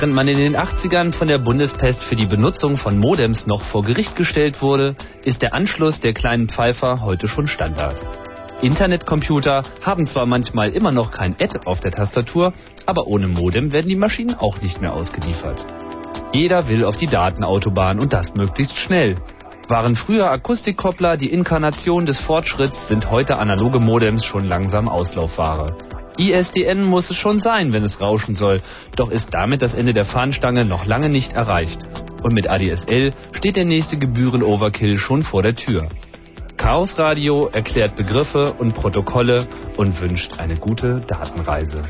Während man in den 80ern von der Bundespest für die Benutzung von Modems noch vor Gericht gestellt wurde, ist der Anschluss der kleinen Pfeifer heute schon Standard. Internetcomputer haben zwar manchmal immer noch kein Ad auf der Tastatur, aber ohne Modem werden die Maschinen auch nicht mehr ausgeliefert. Jeder will auf die Datenautobahn und das möglichst schnell. Waren früher Akustikkoppler die Inkarnation des Fortschritts, sind heute analoge Modems schon langsam Auslaufware. ISDN muss es schon sein, wenn es rauschen soll, doch ist damit das Ende der Fahnenstange noch lange nicht erreicht. Und mit ADSL steht der nächste Gebühren-Overkill schon vor der Tür. Chaos Radio erklärt Begriffe und Protokolle und wünscht eine gute Datenreise.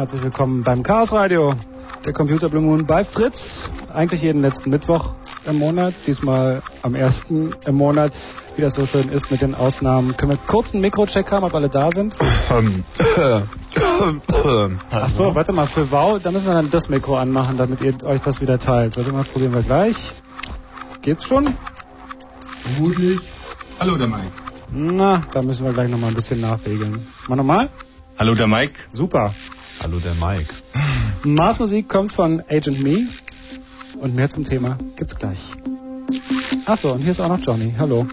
Herzlich willkommen beim Chaos Radio, der Computer Blue Moon bei Fritz. Eigentlich jeden letzten Mittwoch im Monat, diesmal am ersten im Monat. Wie das so schön ist mit den Ausnahmen. Können wir kurz einen Mikrocheck haben, ob alle da sind? Ach so, warte mal, für Wow, da müssen wir dann das Mikro anmachen, damit ihr euch das wieder teilt. Warte mal, probieren wir gleich. Geht's schon? Vermutlich. Hallo, der Mike. Na, da müssen wir gleich nochmal ein bisschen nachregeln. Mal nochmal? Hallo, der Mike. Super. Hallo, der Mike. Mars Musik kommt von Agent Me und mehr zum Thema gibt's gleich. Achso, und hier ist auch noch Johnny. Hallo.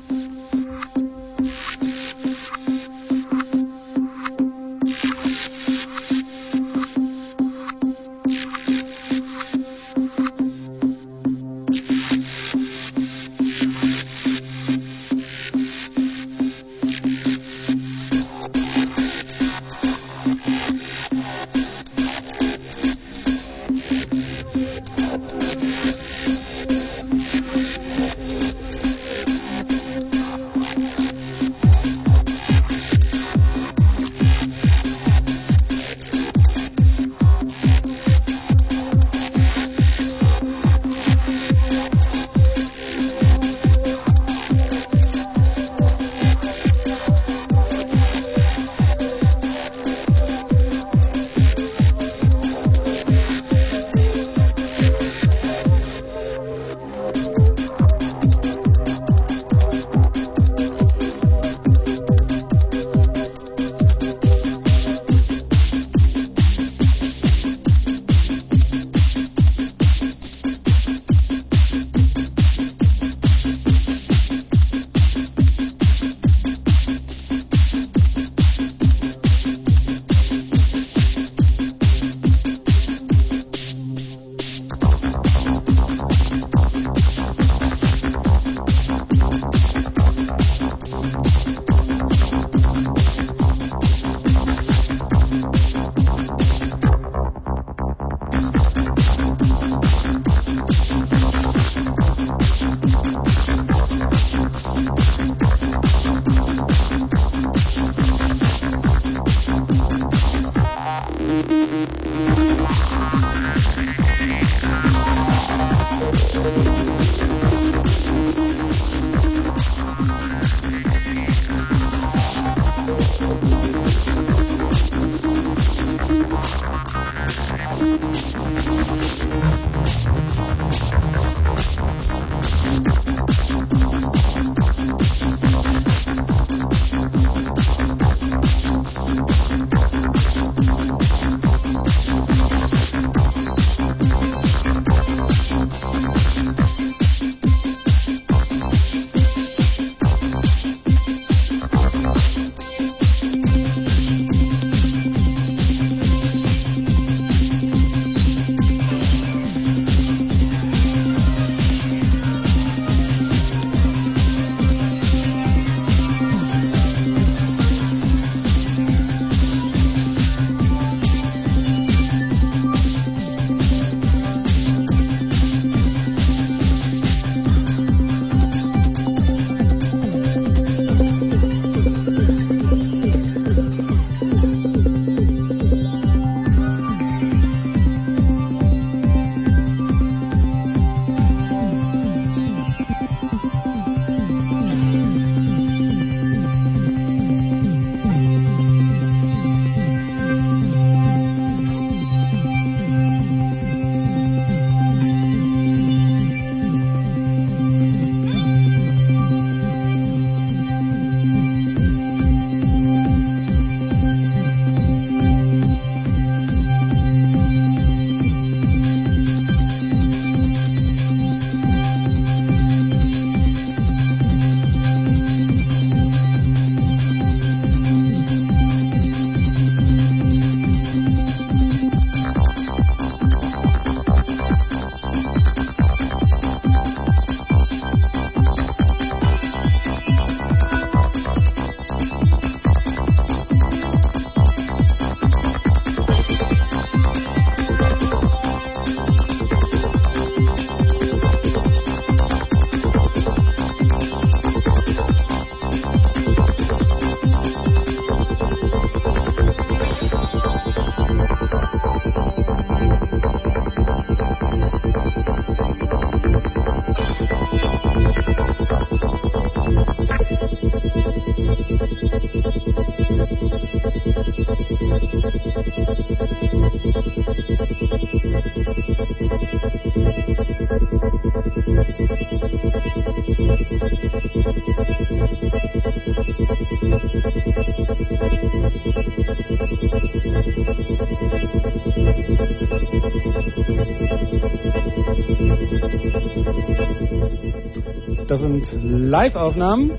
Live-Aufnahmen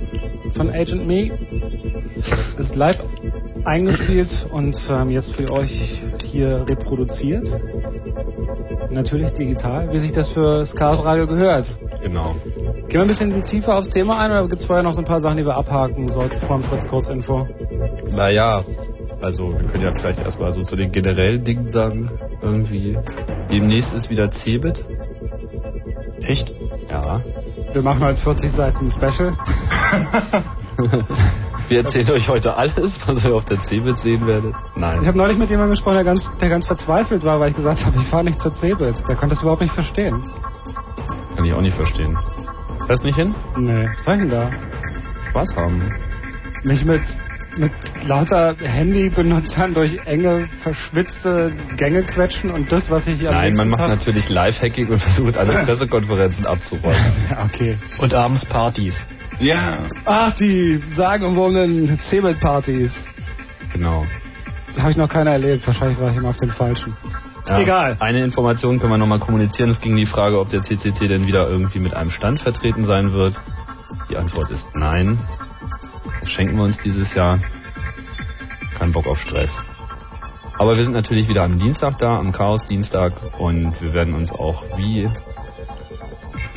von Agent Me. Ist live eingespielt und ähm, jetzt für euch hier reproduziert. Natürlich digital, wie sich das für das Chaos Radio gehört. Genau. Gehen wir ein bisschen tiefer aufs Thema ein oder gibt es vorher noch so ein paar Sachen, die wir abhaken sollten vor dem Fritz Kurzinfo? Naja, also wir können ja vielleicht erstmal so zu den generellen Dingen sagen. Irgendwie. Demnächst ist wieder Cebit. Wir machen heute 40 Seiten Special. wir erzählen euch heute alles, was ihr auf der Cebit sehen werdet. Nein. Ich habe neulich mit jemandem gesprochen, der ganz, der ganz verzweifelt war, weil ich gesagt habe, ich fahre nicht zur Cebit. Der konnte es überhaupt nicht verstehen. Kann ich auch nicht verstehen. Fährst nicht hin? Nee, was soll ich denn da? Spaß haben. Mich mit, mit lauter Handybenutzern durch enge, verschwitzte Gänge quetschen und das, was ich am Nein, man macht Tag- natürlich Live-Hacking und versucht alle Pressekonferenzen abzuräumen. Ja, okay. Und abends Partys. Ja. Ach, die sagenumwogenen Cebit-Partys. genau. Da habe ich noch keiner erlebt. Wahrscheinlich war ich immer auf den falschen. Ja, Egal. Eine Information können wir nochmal kommunizieren. Es ging die Frage, ob der CCC denn wieder irgendwie mit einem Stand vertreten sein wird. Die Antwort ist nein. Das schenken wir uns dieses Jahr. Bock auf Stress. Aber wir sind natürlich wieder am Dienstag da, am Chaos-Dienstag. Und wir werden uns auch, wie,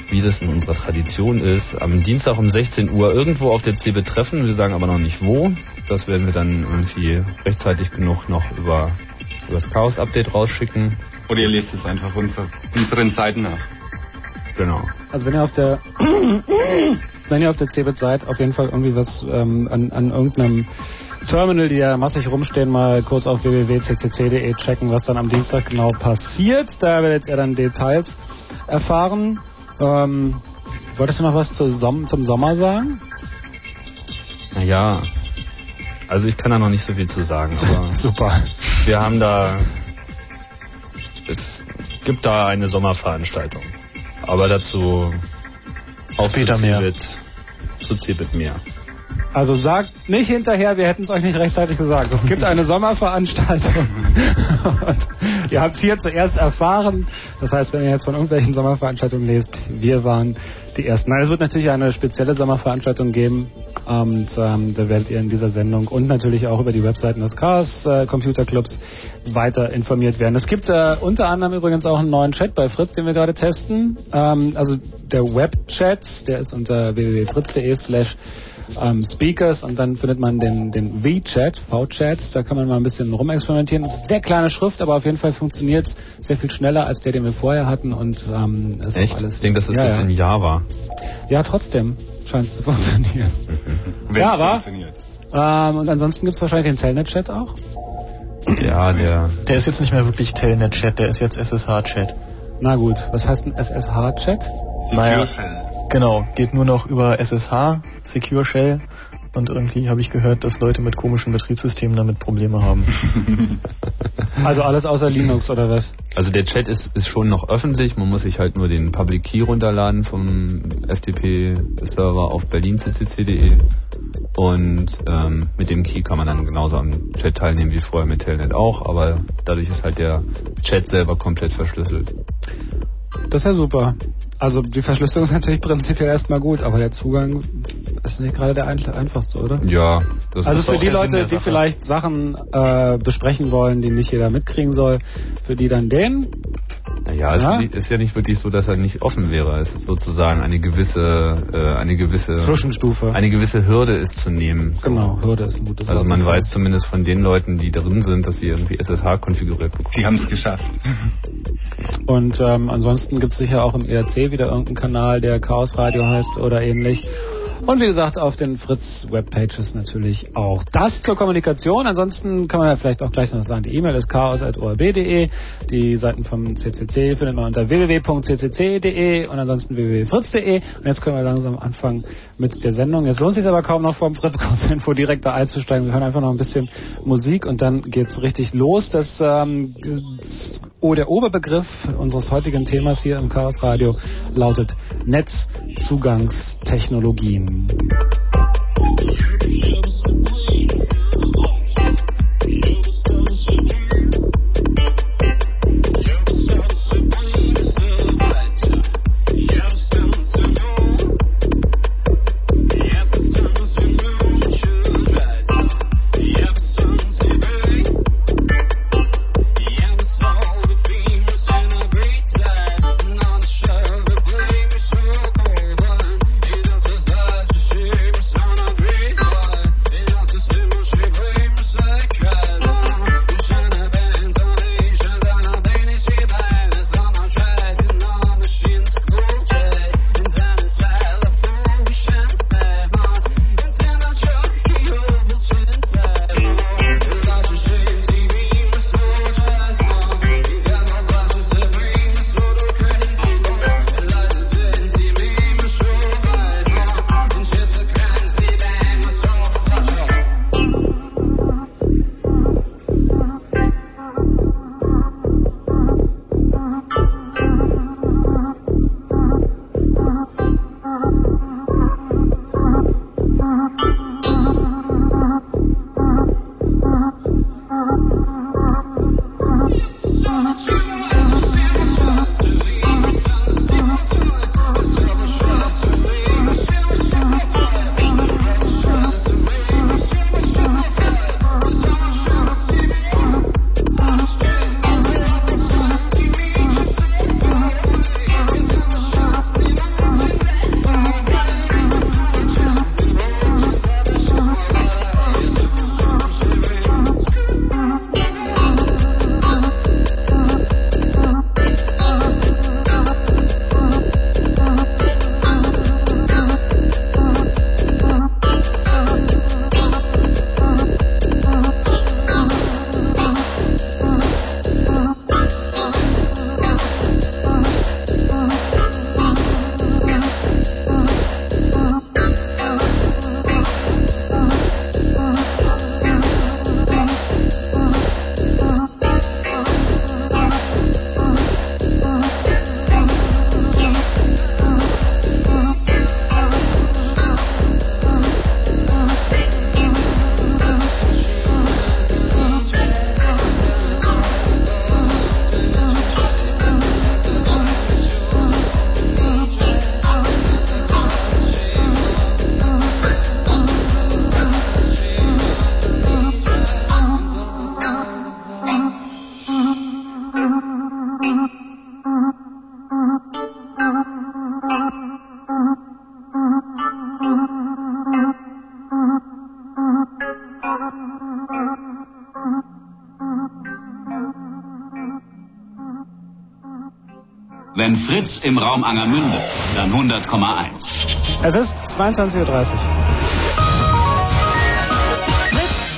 wie das in unserer Tradition ist, am Dienstag um 16 Uhr irgendwo auf der CeBIT treffen. Wir sagen aber noch nicht wo. Das werden wir dann irgendwie rechtzeitig genug noch über, über das Chaos-Update rausschicken. Oder ihr lest es einfach unser, unseren Seiten nach. Genau. Also wenn ihr auf der wenn ihr auf der Cebit seid, auf jeden Fall irgendwie was ähm, an, an irgendeinem Terminal, die ja massig rumstehen, mal kurz auf www.ccc.de checken, was dann am Dienstag genau passiert. Da werdet ihr dann Details erfahren. Ähm, wolltest du noch was zu Som zum Sommer sagen? Naja, also ich kann da noch nicht so viel zu sagen, aber Super. wir haben da, es gibt da eine Sommerveranstaltung. Aber dazu zu mehr. Cebit, zu Cebit mehr. Also sagt nicht hinterher, wir hätten es euch nicht rechtzeitig gesagt. Es gibt eine Sommerveranstaltung. Und ihr habt es hier zuerst erfahren. Das heißt, wenn ihr jetzt von irgendwelchen Sommerveranstaltungen lest, wir waren die Ersten. Nein, es wird natürlich eine spezielle Sommerveranstaltung geben. Und ähm, da werdet ihr in dieser Sendung und natürlich auch über die Webseiten des Chaos äh, Computer Clubs weiter informiert werden. Es gibt äh, unter anderem übrigens auch einen neuen Chat bei Fritz, den wir gerade testen. Ähm, also der Webchat, der ist unter www.fritz.de slash ähm, Speakers und dann findet man den, den V-Chat, V-Chat, da kann man mal ein bisschen rumexperimentieren. Das ist sehr kleine Schrift, aber auf jeden Fall funktioniert es sehr viel schneller als der, den wir vorher hatten und ähm, ist Echt? alles. ich denke, das ist ja, jetzt ja. in Java. ja, trotzdem scheint es zu funktionieren. Wenn Ja, aber- funktioniert. ähm, und ansonsten gibt es wahrscheinlich den Telnet-Chat auch. Ja, der, Der ist jetzt nicht mehr wirklich Telnet-Chat, der ist jetzt SSH-Chat. Na gut, was heißt ein SSH-Chat? Naja. Genau, geht nur noch über SSH, Secure Shell. Und irgendwie habe ich gehört, dass Leute mit komischen Betriebssystemen damit Probleme haben. Also alles außer Linux oder was? also der Chat ist, ist schon noch öffentlich. Man muss sich halt nur den Public Key runterladen vom FTP-Server auf berlinccc.de. Und ähm, mit dem Key kann man dann genauso am Chat teilnehmen wie vorher mit Telnet auch, aber dadurch ist halt der Chat selber komplett verschlüsselt. Das ist ja super. Also die Verschlüsselung ist natürlich prinzipiell erstmal gut, aber der Zugang ist nicht gerade der ein- einfachste, oder? Ja, das Also ist für auch die Leute, die Sache. vielleicht Sachen äh, besprechen wollen, die nicht jeder mitkriegen soll, für die dann den. Naja, es Ja? li- ist ja nicht wirklich so, dass er nicht offen wäre. Es ist sozusagen eine gewisse, äh, eine gewisse, Zwischenstufe. eine gewisse Hürde ist zu nehmen. So. Genau, Hürde ist ein gutes Also man weiß zumindest von den Leuten, die drin sind, dass sie irgendwie SSH konfiguriert bekommen. Sie haben es geschafft. Und ähm, ansonsten gibt es sicher auch im ERC wieder irgendeinen Kanal, der Chaos Radio heißt oder ähnlich. Und wie gesagt, auf den Fritz Webpages natürlich auch. Das zur Kommunikation. Ansonsten kann man ja vielleicht auch gleich noch sagen, die E-Mail ist chaos.orb.de. Die Seiten vom CCC findet man unter www.ccc.de und ansonsten www.fritz.de. Und jetzt können wir langsam anfangen mit der Sendung. Jetzt lohnt es sich aber kaum noch vom Fritz Kurzinfo direkt da einzusteigen. Wir hören einfach noch ein bisschen Musik und dann geht's richtig los. Das, ähm, oh, der Oberbegriff unseres heutigen Themas hier im Chaos Radio lautet Netzzugangstechnologien. Supreme. Wenn Fritz im Raum Angermünde, dann 100,1. Es ist 22.30 Uhr.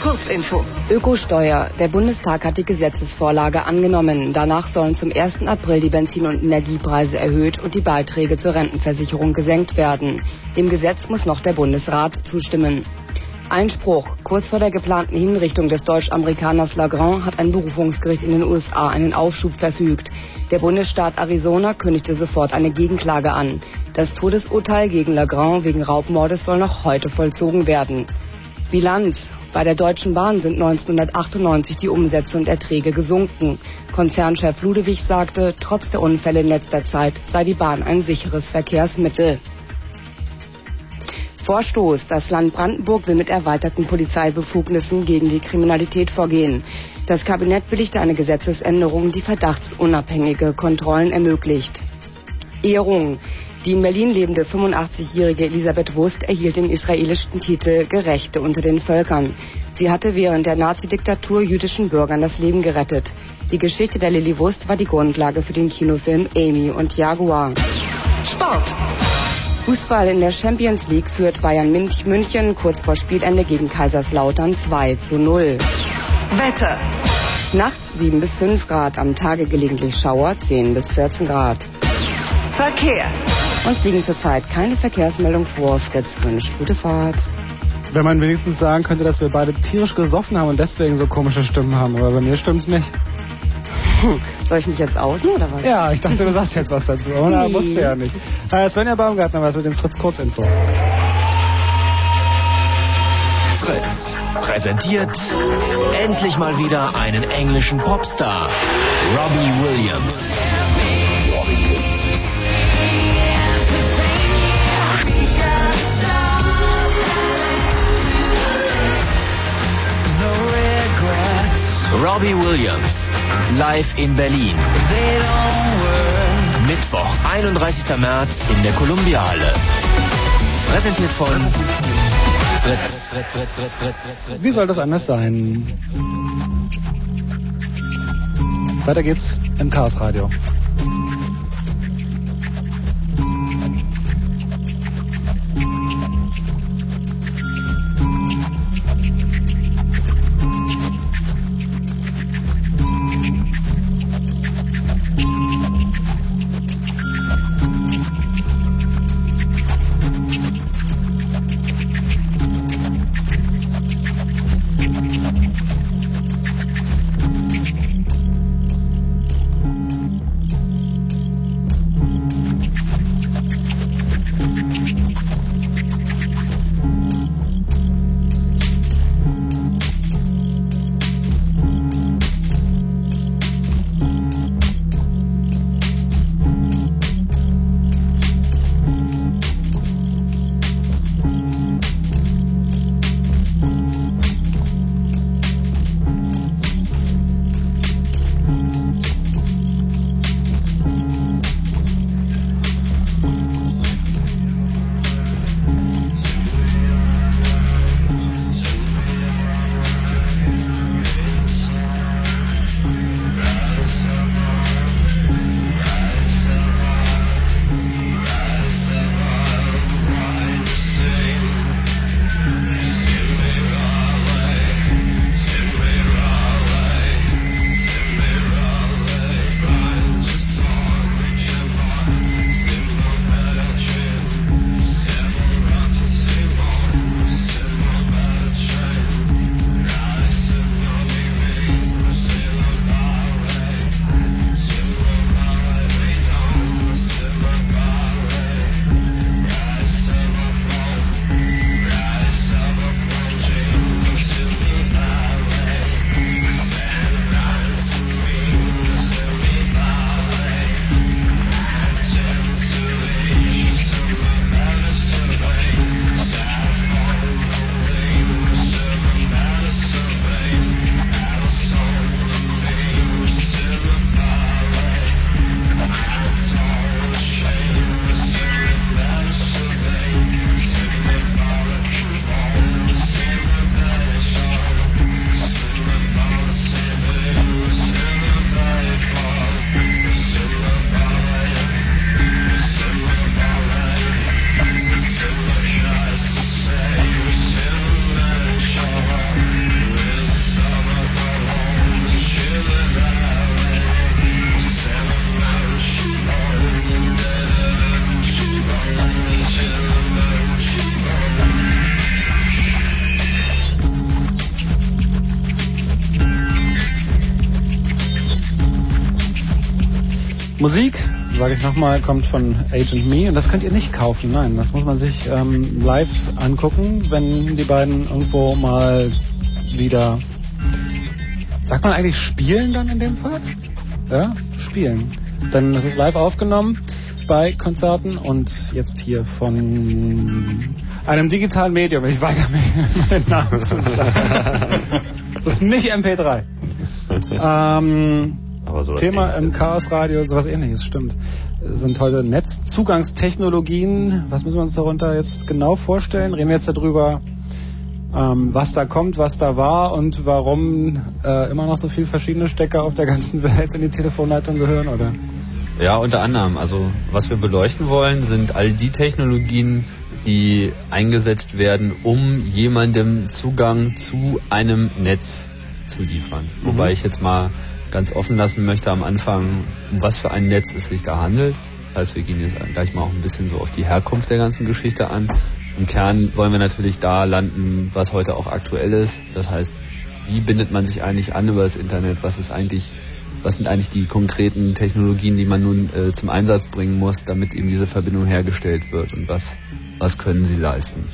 Kurzinfo. Ökosteuer. Der Bundestag hat die Gesetzesvorlage angenommen. Danach sollen zum 1. April die Benzin- und Energiepreise erhöht und die Beiträge zur Rentenversicherung gesenkt werden. Dem Gesetz muss noch der Bundesrat zustimmen. Einspruch. Kurz vor der geplanten Hinrichtung des Deutsch-Amerikaners Lagrand hat ein Berufungsgericht in den USA einen Aufschub verfügt. Der Bundesstaat Arizona kündigte sofort eine Gegenklage an. Das Todesurteil gegen Lagrand wegen Raubmordes soll noch heute vollzogen werden. Bilanz. Bei der Deutschen Bahn sind 1998 die Umsätze und Erträge gesunken. Konzernchef Ludewig sagte, trotz der Unfälle in letzter Zeit sei die Bahn ein sicheres Verkehrsmittel. Vorstoß. Das Land Brandenburg will mit erweiterten Polizeibefugnissen gegen die Kriminalität vorgehen. Das Kabinett billigte eine Gesetzesänderung, die verdachtsunabhängige Kontrollen ermöglicht. Ehrung. Die in Berlin lebende 85-jährige Elisabeth Wust erhielt den israelischen Titel Gerechte unter den Völkern. Sie hatte während der Nazidiktatur jüdischen Bürgern das Leben gerettet. Die Geschichte der Lilly Wust war die Grundlage für den Kinofilm Amy und Jaguar. Sport. Fußball in der Champions League führt Bayern München kurz vor Spielende gegen Kaiserslautern 2 zu 0. Wetter. Nachts 7 bis 5 Grad, am Tage gelegentlich Schauer 10 bis 14 Grad. Verkehr. Uns liegen zurzeit keine Verkehrsmeldung vor. Fritz wünscht gute Fahrt. Wenn man wenigstens sagen könnte, dass wir beide tierisch gesoffen haben und deswegen so komische Stimmen haben, aber bei mir stimmt's nicht. Hm, soll ich mich jetzt outen oder was? Ja, ich dachte, du sagst jetzt was dazu, aber nee. musst du ja nicht. Äh, Svenja Baumgartner, was mit dem Fritz Kurzinfo? Fritz präsentiert endlich mal wieder einen englischen Popstar, Robbie Williams. Robbie Williams, live in Berlin. Mittwoch, 31. März in der Kolumbiale. Präsentiert von Wie soll das anders sein? Weiter geht's im Chaos Radio. Sage ich nochmal, kommt von Agent Me und das könnt ihr nicht kaufen. Nein, das muss man sich ähm, live angucken, wenn die beiden irgendwo mal wieder. Sagt man eigentlich spielen dann in dem Fall? Ja, spielen. Denn das ist live aufgenommen bei Konzerten und jetzt hier von einem digitalen Medium. Ich weigere mich, meinen Namen zu sagen. Das ist nicht MP3. Ähm, Aber sowas Thema im. Chaos Radio, sowas ähnliches, stimmt. Sind heute Netzzugangstechnologien. Was müssen wir uns darunter jetzt genau vorstellen? Reden wir jetzt darüber, ähm, was da kommt, was da war und warum äh, immer noch so viele verschiedene Stecker auf der ganzen Welt in die Telefonleitung gehören, oder? Ja, unter anderem. Also was wir beleuchten wollen, sind all die Technologien, die eingesetzt werden, um jemandem Zugang zu einem Netz zu liefern. Wobei ich jetzt mal ganz offen lassen möchte am Anfang, um was für ein Netz es sich da handelt. Das heißt, wir gehen jetzt gleich mal auch ein bisschen so auf die Herkunft der ganzen Geschichte an. Im Kern wollen wir natürlich da landen, was heute auch aktuell ist. Das heißt, wie bindet man sich eigentlich an über das Internet? Was ist eigentlich was sind eigentlich die konkreten Technologien, die man nun äh, zum Einsatz bringen muss, damit eben diese Verbindung hergestellt wird und was, was können sie leisten.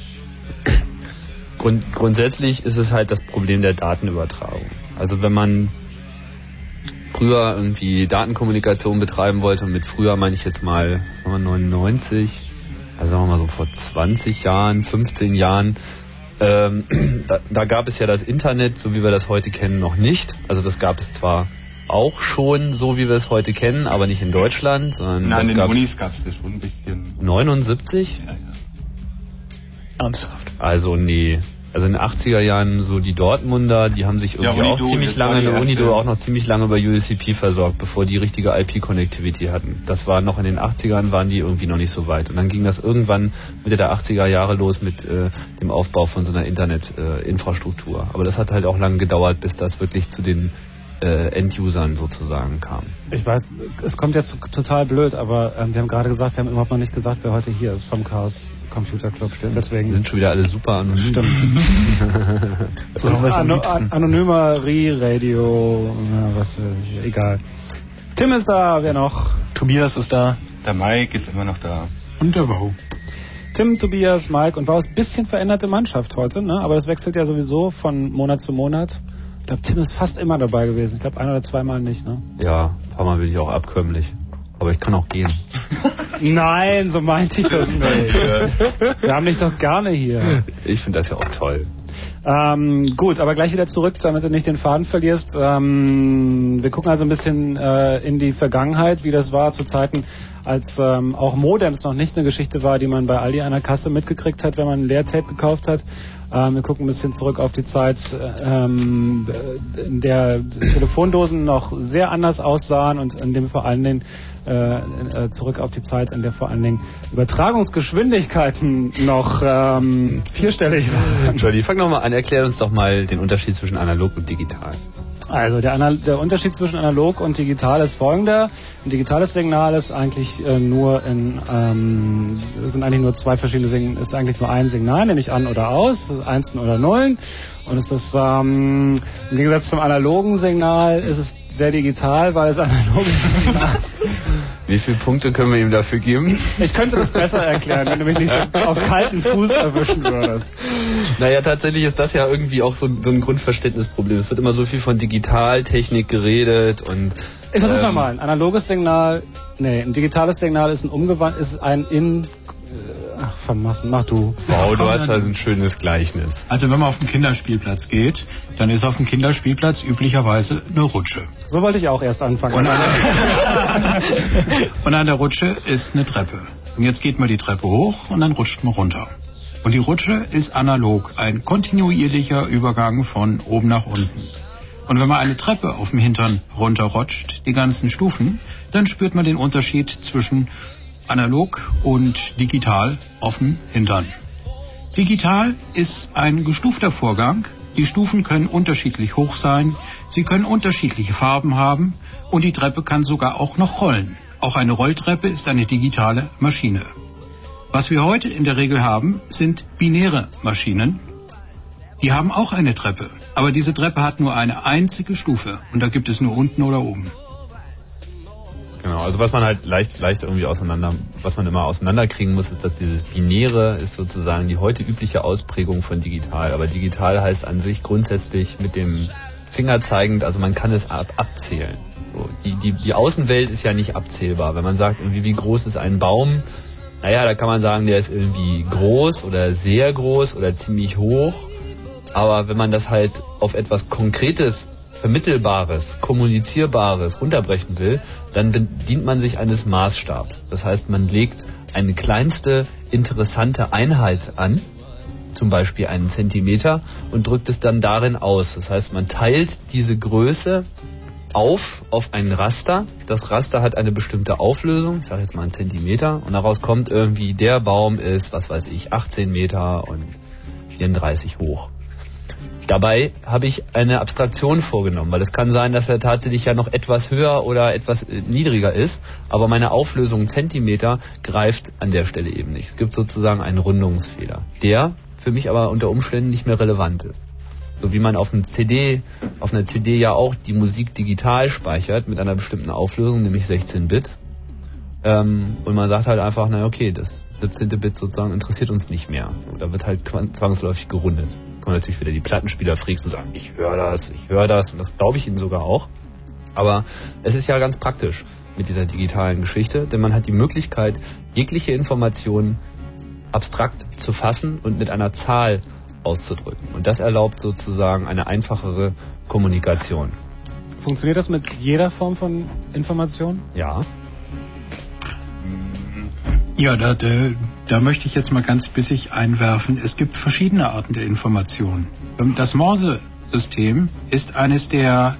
Grund, grundsätzlich ist es halt das Problem der Datenübertragung. Also wenn man früher irgendwie Datenkommunikation betreiben wollte, und mit früher meine ich jetzt mal, sagen wir 99, also sagen wir mal so vor 20 Jahren, 15 Jahren, ähm, da, da gab es ja das Internet, so wie wir das heute kennen, noch nicht. Also das gab es zwar auch schon so, wie wir es heute kennen, aber nicht in Deutschland, sondern Nein, in den gab's Unis gab es das schon ein bisschen. 79. Ja, ja. Ernsthaft. Also nee. Also in den 80er Jahren so die Dortmunder, die haben sich irgendwie Ja, auch ziemlich lange, die eine Unido auch noch ziemlich lange über USCP versorgt, bevor die richtige IP-Connectivity hatten. Das war noch in den 80ern, waren die irgendwie noch nicht so weit. Und dann ging das irgendwann Mitte der 80er Jahre los mit äh, dem Aufbau von so einer Internet-Infrastruktur. Äh, Infrastruktur. Aber das hat halt auch lange gedauert, bis das wirklich zu den äh, End-Usern sozusagen kam. Ich weiß, es kommt jetzt total blöd, aber ähm, wir haben gerade gesagt, wir haben überhaupt noch nicht gesagt, wer heute hier ist vom Chaos Computer Club. Stimmt. Wir Deswegen sind schon wieder alle super anonym. Stimmt. So Ano an anonymer Re-Radio, was, äh, egal. Tim ist da, wer noch? Tobias ist da. Der Mike ist immer noch da. Und der Wow. Tim, Tobias, Mike und Wow ist ein bisschen veränderte Mannschaft heute, ne? aber das wechselt ja sowieso von Monat zu Monat. Ich glaube, Tim ist fast immer dabei gewesen. Ich glaube, ein oder zweimal nicht. Ne? Ja, ein paar Mal bin ich auch abkömmlich. Aber ich kann auch gehen. Nein, so meinte ich das nicht. Wir haben dich doch gerne hier. Ich finde das ja auch toll. Ähm, gut, aber gleich wieder zurück, damit du nicht den Faden verlierst. Ähm, wir gucken also ein bisschen äh, in die Vergangenheit, wie das war zu Zeiten, als ähm, auch Modems noch nicht eine Geschichte war, die man bei Aldi an der Kasse mitgekriegt hat, wenn man ein Leertape gekauft hat. Ähm, wir gucken ein bisschen zurück auf die Zeit, ähm, in der Telefondosen noch sehr anders aussahen und in dem vor allen Dingen äh, äh, zurück auf die Zeit, in der vor allen Dingen Übertragungsgeschwindigkeiten noch ähm, vierstellig waren. Jolly, fang doch mal an, erklär uns doch mal den Unterschied zwischen analog und digital. Also der, der Unterschied zwischen analog und digital ist folgender. Ein digitales Signal ist eigentlich äh, nur in ähm, sind eigentlich nur zwei verschiedene Signale, ist eigentlich nur ein Signal, nämlich an oder aus, das ist Einsen oder Nullen. Und es ist ähm, im Gegensatz zum analogen Signal ist es sehr digital, weil es analoge Signal. Wie viele Punkte können wir ihm dafür geben? Ich könnte das besser erklären, wenn du mich nicht so auf kalten Fuß erwischen würdest. Naja, tatsächlich ist das ja irgendwie auch so, so ein Grundverständnisproblem. Es wird immer so viel von Digitaltechnik geredet und. Ich versuch's ähm, nochmal. Ein analoges Signal, nee, ein digitales Signal ist ein umgewandt, ist ein in, ach, vermassen, mach du. Wow, du hast halt ein schönes Gleichnis. Also wenn man auf den Kinderspielplatz geht, dann ist auf dem Kinderspielplatz üblicherweise eine Rutsche. So wollte ich auch erst anfangen. Und an, der, und an der Rutsche ist eine Treppe. Und jetzt geht man die Treppe hoch und dann rutscht man runter. Und die Rutsche ist analog, ein kontinuierlicher Übergang von oben nach unten. Und wenn man eine Treppe auf dem Hintern runterrutscht, die ganzen Stufen, dann spürt man den Unterschied zwischen analog und digital auf dem Hintern. Digital ist ein gestufter Vorgang. Die Stufen können unterschiedlich hoch sein, sie können unterschiedliche Farben haben und die Treppe kann sogar auch noch rollen. Auch eine Rolltreppe ist eine digitale Maschine. Was wir heute in der Regel haben, sind binäre Maschinen. Die haben auch eine Treppe, aber diese Treppe hat nur eine einzige Stufe und da gibt es nur unten oder oben. Genau, also was man halt leicht, leicht irgendwie auseinander, was man immer auseinanderkriegen muss, ist, dass dieses Binäre ist sozusagen die heute übliche Ausprägung von digital. Aber digital heißt an sich grundsätzlich mit dem Finger zeigend, also man kann es ab, abzählen. So, die, die, die Außenwelt ist ja nicht abzählbar. Wenn man sagt, irgendwie, wie groß ist ein Baum, naja, da kann man sagen, der ist irgendwie groß oder sehr groß oder ziemlich hoch. Aber wenn man das halt auf etwas Konkretes, Vermittelbares, Kommunizierbares runterbrechen will, dann bedient man sich eines Maßstabs. Das heißt, man legt eine kleinste interessante Einheit an, zum Beispiel einen Zentimeter, und drückt es dann darin aus. Das heißt, man teilt diese Größe auf auf ein Raster. Das Raster hat eine bestimmte Auflösung, ich sage jetzt mal einen Zentimeter, und daraus kommt irgendwie, der Baum ist, was weiß ich, 18 Meter und 34 hoch. Dabei habe ich eine Abstraktion vorgenommen, weil es kann sein, dass er tatsächlich ja noch etwas höher oder etwas äh, niedriger ist, aber meine Auflösung Zentimeter greift an der Stelle eben nicht. Es gibt sozusagen einen Rundungsfehler, der für mich aber unter Umständen nicht mehr relevant ist. So wie man auf einem CD, auf einer CD ja auch die Musik digital speichert mit einer bestimmten Auflösung, nämlich 16 Bit. Ähm, und man sagt halt einfach, na okay, das 17. Bit sozusagen interessiert uns nicht mehr. So, da wird halt zwangsläufig gerundet. Kommen natürlich wieder die Plattenspieler freaks und sagen, ich höre das, ich höre das und das glaube ich ihnen sogar auch. Aber es ist ja ganz praktisch mit dieser digitalen Geschichte, denn man hat die Möglichkeit, jegliche Informationen abstrakt zu fassen und mit einer Zahl auszudrücken. Und das erlaubt sozusagen eine einfachere Kommunikation. Funktioniert das mit jeder Form von Information? Ja. Ja, da, da, da möchte ich jetzt mal ganz bissig einwerfen. Es gibt verschiedene Arten der Information. Ähm, das Morse-System ist eines der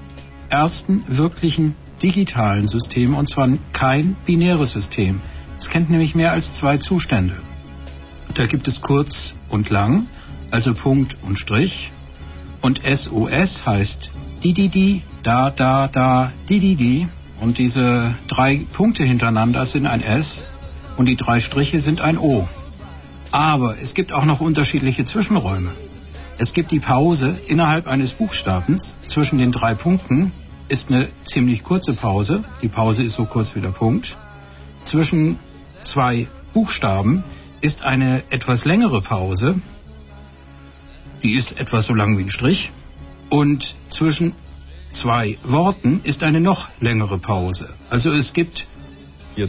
ersten wirklichen digitalen Systeme und zwar kein binäres System. Es kennt nämlich mehr als zwei Zustände. Da gibt es kurz und lang, also Punkt und Strich. Und SOS heißt di di di, da da da, di di di. Und diese drei Punkte hintereinander sind ein S und die drei Striche sind ein O. Aber es gibt auch noch unterschiedliche Zwischenräume. Es gibt die Pause innerhalb eines Buchstabens zwischen den drei Punkten ist eine ziemlich kurze Pause. Die Pause ist so kurz wie der Punkt. Zwischen zwei Buchstaben ist eine etwas längere Pause. Die ist etwas so lang wie ein Strich. Und zwischen zwei Worten ist eine noch längere Pause. Also es gibt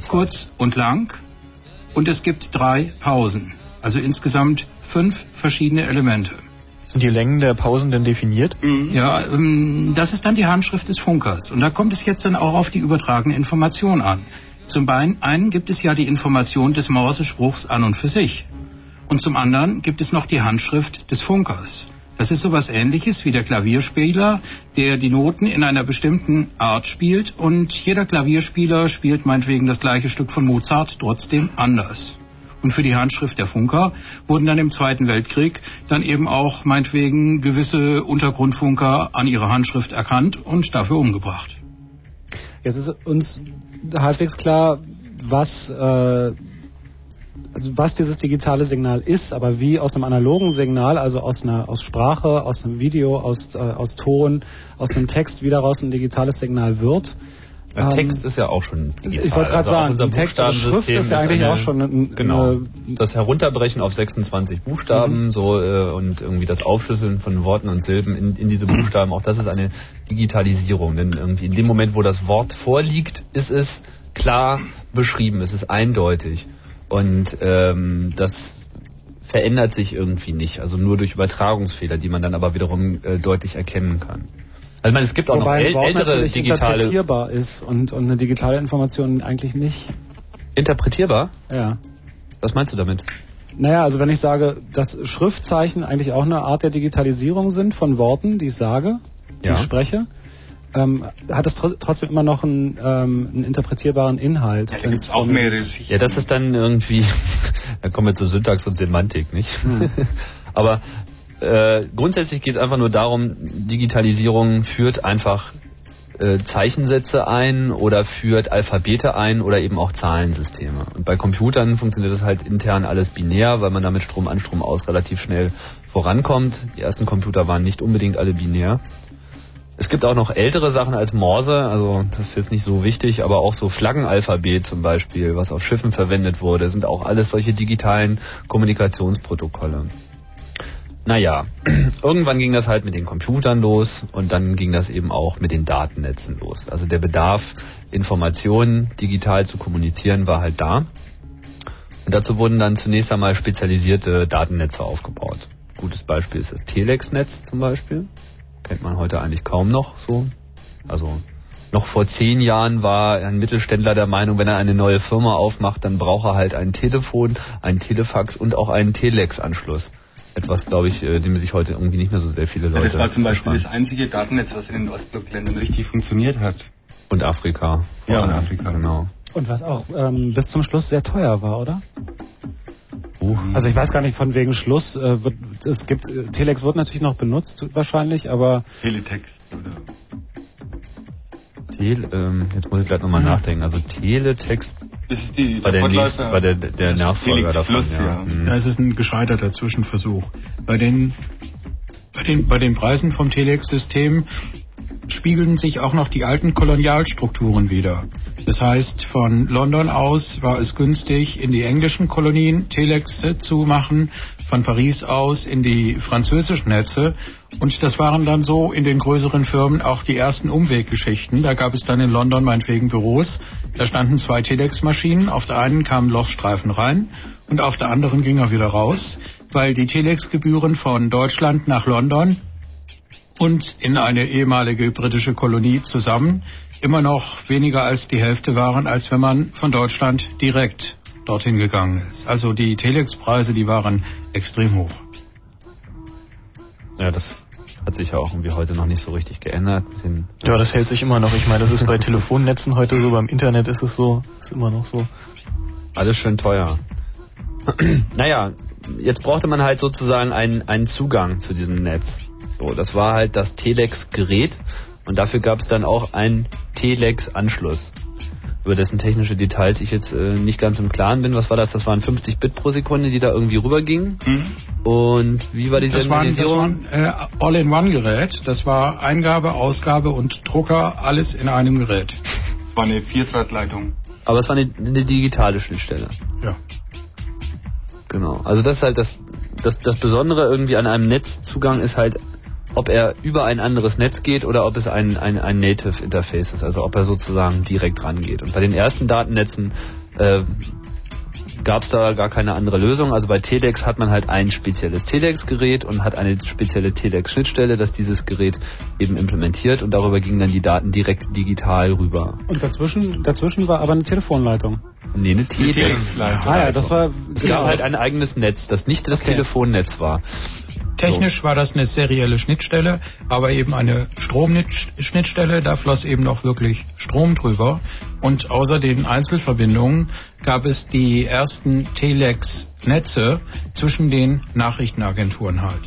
kurz und lang und es gibt drei Pausen. Also insgesamt fünf verschiedene Elemente. Sind die Längen der Pausen denn definiert? Ja, ähm, das ist dann die Handschrift des Funkers. Und da kommt es jetzt dann auch auf die übertragene Information an. Zum einen gibt es ja die Information des Morse-Spruchs an und für sich. Und zum anderen gibt es noch die Handschrift des Funkers. Das ist sowas ähnliches wie der Klavierspieler, der die Noten in einer bestimmten Art spielt und jeder Klavierspieler spielt meinetwegen das gleiche Stück von Mozart trotzdem anders. Und für die Handschrift der Funker wurden dann im Zweiten Weltkrieg dann eben auch meinetwegen gewisse Untergrundfunker an ihrer Handschrift erkannt und dafür umgebracht. Jetzt ist uns halbwegs klar, was, äh, also was dieses digitale Signal ist, aber wie aus einem analogen Signal, also aus einer aus Sprache, aus einem Video, aus, äh, aus Ton, aus einem Text, wie daraus ein digitales Signal wird. Der Text ist ja auch schon digital. Ich wollte gerade Also sagen, unser Text- und Schrift ist ja eigentlich eine- auch schon ein- genau das Herunterbrechen auf 26 Buchstaben so äh, und irgendwie das Aufschlüsseln von Worten und Silben in, in diese Buchstaben. Auch das ist eine Digitalisierung, denn irgendwie in dem Moment, wo das Wort vorliegt, ist es klar beschrieben, es ist eindeutig und ähm, das verändert sich irgendwie nicht, also nur durch Übertragungsfehler, die man dann aber wiederum äh, deutlich erkennen kann. Also ich meine, es gibt auch Wobei noch äl ältere digitale interpretierbar ist und, und eine digitale Information eigentlich nicht. interpretierbar. Ja. Was meinst du damit? Naja, also wenn ich sage, dass Schriftzeichen eigentlich auch eine Art der Digitalisierung sind von Worten, die ich sage, die Ja. ich spreche, ähm, hat es tr trotzdem immer noch einen, ähm, einen interpretierbaren Inhalt. Da wenn gibt es es auch mehrere Schichten. Ja, das ist dann irgendwie, da kommen wir zu Syntax und Semantik, nicht? Aber äh, grundsätzlich geht es einfach nur darum, Digitalisierung führt einfach äh, Zeichensätze ein oder führt Alphabete ein oder eben auch Zahlensysteme. Und bei Computern funktioniert das halt intern alles binär, weil man damit Strom an, Strom aus relativ schnell vorankommt. Die ersten Computer waren nicht unbedingt alle binär. Es gibt auch noch ältere Sachen als Morse, also das ist jetzt nicht so wichtig, aber auch so Flaggenalphabet zum Beispiel, was auf Schiffen verwendet wurde, sind auch alles solche digitalen Kommunikationsprotokolle. Naja, irgendwann ging das halt mit den Computern los und dann ging das eben auch mit den Datennetzen los. Also der Bedarf, Informationen digital zu kommunizieren, war halt da. Und dazu wurden dann zunächst einmal spezialisierte Datennetze aufgebaut. Gutes Beispiel ist das Telex-Netz zum Beispiel. Kennt man heute eigentlich kaum noch so. Also noch vor zehn Jahren war ein Mittelständler der Meinung, wenn er eine neue Firma aufmacht, dann braucht er halt ein Telefon, ein Telefax und auch einen Telex-Anschluss etwas, glaube ich, äh, dem sich heute irgendwie nicht mehr so sehr viele Leute. Ja, das war zum Beispiel das einzige Datennetz, was in den Ostblockländern richtig funktioniert hat. Und Afrika. Ja, und Afrika, genau. Und was auch ähm, bis zum Schluss sehr teuer war, oder? Uh. Also ich weiß gar nicht von wegen Schluss. Äh, wird, es gibt äh, Telex wird natürlich noch benutzt wahrscheinlich, aber Teletext oder Tele, ähm, jetzt muss ich gleich nochmal nachdenken. Also Teletext das ist die, war der, nächste, war der, der Nachfolger davon. Plus, ja. ja. Mhm. Ja, es ist ein gescheiterter Zwischenversuch. Bei den, bei den, bei den Preisen vom Telex-System spiegelten sich auch noch die alten Kolonialstrukturen wieder. Das heißt, von London aus war es günstig, in die englischen Kolonien Telex zu machen, von Paris aus in die französischen Netze. Und das waren dann so in den größeren Firmen auch die ersten Umweggeschichten. Da gab es dann in London meinetwegen Büros. Da standen zwei Telex-Maschinen. Auf der einen kamen Lochstreifen rein und auf der anderen ging er wieder raus, weil die Telex-Gebühren von Deutschland nach London und in eine ehemalige britische Kolonie zusammen immer noch weniger als die Hälfte waren, als wenn man von Deutschland direkt dorthin gegangen ist. Also die Telex-Preise, die waren extrem hoch. ja, das hat sich ja auch irgendwie heute noch nicht so richtig geändert. Den Ja, das hält sich immer noch. Ich meine, das ist bei Telefonnetzen heute so, beim Internet ist es so, ist immer noch so. Alles schön teuer. naja, jetzt brauchte man halt sozusagen einen, einen Zugang zu diesem Netz. So, das war halt das Telex-Gerät und dafür gab es dann auch einen Telex-Anschluss. Über dessen technische Details ich jetzt äh, nicht ganz im Klaren bin. Was war das? Das waren 50 Bit pro Sekunde, die da irgendwie rübergingen. Und wie war die Das ein, das war ein äh, All-in-One-Gerät. Das war Eingabe, Ausgabe und Drucker, alles in einem Gerät. Das war eine Vierdrahtleitung. Aber es war eine, eine digitale Schnittstelle. Ja. Genau. Also das ist halt das, das, das Besondere irgendwie an einem Netzzugang ist halt, ob er über ein anderes Netz geht oder ob es ein, ein, ein Native Interface ist, also ob er sozusagen direkt rangeht. Und bei den ersten Datennetzen äh, gab es da gar keine andere Lösung. Also bei Telex hat man halt ein spezielles Telex-Gerät und hat eine spezielle Telex-Schnittstelle, das dieses Gerät eben implementiert und darüber gingen dann die Daten direkt digital rüber. und dazwischen dazwischen war aber eine Telefonleitung. Nee, eine Telex. Telex-Leitung. Ah ja, das war Es gab halt ein eigenes Netz, das nicht das Okay. Telefonnetz war. Technisch war das eine serielle Schnittstelle, aber eben eine Stromschnittstelle. Da floss eben noch wirklich Strom drüber. Und außer den Einzelverbindungen gab es die ersten Telex-Netze zwischen den Nachrichtenagenturen halt.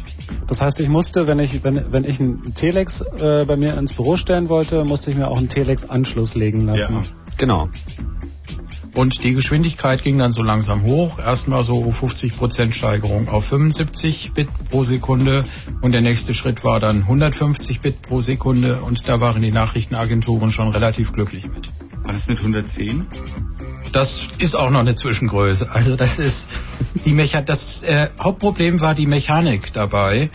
Das heißt, ich musste, wenn ich wenn, wenn ich einen Telex äh, bei mir ins Büro stellen wollte, musste ich mir auch einen Telex-Anschluss legen lassen. Ja. Genau. Und die Geschwindigkeit ging dann so langsam hoch. Erstmal so 50% Steigerung auf 75 Bit pro Sekunde. Und der nächste Schritt war dann 150 Bit pro Sekunde. Und da waren die Nachrichtenagenturen schon relativ glücklich mit. War das mit 110? Das ist auch noch eine Zwischengröße. Also das ist die Mecha das äh, Hauptproblem war die Mechanik dabei.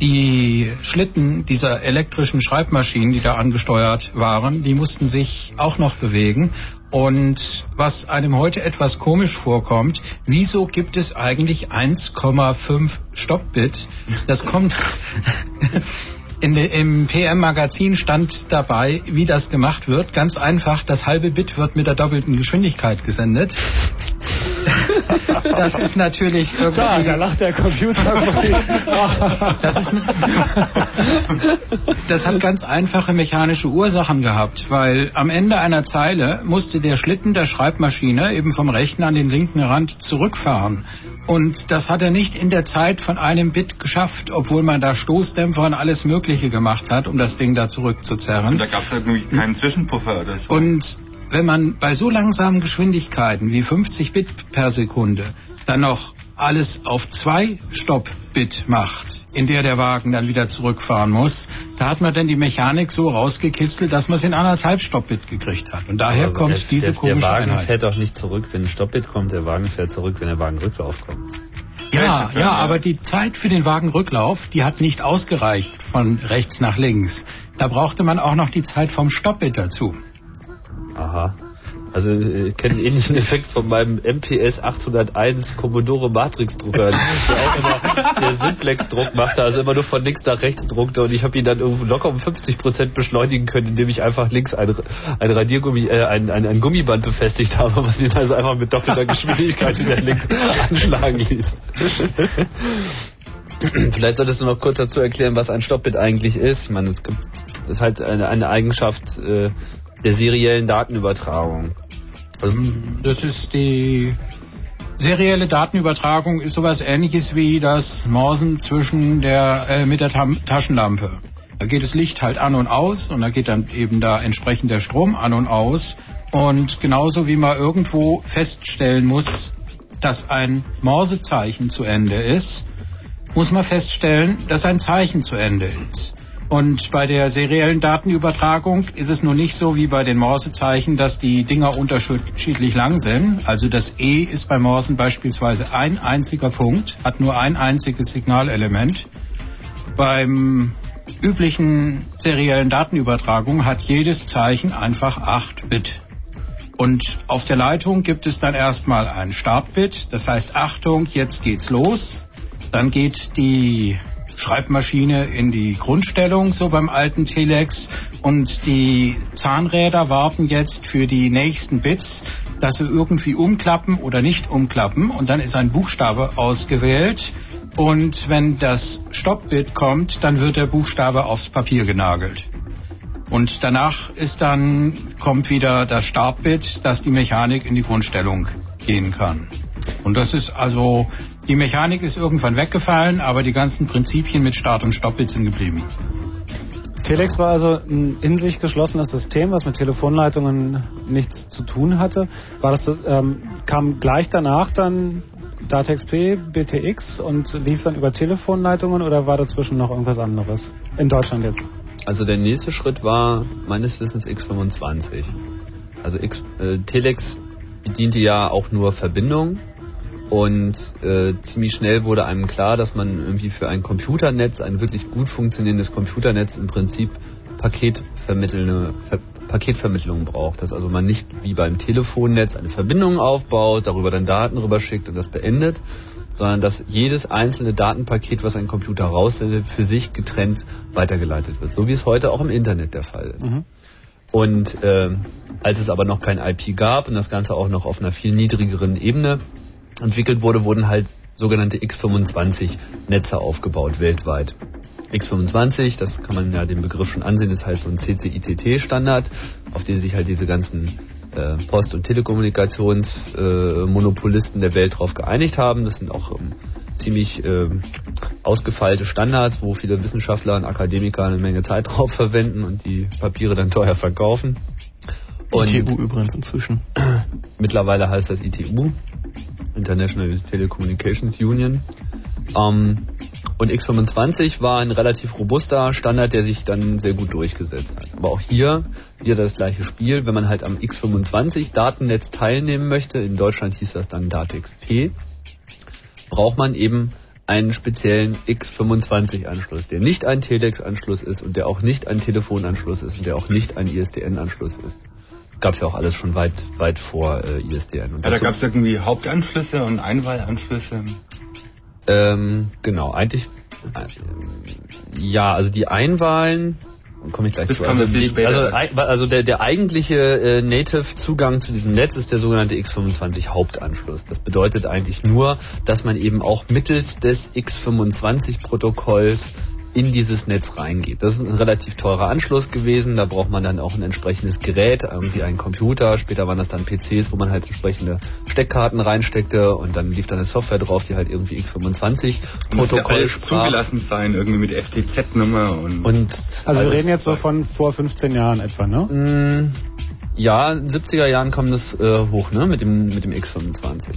Die Schlitten dieser elektrischen Schreibmaschinen, die da angesteuert waren, die mussten sich auch noch bewegen. Und was einem heute etwas komisch vorkommt, wieso gibt es eigentlich 1,5 Stoppbit? Das kommt in im PM-Magazin stand dabei, wie das gemacht wird. Ganz einfach, das halbe Bit wird mit der doppelten Geschwindigkeit gesendet. Das ist natürlich irgendwie... Da, da lacht der Computer. Das, ist, das hat ganz einfache mechanische Ursachen gehabt, weil am Ende einer Zeile musste der Schlitten der Schreibmaschine eben vom rechten an den linken Rand zurückfahren. Und das hat er nicht in der Zeit von einem Bit geschafft, obwohl man da Stoßdämpfer und alles Mögliche gemacht hat, um das Ding da zurückzuzerren. Und da gab es irgendwie keinen Zwischenpuffer oder so. Und wenn man bei so langsamen Geschwindigkeiten wie 50 Bit per Sekunde dann noch alles auf zwei Stopp-Bit macht, in der der Wagen dann wieder zurückfahren muss. Da hat man dann die Mechanik so rausgekitzelt, dass man es in anderthalb Stoppbit gekriegt hat. Und daher Aber kommt der, diese der, komische Der Wagen Einheit. fährt auch nicht zurück, wenn ein Stoppbit kommt. Der Wagen fährt zurück, wenn der Wagenrücklauf kommt. Ja, ja, aber die Zeit für den Wagenrücklauf, die hat nicht ausgereicht von rechts nach links. Da brauchte man auch noch die Zeit vom Stoppbit dazu. Aha. Also äh, ich kenne einen ähnlichen Effekt von meinem MPS 801 Commodore Matrix Drucker, der auch immer der Simplex Druck machte, also immer nur von links nach rechts druckte und ich habe ihn dann locker um 50 Prozent beschleunigen können, indem ich einfach links ein, ein Radiergummi, äh, ein, ein, ein Gummiband befestigt habe, was ihn also einfach mit doppelter Geschwindigkeit wieder links anschlagen ließ. Vielleicht solltest du noch kurz dazu erklären, was ein Stoppbit eigentlich ist. Meine, es gibt, ist halt eine, eine Eigenschaft äh, der seriellen Datenübertragung. Also, Das ist die serielle Datenübertragung ist sowas ähnliches wie das Morsen zwischen der äh, mit der Tam Taschenlampe. Da geht das Licht halt an und aus und da geht dann eben da entsprechend der Strom an und aus und genauso wie man irgendwo feststellen muss, dass ein Morsezeichen zu Ende ist, muss man feststellen, dass ein Zeichen zu Ende ist. Und bei der seriellen Datenübertragung ist es nun nicht so wie bei den Morsezeichen, dass die Dinger unterschiedlich lang sind. Also das E ist bei Morsen beispielsweise ein einziger Punkt, hat nur ein einziges Signalelement. Beim üblichen seriellen Datenübertragung hat jedes Zeichen einfach 8 Bit. Und auf der Leitung gibt es dann erstmal ein Startbit, das heißt Achtung, jetzt geht's los. Dann geht die Schreibmaschine in die Grundstellung, so beim alten Telex. Und die Zahnräder warten jetzt für die nächsten Bits, dass sie irgendwie umklappen oder nicht umklappen. Und dann ist ein Buchstabe ausgewählt. Und wenn das Stoppbit kommt, dann wird der Buchstabe aufs Papier genagelt. Und danach ist dann, kommt wieder das Startbit, dass die Mechanik in die Grundstellung gehen kann. Und das ist also, die Mechanik ist irgendwann weggefallen, aber die ganzen Prinzipien mit Start- und Stoppbit sind geblieben. Telex war also ein in sich geschlossenes System, was mit Telefonleitungen nichts zu tun hatte. War das, ähm, kam gleich danach dann DATEX-P, BTX und lief dann über Telefonleitungen oder war dazwischen noch irgendwas anderes? In Deutschland jetzt? Also der nächste Schritt war meines Wissens X25. Also X, äh, Telex bediente ja auch nur Verbindungen und äh, ziemlich schnell wurde einem klar, dass man irgendwie für ein Computernetz, ein wirklich gut funktionierendes Computernetz im Prinzip paketvermittelnde Ver Paketvermittlung braucht. Dass also man nicht wie beim Telefonnetz eine Verbindung aufbaut, darüber dann Daten rüberschickt und das beendet, sondern dass jedes einzelne Datenpaket, was ein Computer raussendet, für sich getrennt weitergeleitet wird. So wie es heute auch im Internet der Fall ist. Mhm. Und äh, als es aber noch kein IP gab und das Ganze auch noch auf einer viel niedrigeren Ebene entwickelt wurde, wurden halt sogenannte X25-Netze aufgebaut weltweit. X25, das kann man ja den Begriff schon ansehen, ist halt so ein CCITT-Standard, auf den sich halt diese ganzen äh, Post- und Telekommunikationsmonopolisten der Welt drauf geeinigt haben. Das sind auch ähm, ziemlich äh, ausgefeilte Standards, wo viele Wissenschaftler und Akademiker eine Menge Zeit drauf verwenden und die Papiere dann teuer verkaufen. Und ITU übrigens inzwischen. mittlerweile heißt das ITU, International Telecommunications Union. Ähm, und X25 war ein relativ robuster Standard, der sich dann sehr gut durchgesetzt hat. Aber auch hier wieder das gleiche Spiel. Wenn man halt am X25 Datennetz teilnehmen möchte, in Deutschland hieß das dann DATEX-P, braucht man eben einen speziellen X25-Anschluss, der nicht ein Telex-Anschluss ist und der auch nicht ein Telefonanschluss ist und der auch nicht ein ISDN-Anschluss ist. Gab es ja auch alles schon weit, weit vor äh, ISDN. Und Ja, da gab es irgendwie Hauptanschlüsse und Einwahlanschlüsse. Ähm, genau, eigentlich. Äh, ja, also die Einwahlen. Komme ich gleich Das zu. Also, die, also, also der, der eigentliche äh, Native-Zugang zu diesem Netz ist der sogenannte X25 Hauptanschluss. Das bedeutet eigentlich nur, dass man eben auch mittels des X25-Protokolls in dieses Netz reingeht. Das ist ein relativ teurer Anschluss gewesen. Da braucht man dann auch ein entsprechendes Gerät, irgendwie einen Computer. Später waren das dann PCs, wo man halt entsprechende Steckkarten reinsteckte und dann lief dann eine Software drauf, die halt irgendwie X25 Muss ja Protokoll sprach. zugelassen sein, irgendwie mit FTZ-Nummer und, Und Also wir reden jetzt so von vor 15 Jahren etwa, ne? Mm, Ja, in den 70er Jahren kam das äh, hoch, ne, mit dem, mit dem X25.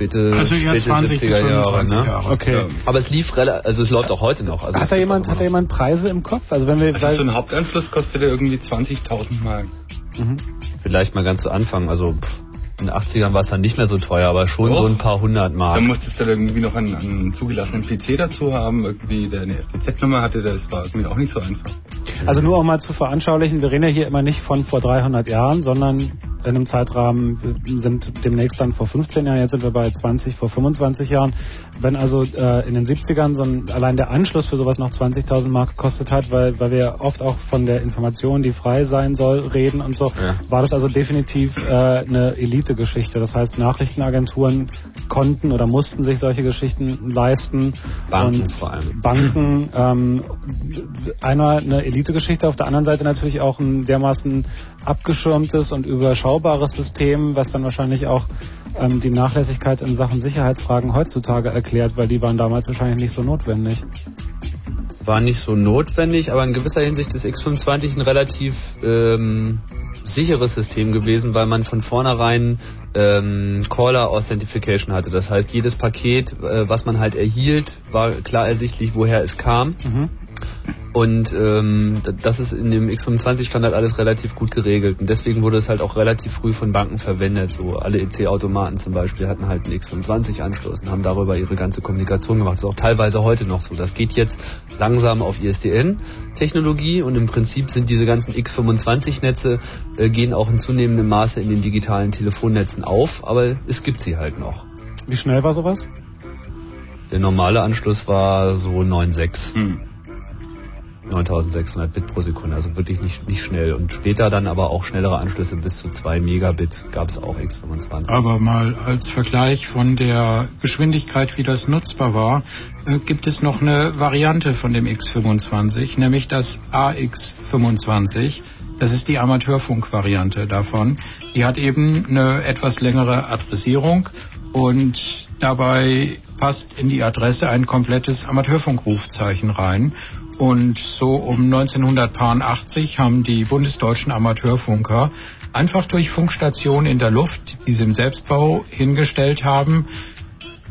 Späte, Also eher späte 20 bis 70er Jahre. 25 Ne? Jahre. Okay. Ja. Aber es lief relativ, also es läuft auch heute noch. Also Hat da jemand, auch hat da jemand Preise im Kopf? Also wenn wir, Also weil, so ein Hauptanschluss kostet ja irgendwie 20.000 Mark. Mhm. vielleicht mal ganz zu Anfang. Also pff, in den 80ern war es dann nicht mehr so teuer, aber schon Doch. so ein paar hundert Mark. Dann musstest du irgendwie noch einen, einen zugelassenen PC dazu haben, irgendwie der eine FTZ-Nummer hatte, das war irgendwie auch nicht so einfach. Also nur um mal zu veranschaulichen, wir reden ja hier immer nicht von vor 300 Jahren, sondern in einem Zeitrahmen sind demnächst dann vor 15 Jahren, jetzt sind wir bei 20, vor 25 Jahren. Wenn also äh, in den 70ern so ein, allein der Anschluss für sowas noch 20.000 Mark gekostet hat, weil, weil wir oft auch von der Information, die frei sein soll, reden und so, Ja. war das also definitiv äh, eine Elite-Geschichte. Das heißt, Nachrichtenagenturen konnten oder mussten sich solche Geschichten leisten. Banken und vor allem. Banken, ähm, einmal eine Elite-Geschichte, auf der anderen Seite natürlich auch ein dermaßen abgeschirmtes und überschaubares System, was dann wahrscheinlich auch ähm, die Nachlässigkeit in Sachen Sicherheitsfragen heutzutage erklärt, weil die waren damals wahrscheinlich nicht so notwendig. war nicht so notwendig, aber in gewisser Hinsicht ist X25 ein relativ ähm, sicheres System gewesen, weil man von vornherein ähm, Caller Authentication hatte. Das heißt, jedes Paket, äh, was man halt erhielt, war klar ersichtlich, woher es kam. Und ähm, das ist in dem X25-Standard alles relativ gut geregelt. Und deswegen wurde es halt auch relativ früh von Banken verwendet. So alle EC-Automaten zum Beispiel hatten halt einen X25-Anschluss und haben darüber ihre ganze Kommunikation gemacht. Das ist auch teilweise heute noch so. Das geht jetzt langsam auf ISDN-Technologie und im Prinzip sind diese ganzen X25-Netze äh, gehen auch in zunehmendem Maße in den digitalen Telefonnetzen auf, aber es gibt sie halt noch. Wie schnell war sowas? Der normale Anschluss war so 9,6. Hm. 9600 Bit pro Sekunde, also wirklich nicht, nicht schnell. Und später dann aber auch schnellere Anschlüsse bis zu 2 Megabit gab es auch X25. Aber mal als Vergleich von der Geschwindigkeit, wie das nutzbar war, äh, gibt es noch eine Variante von dem X25, nämlich das AX25. Das ist die Amateurfunk-Variante davon. Die hat eben eine etwas längere Adressierung und dabei passt in die Adresse ein komplettes Amateurfunkrufzeichen rein. Und so um 1980 haben die bundesdeutschen Amateurfunker einfach durch Funkstationen in der Luft, die sie im Selbstbau hingestellt haben,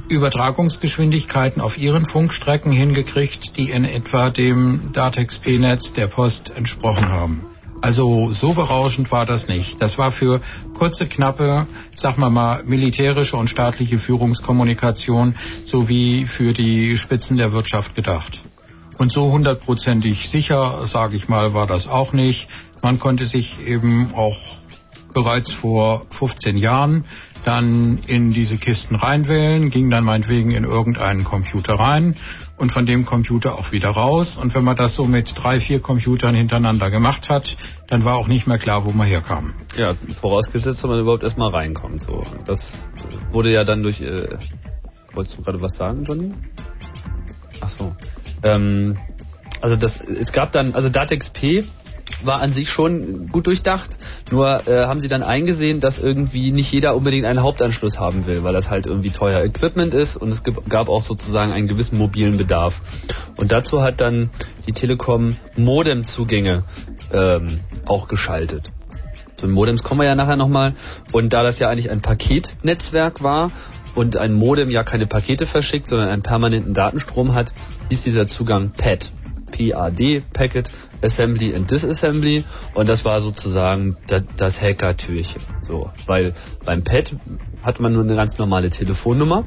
Übertragungsgeschwindigkeiten auf ihren Funkstrecken hingekriegt, die in etwa dem Datex-P-Netz der Post entsprochen haben. Also so berauschend war das nicht. Das war für kurze, knappe, sag mal mal, militärische und staatliche Führungskommunikation sowie für die Spitzen der Wirtschaft gedacht. Und so hundertprozentig sicher, sage ich mal, war das auch nicht. Man konnte sich eben auch bereits vor 15 Jahren dann in diese Kisten reinwählen, ging dann meinetwegen in irgendeinen Computer rein und von dem Computer auch wieder raus. Und wenn man das so mit drei, vier Computern hintereinander gemacht hat, dann war auch nicht mehr klar, wo man herkam. Ja, vorausgesetzt, dass man überhaupt erstmal reinkommt. So. Das wurde ja dann durch. Äh, wolltest du gerade was sagen, Johnny? Ach so. Ähm, also das, es gab dann, also Datex P war an sich schon gut durchdacht, nur äh, haben sie dann eingesehen, dass irgendwie nicht jeder unbedingt einen Hauptanschluss haben will, weil das halt irgendwie teuer Equipment ist und es gab auch sozusagen einen gewissen mobilen Bedarf. Und dazu hat dann die Telekom Modemzugänge ähm, auch geschaltet. Zu den Modems kommen wir ja nachher nochmal. Und da das ja eigentlich ein Paketnetzwerk war und ein Modem ja keine Pakete verschickt, sondern einen permanenten Datenstrom hat, hieß dieser Zugang PAD. PAD, Packet Assembly and Disassembly. Und das war sozusagen da- das Hacker-Türchen. So, weil beim PAD hat man nur eine ganz normale Telefonnummer.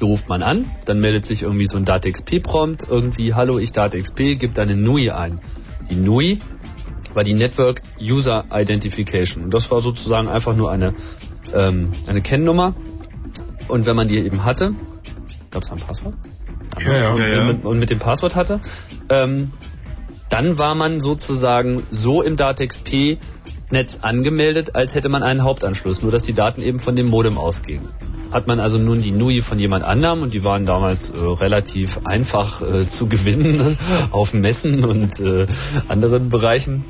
Die ruft man an, dann meldet sich irgendwie so ein DATXP-Prompt, irgendwie, hallo, ich DATXP, gibt eine NUI ein. Die NUI war die Network User Identification. Und das war sozusagen einfach nur eine, ähm, eine Kennnummer. Und wenn man die eben hatte, gab es ein Passwort? Ja, ja. Und, Ja. Mit, und mit dem Passwort hatte, ähm, dann war man sozusagen so im DATXP-Netz angemeldet, als hätte man einen Hauptanschluss, nur dass die Daten eben von dem Modem ausgingen. Hat man also nun die NUI von jemand anderem und die waren damals äh, relativ einfach äh, zu gewinnen auf Messen und äh, anderen Bereichen.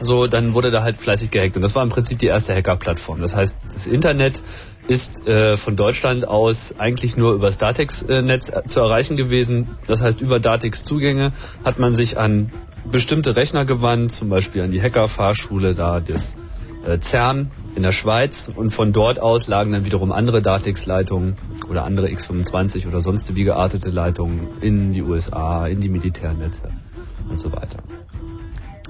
So, dann wurde da halt fleißig gehackt und das war im Prinzip die erste Hacker-Plattform. Das heißt, das Internet ist äh, von Deutschland aus eigentlich nur über das Datex-Netz äh, zu erreichen gewesen. Das heißt, über Datex-Zugänge hat man sich an bestimmte Rechner gewandt, zum Beispiel an die Hacker-Fahrschule, da das äh, CERN in der Schweiz und von dort aus lagen dann wiederum andere Datex-Leitungen oder andere X25 oder sonst wie geartete Leitungen in die USA, in die Militärnetze und so weiter.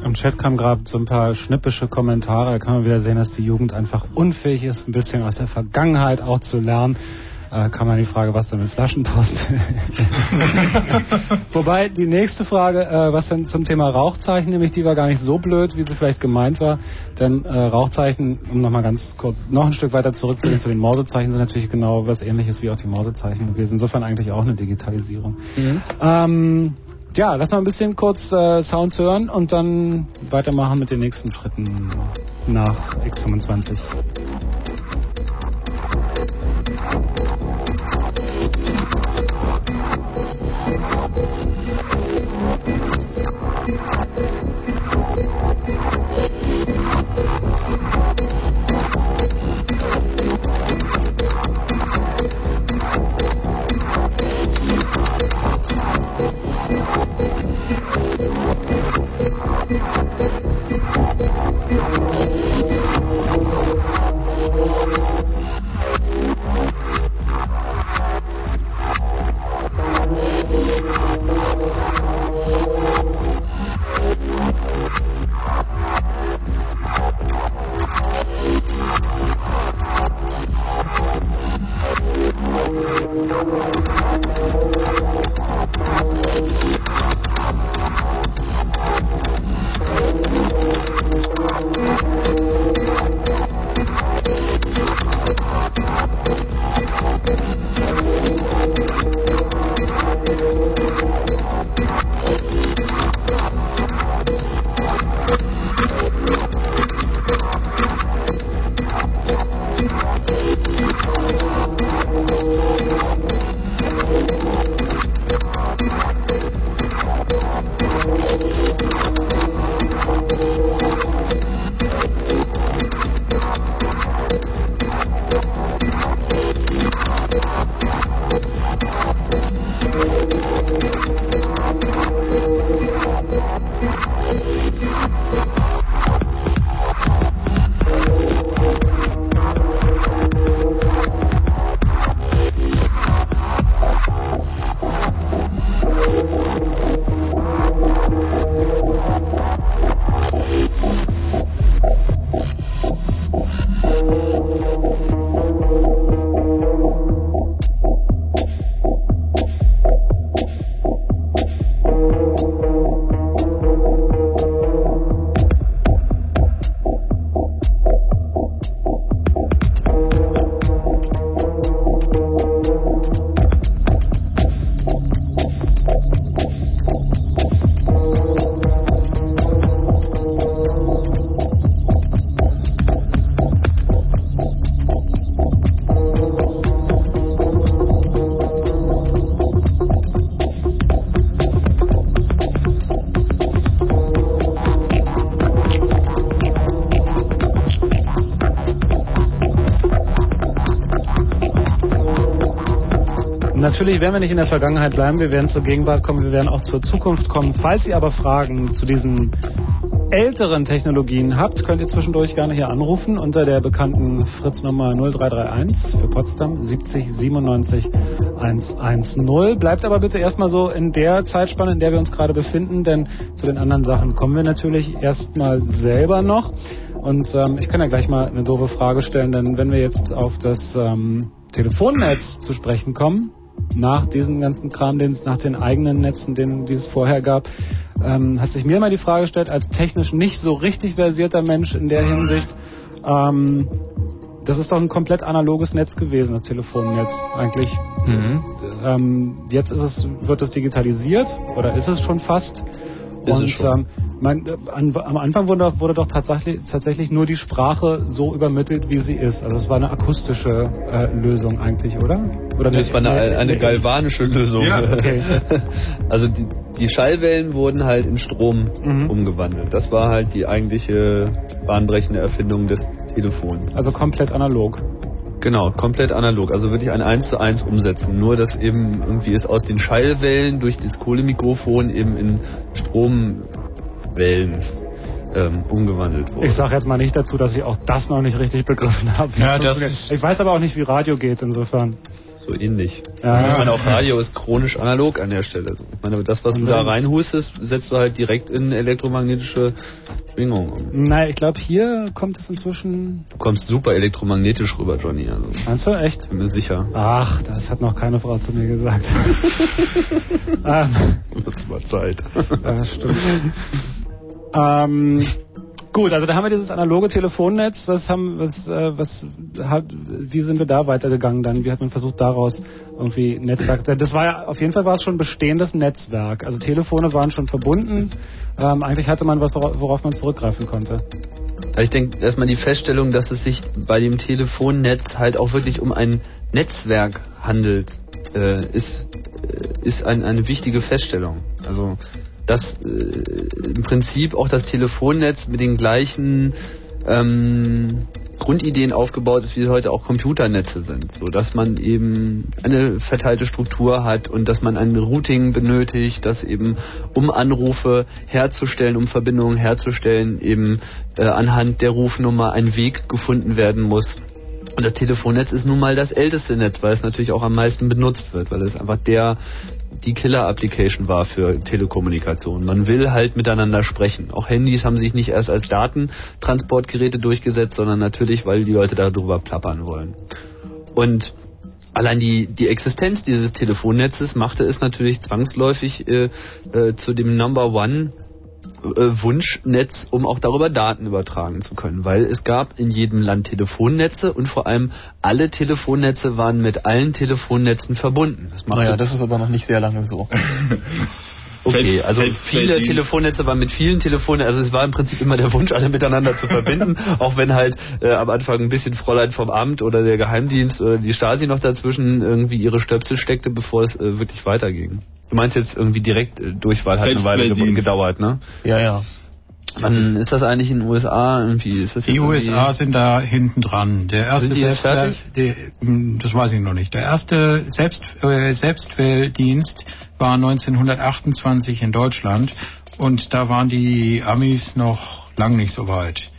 Im Chat kamen gerade so ein paar schnippische Kommentare. Da kann man wieder sehen, dass die Jugend einfach unfähig ist, ein bisschen aus der Vergangenheit auch zu lernen. Äh, kann man die Frage, was denn mit Flaschenpost? Wobei die nächste Frage, äh, was denn zum Thema Rauchzeichen, nämlich die war gar nicht so blöd, wie sie vielleicht gemeint war. Denn äh, Rauchzeichen, um nochmal ganz kurz noch ein Stück weiter zurückzugehen zu den Morsezeichen, sind natürlich genau was ähnliches wie auch die Morsezeichen gewesen. Insofern eigentlich auch eine Digitalisierung. Mhm. Ähm, ja, lass mal ein bisschen kurz äh, Sounds hören und dann weitermachen mit den nächsten Schritten nach X25. Natürlich werden wir nicht in der Vergangenheit bleiben, wir werden zur Gegenwart kommen, wir werden auch zur Zukunft kommen. Falls ihr aber Fragen zu diesen älteren Technologien habt, könnt ihr zwischendurch gerne hier anrufen unter der bekannten Fritz-Nummer 0331 für Potsdam 70 97 110. Bleibt aber bitte erstmal so in der Zeitspanne, in der wir uns gerade befinden, denn zu den anderen Sachen kommen wir natürlich erstmal selber noch. Und ähm, ich kann ja gleich mal eine doofe Frage stellen, denn wenn wir jetzt auf das ähm, Telefonnetz zu sprechen kommen, nach diesem ganzen Kram, den es nach den eigenen Netzen, den, die es vorher gab, ähm, hat sich mir mal die Frage gestellt, als technisch nicht so richtig versierter Mensch in der Hinsicht, ähm, das ist doch ein komplett analoges Netz gewesen, das Telefonnetz eigentlich. Mhm. Ähm, jetzt ist es, wird es digitalisiert oder ist es schon fast? Ist Und es schon. Ähm, mein, äh, an, am Anfang wurde, wurde doch tatsächlich, tatsächlich nur die Sprache so übermittelt, wie sie ist. Also es war eine akustische äh, Lösung eigentlich, oder? Oder Das war eine, eine galvanische Lösung. Ja, okay. Also die, die Schallwellen wurden halt in Strom Mhm. umgewandelt. Das war halt die eigentliche bahnbrechende Erfindung des Telefons. Also komplett analog. Genau, komplett analog. Also wirklich ein 1 zu 1 umsetzen. Nur, dass eben irgendwie es aus den Schallwellen durch das Kohlemikrofon eben in Stromwellen ähm, umgewandelt wurde. Ich sage jetzt mal nicht dazu, dass ich auch das noch nicht richtig begriffen habe. Ja, ich weiß aber auch nicht, wie Radio geht, insofern. So ähnlich. Ja. Ich meine, auch Radio ist chronisch analog an der Stelle. Ich meine, das, was du da reinhustest, setzt du halt direkt in elektromagnetische Schwingung um. Nein, ich glaube, hier kommt es inzwischen. Du kommst super elektromagnetisch rüber, Johnny. Also, Meinst du? Echt? bin mir sicher. Ach, das hat noch keine Frau zu mir gesagt. ähm, Das war Zeit. ja, stimmt. Ähm, gut, also da haben wir dieses analoge Telefonnetz. Was haben, was, äh, was, hat, wie sind wir da weitergegangen dann? Wie hat man versucht daraus irgendwie Netzwerk? Das war ja auf jeden Fall war es schon bestehendes Netzwerk. Also Telefone waren schon verbunden. Ähm, eigentlich hatte man was, worauf man zurückgreifen konnte. Also ich denke erstmal die Feststellung, dass es sich bei dem Telefonnetz halt auch wirklich um ein Netzwerk handelt, äh, ist, äh, ist ein, eine wichtige Feststellung. Also dass äh, im Prinzip auch das Telefonnetz mit den gleichen ähm, Grundideen aufgebaut ist, wie heute auch Computernetze sind, so dass man eben eine verteilte Struktur hat und dass man ein Routing benötigt, dass eben um Anrufe herzustellen, um Verbindungen herzustellen, eben äh, anhand der Rufnummer ein Weg gefunden werden muss. Und das Telefonnetz ist nun mal das älteste Netz, weil es natürlich auch am meisten benutzt wird, weil es einfach der die Killer-Application war für Telekommunikation. Man will halt miteinander sprechen. Auch Handys haben sich nicht erst als Datentransportgeräte durchgesetzt, sondern natürlich, weil die Leute darüber plappern wollen. Und allein die, die Existenz dieses Telefonnetzes machte es natürlich zwangsläufig äh, äh, zu dem Number One Wunschnetz, um auch darüber Daten übertragen zu können, weil es gab in jedem Land Telefonnetze und vor allem alle Telefonnetze waren mit allen Telefonnetzen verbunden. Das machte Naja, das ist aber noch nicht sehr lange so. Okay, Selbst- also selbst viele Berlin. Telefonnetze waren mit vielen Telefonen, also es war im Prinzip immer der Wunsch, alle miteinander zu verbinden, auch wenn halt äh, am Anfang ein bisschen Fräulein vom Amt oder der Geheimdienst oder die Stasi noch dazwischen irgendwie ihre Stöpsel steckte, bevor es äh, wirklich weiterging. Du meinst jetzt irgendwie direkt äh, Durchwahl hat eine Weile gedauert, ne? Ja, ja. Wann ist das eigentlich in den USA irgendwie? Ist das Die USA sind da hinten dran. Der erste Sind die jetzt fertig? die, hm, das weiß ich noch nicht. Der erste Selbst, äh, Selbstwähldienst war 1928 in Deutschland und da waren die Amis noch lang nicht so weit.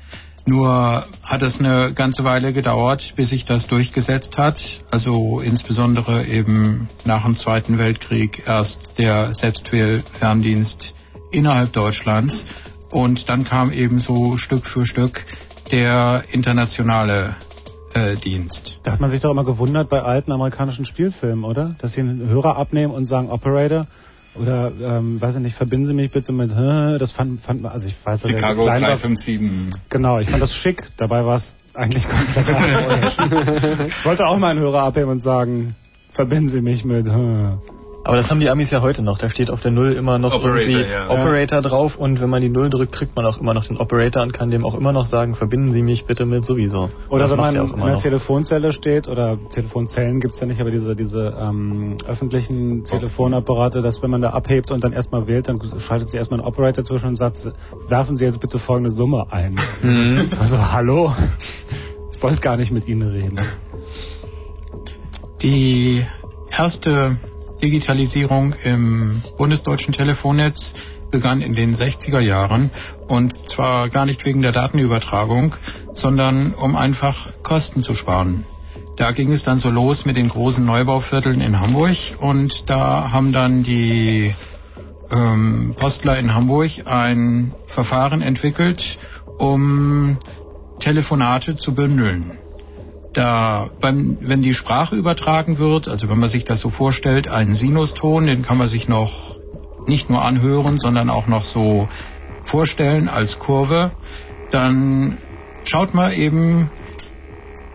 Nur hat es eine ganze Weile gedauert, bis sich das durchgesetzt hat. Also insbesondere eben nach dem Zweiten Weltkrieg erst der Selbstwählferndienst innerhalb Deutschlands und dann kam eben so Stück für Stück der internationale Dienst. Da hat man sich doch immer gewundert bei alten amerikanischen Spielfilmen, oder? Dass sie einen Hörer abnehmen und sagen Operator oder, ähm, weiß ich nicht, verbinden Sie mich bitte mit, das fand, fand man, also ich weiß, dass Chicago klein war. 357. Genau, ich fand das schick, dabei war es eigentlich komplett. Ich wollte auch mal einen Hörer abheben und sagen, verbinden Sie mich mit? Aber das haben die Amis ja heute noch. Da steht auf der Null immer noch Operator, irgendwie ja. Operator drauf und wenn man die Null drückt, kriegt man auch immer noch den Operator und kann dem auch immer noch sagen, verbinden Sie mich bitte mit sowieso. Oder das wenn man in auch immer einer. Telefonzelle steht, oder Telefonzellen gibt's ja nicht, aber diese, diese ähm, öffentlichen Telefonapparate, dass wenn man da abhebt und dann erstmal wählt, dann schaltet sich erstmal ein Operator zwischen und sagt, werfen Sie jetzt bitte folgende Summe ein. Also hallo, ich wollte gar nicht mit Ihnen reden. Die erste Digitalisierung im bundesdeutschen Telefonnetz begann in den 60er Jahren. Und zwar gar nicht wegen der Datenübertragung, sondern um einfach Kosten zu sparen. Da ging es dann so los mit den großen Neubauvierteln in Hamburg. Und da haben dann die ähm, Postler in Hamburg ein Verfahren entwickelt, um Telefonate zu bündeln da beim, wenn die Sprache übertragen wird, also wenn man sich das so vorstellt, einen Sinuston, den kann man sich noch nicht nur anhören, sondern auch noch so vorstellen als Kurve, dann schaut man eben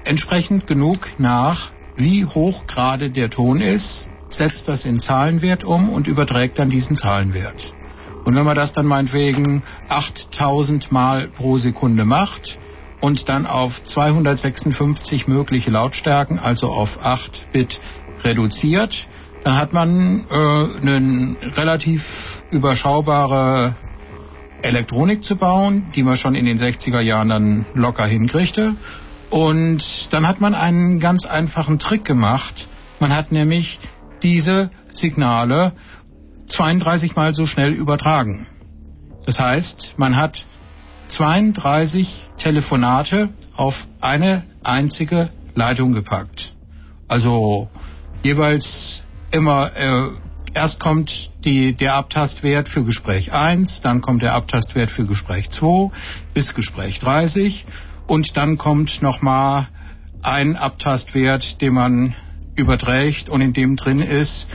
entsprechend genug nach, wie hoch gerade der Ton ist, setzt das in Zahlenwert um und überträgt dann diesen Zahlenwert. Und wenn man das dann meinetwegen 8000 Mal pro Sekunde macht und dann auf 256 mögliche Lautstärken, also auf 8 Bit reduziert, dann hat man äh, eine relativ überschaubare Elektronik zu bauen, die man schon in den 60er Jahren dann locker hinkriegte. Und dann hat man einen ganz einfachen Trick gemacht. Man hat nämlich diese Signale 32 Mal so schnell übertragen. Das heißt, man hat 32 Telefonate auf eine einzige Leitung gepackt. Also jeweils immer äh, erst kommt die, der Abtastwert für Gespräch 1, dann kommt der Abtastwert für Gespräch 2 bis Gespräch 30 und dann kommt nochmal ein Abtastwert, den man überträgt und in dem drin ist,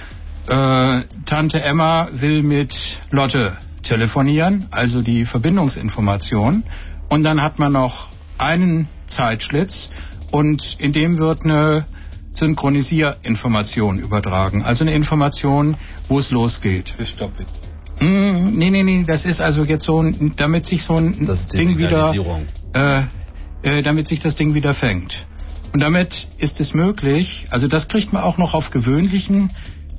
äh, Tante Emma will mit Lotte telefonieren, also die Verbindungsinformation. Und dann hat man noch einen Zeitschlitz und in dem wird eine Synchronisierinformation übertragen. Also eine Information, wo es losgeht. Stopp it. Mm, nee, nee, nee, das ist also jetzt so, ein- damit sich so ein Das ist die Ding wieder, äh, äh, damit sich das Ding wieder fängt. Und damit ist es möglich, also das kriegt man auch noch auf gewöhnlichen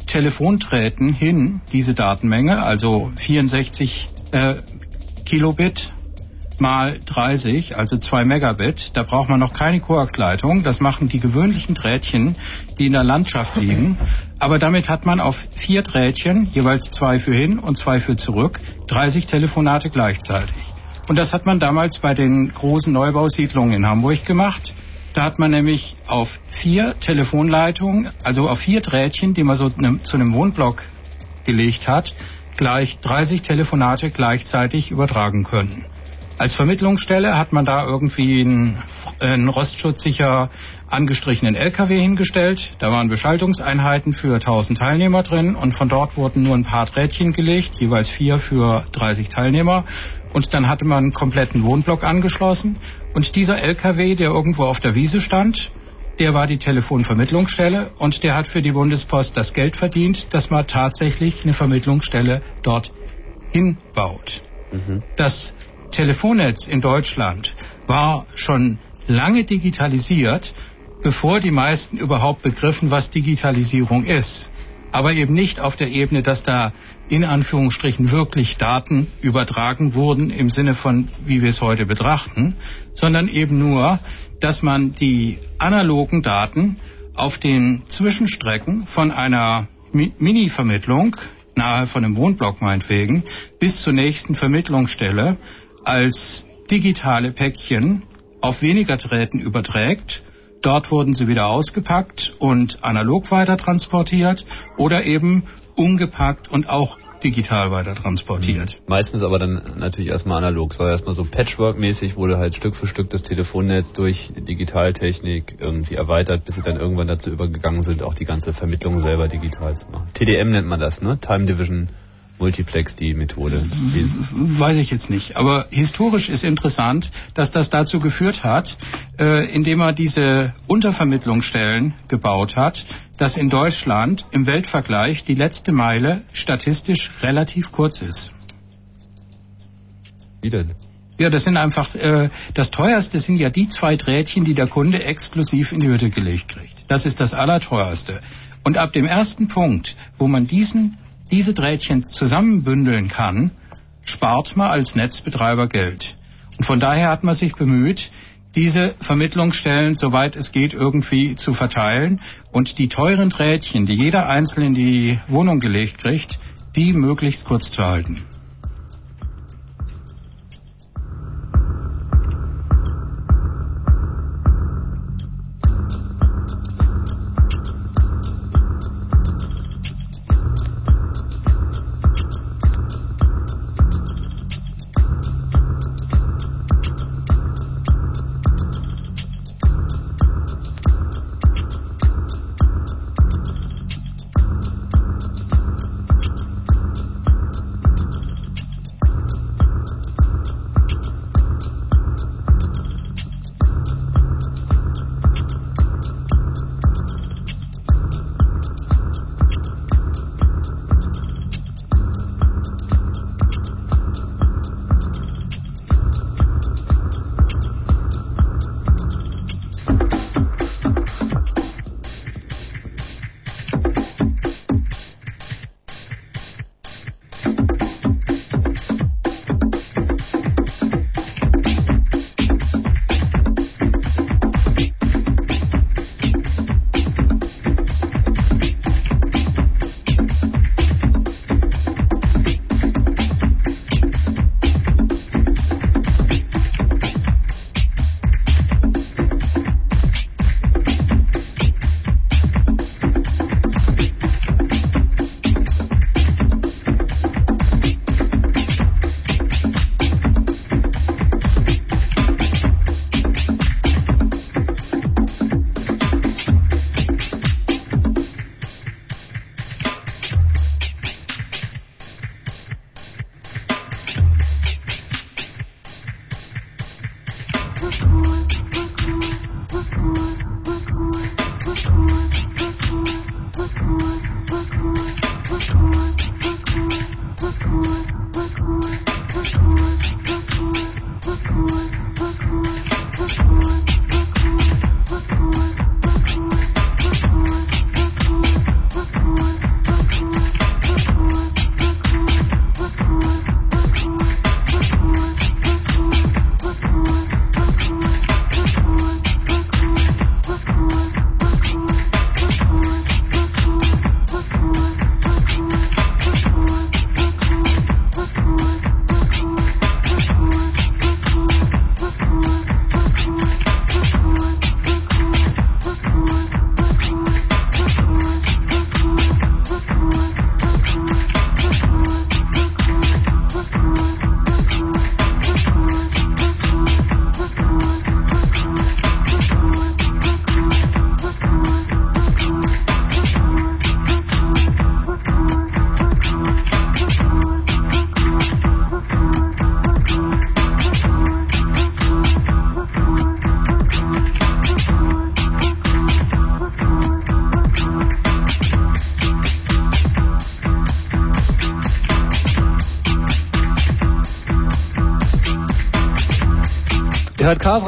Telefonträten hin, diese Datenmenge, also 64 äh, Kilobit mal 30, also 2 Megabit. Da braucht man noch keine Koaxleitung. Das machen die gewöhnlichen Drähtchen, die in der Landschaft liegen. Aber damit hat man auf vier Drähtchen, jeweils zwei für hin und zwei für zurück, 30 Telefonate gleichzeitig. Und das hat man damals bei den großen Neubausiedlungen in Hamburg gemacht. Da hat man nämlich auf vier Telefonleitungen, also auf vier Drähtchen, die man so ne, zu einem Wohnblock gelegt hat, gleich 30 Telefonate gleichzeitig übertragen können. Als Vermittlungsstelle hat man da irgendwie einen, einen rostschutzsicher angestrichenen LKW hingestellt. Da waren Beschaltungseinheiten für 1000 Teilnehmer drin und von dort wurden nur ein paar Drähtchen gelegt, jeweils vier für 30 Teilnehmer. Und dann hatte man einen kompletten Wohnblock angeschlossen. Und dieser LKW, der irgendwo auf der Wiese stand, der war die Telefonvermittlungsstelle und der hat für die Bundespost das Geld verdient, dass man tatsächlich eine Vermittlungsstelle dort hinbaut. Das Telefonnetz in Deutschland war schon lange digitalisiert, bevor die meisten überhaupt begriffen, was Digitalisierung ist. Aber eben nicht auf der Ebene, dass da in Anführungsstrichen wirklich Daten übertragen wurden im Sinne von, wie wir es heute betrachten, sondern eben nur, dass man die analogen Daten auf den Zwischenstrecken von einer Mi- Mini-Vermittlung, nahe von einem Wohnblock meinetwegen, bis zur nächsten Vermittlungsstelle als digitale Päckchen auf weniger Drähten überträgt. Dort wurden sie wieder ausgepackt und analog weiter transportiert oder eben umgepackt und auch digital weiter transportiert. Meistens aber dann natürlich erstmal analog. Es war erstmal so Patchwork-mäßig, wurde halt Stück für Stück das Telefonnetz durch Digitaltechnik irgendwie erweitert, bis sie dann irgendwann dazu übergegangen sind, auch die ganze Vermittlung selber digital zu machen. TDM nennt man das, ne? Time Division Multiplex, die Methode. Weiß ich jetzt nicht. Aber historisch ist interessant, dass das dazu geführt hat, äh, indem er diese Untervermittlungsstellen gebaut hat, dass in Deutschland im Weltvergleich die letzte Meile statistisch relativ kurz ist. wie denn? Ja, das sind einfach, äh, das teuerste sind ja die zwei Drähtchen, die der Kunde exklusiv in die Hütte gelegt kriegt. Das ist das allerteuerste. Und ab dem ersten Punkt, wo man diesen, diese Drähtchen zusammenbündeln kann, spart man als Netzbetreiber Geld. Und von daher hat man sich bemüht, diese Vermittlungsstellen, soweit es geht, irgendwie zu verteilen und die teuren Drähtchen, die jeder einzeln in die Wohnung gelegt kriegt, die möglichst kurz zu halten.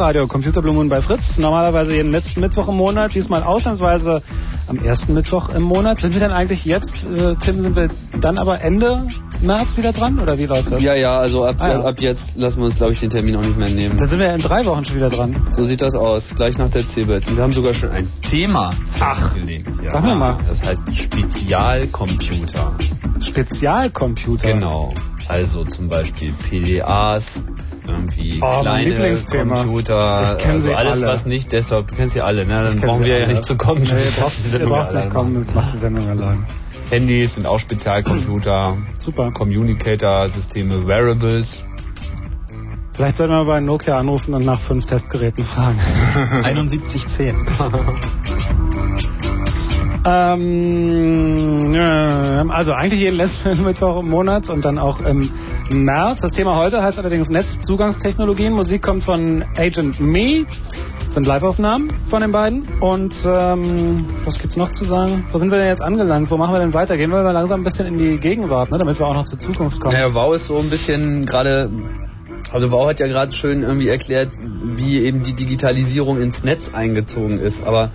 Hört Chaos Radio, Computer Blue Moon bei Fritz. Normalerweise jeden letzten Mittwoch im Monat, diesmal ausnahmsweise am ersten Mittwoch im Monat. Sind wir denn eigentlich jetzt, äh, Tim, sind wir dann aber Ende März wieder dran oder wie läuft das? Ja, ja, also ab, Ah, ja. ab jetzt lassen wir uns, glaube ich, den Termin auch nicht mehr nehmen. Dann sind wir ja in drei Wochen schon wieder dran. So sieht das aus, gleich nach der CeBIT. Und wir haben sogar schon ein Thema festgelegt. Ja. sag mir mal. Das heißt Spezialcomputer. Spezialcomputer. Genau. Also zum Beispiel PDAs, irgendwie Oh, mein kleine Lieblingsthema. Computer, Ich also alles alle. was nicht Desktop, du kennst sie alle, ne? Dann brauchen wir ja alle. nicht zu kommen. Nee, ihr braucht, ihr Sendung braucht nicht kommen macht die Sendung allein. Handys sind auch Spezialcomputer, Super. Communicator-Systeme, Wearables. Vielleicht sollten wir bei Nokia anrufen und nach fünf Testgeräten fragen. 7110. Ähm, also eigentlich jeden letzten Mittwoch im Monat und dann auch im März. Das Thema heute heißt allerdings Netzzugangstechnologien. Musik kommt von Agent Me. Das sind Live-Aufnahmen von den beiden. Und ähm, was gibt's noch zu sagen? Wo sind wir denn jetzt angelangt? Wo machen wir denn weiter? Gehen wir mal langsam ein bisschen in die Gegenwart, ne, damit wir auch noch zur Zukunft kommen. Naja, Wow ist so ein bisschen gerade, also Wow hat ja gerade schön irgendwie erklärt, wie eben die Digitalisierung ins Netz eingezogen ist. Aber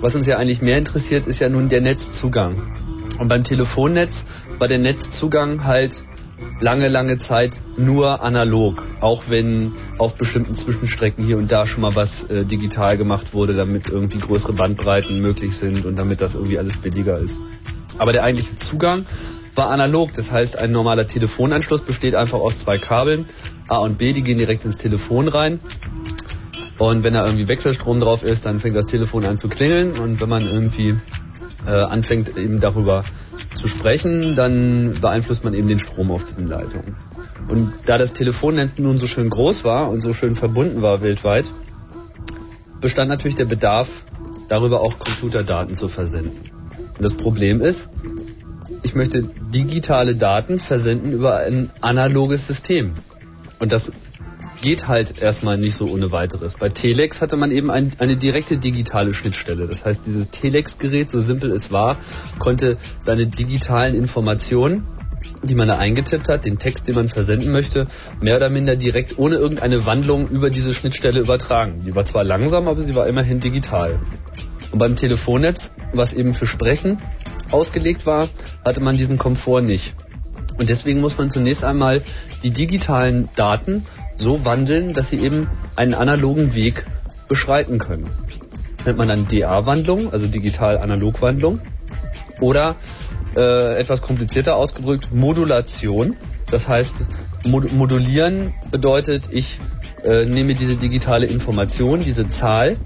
was uns ja eigentlich mehr interessiert, ist ja nun der Netzzugang. Und beim Telefonnetz war der Netzzugang halt lange, lange Zeit nur analog. Auch wenn auf bestimmten Zwischenstrecken hier und da schon mal was äh, digital gemacht wurde, damit irgendwie größere Bandbreiten möglich sind und damit das irgendwie alles billiger ist. Aber der eigentliche Zugang war analog. Das heißt, ein normaler Telefonanschluss besteht einfach aus zwei Kabeln, A und B, die gehen direkt ins Telefon rein. Und wenn da irgendwie Wechselstrom drauf ist, dann fängt das Telefon an zu klingeln. Und wenn man irgendwie äh, anfängt, eben darüber zu sprechen, dann beeinflusst man eben den Strom auf diesen Leitungen. Und da das Telefonnetz nun so schön groß war und so schön verbunden war weltweit, bestand natürlich der Bedarf, darüber auch Computerdaten zu versenden. Und das Problem ist, ich möchte digitale Daten versenden über ein analoges System. Und das geht halt erstmal nicht so ohne weiteres. Bei Telex hatte man eben ein, eine direkte digitale Schnittstelle. Das heißt, dieses Telex-Gerät, so simpel es war, konnte seine digitalen Informationen, die man da eingetippt hat, den Text, den man versenden möchte, mehr oder minder direkt ohne irgendeine Wandlung über diese Schnittstelle übertragen. Die war zwar langsam, aber sie war immerhin digital. Und beim Telefonnetz, was eben für Sprechen ausgelegt war, hatte man diesen Komfort nicht. Und deswegen muss man zunächst einmal die digitalen Daten so wandeln, dass sie eben einen analogen Weg beschreiten können. Das nennt man dann DA-Wandlung, also Digital-Analog-Wandlung. Oder äh, etwas komplizierter ausgedrückt Modulation. Das heißt, mod modulieren bedeutet, ich äh, nehme diese digitale Information, diese Zahl,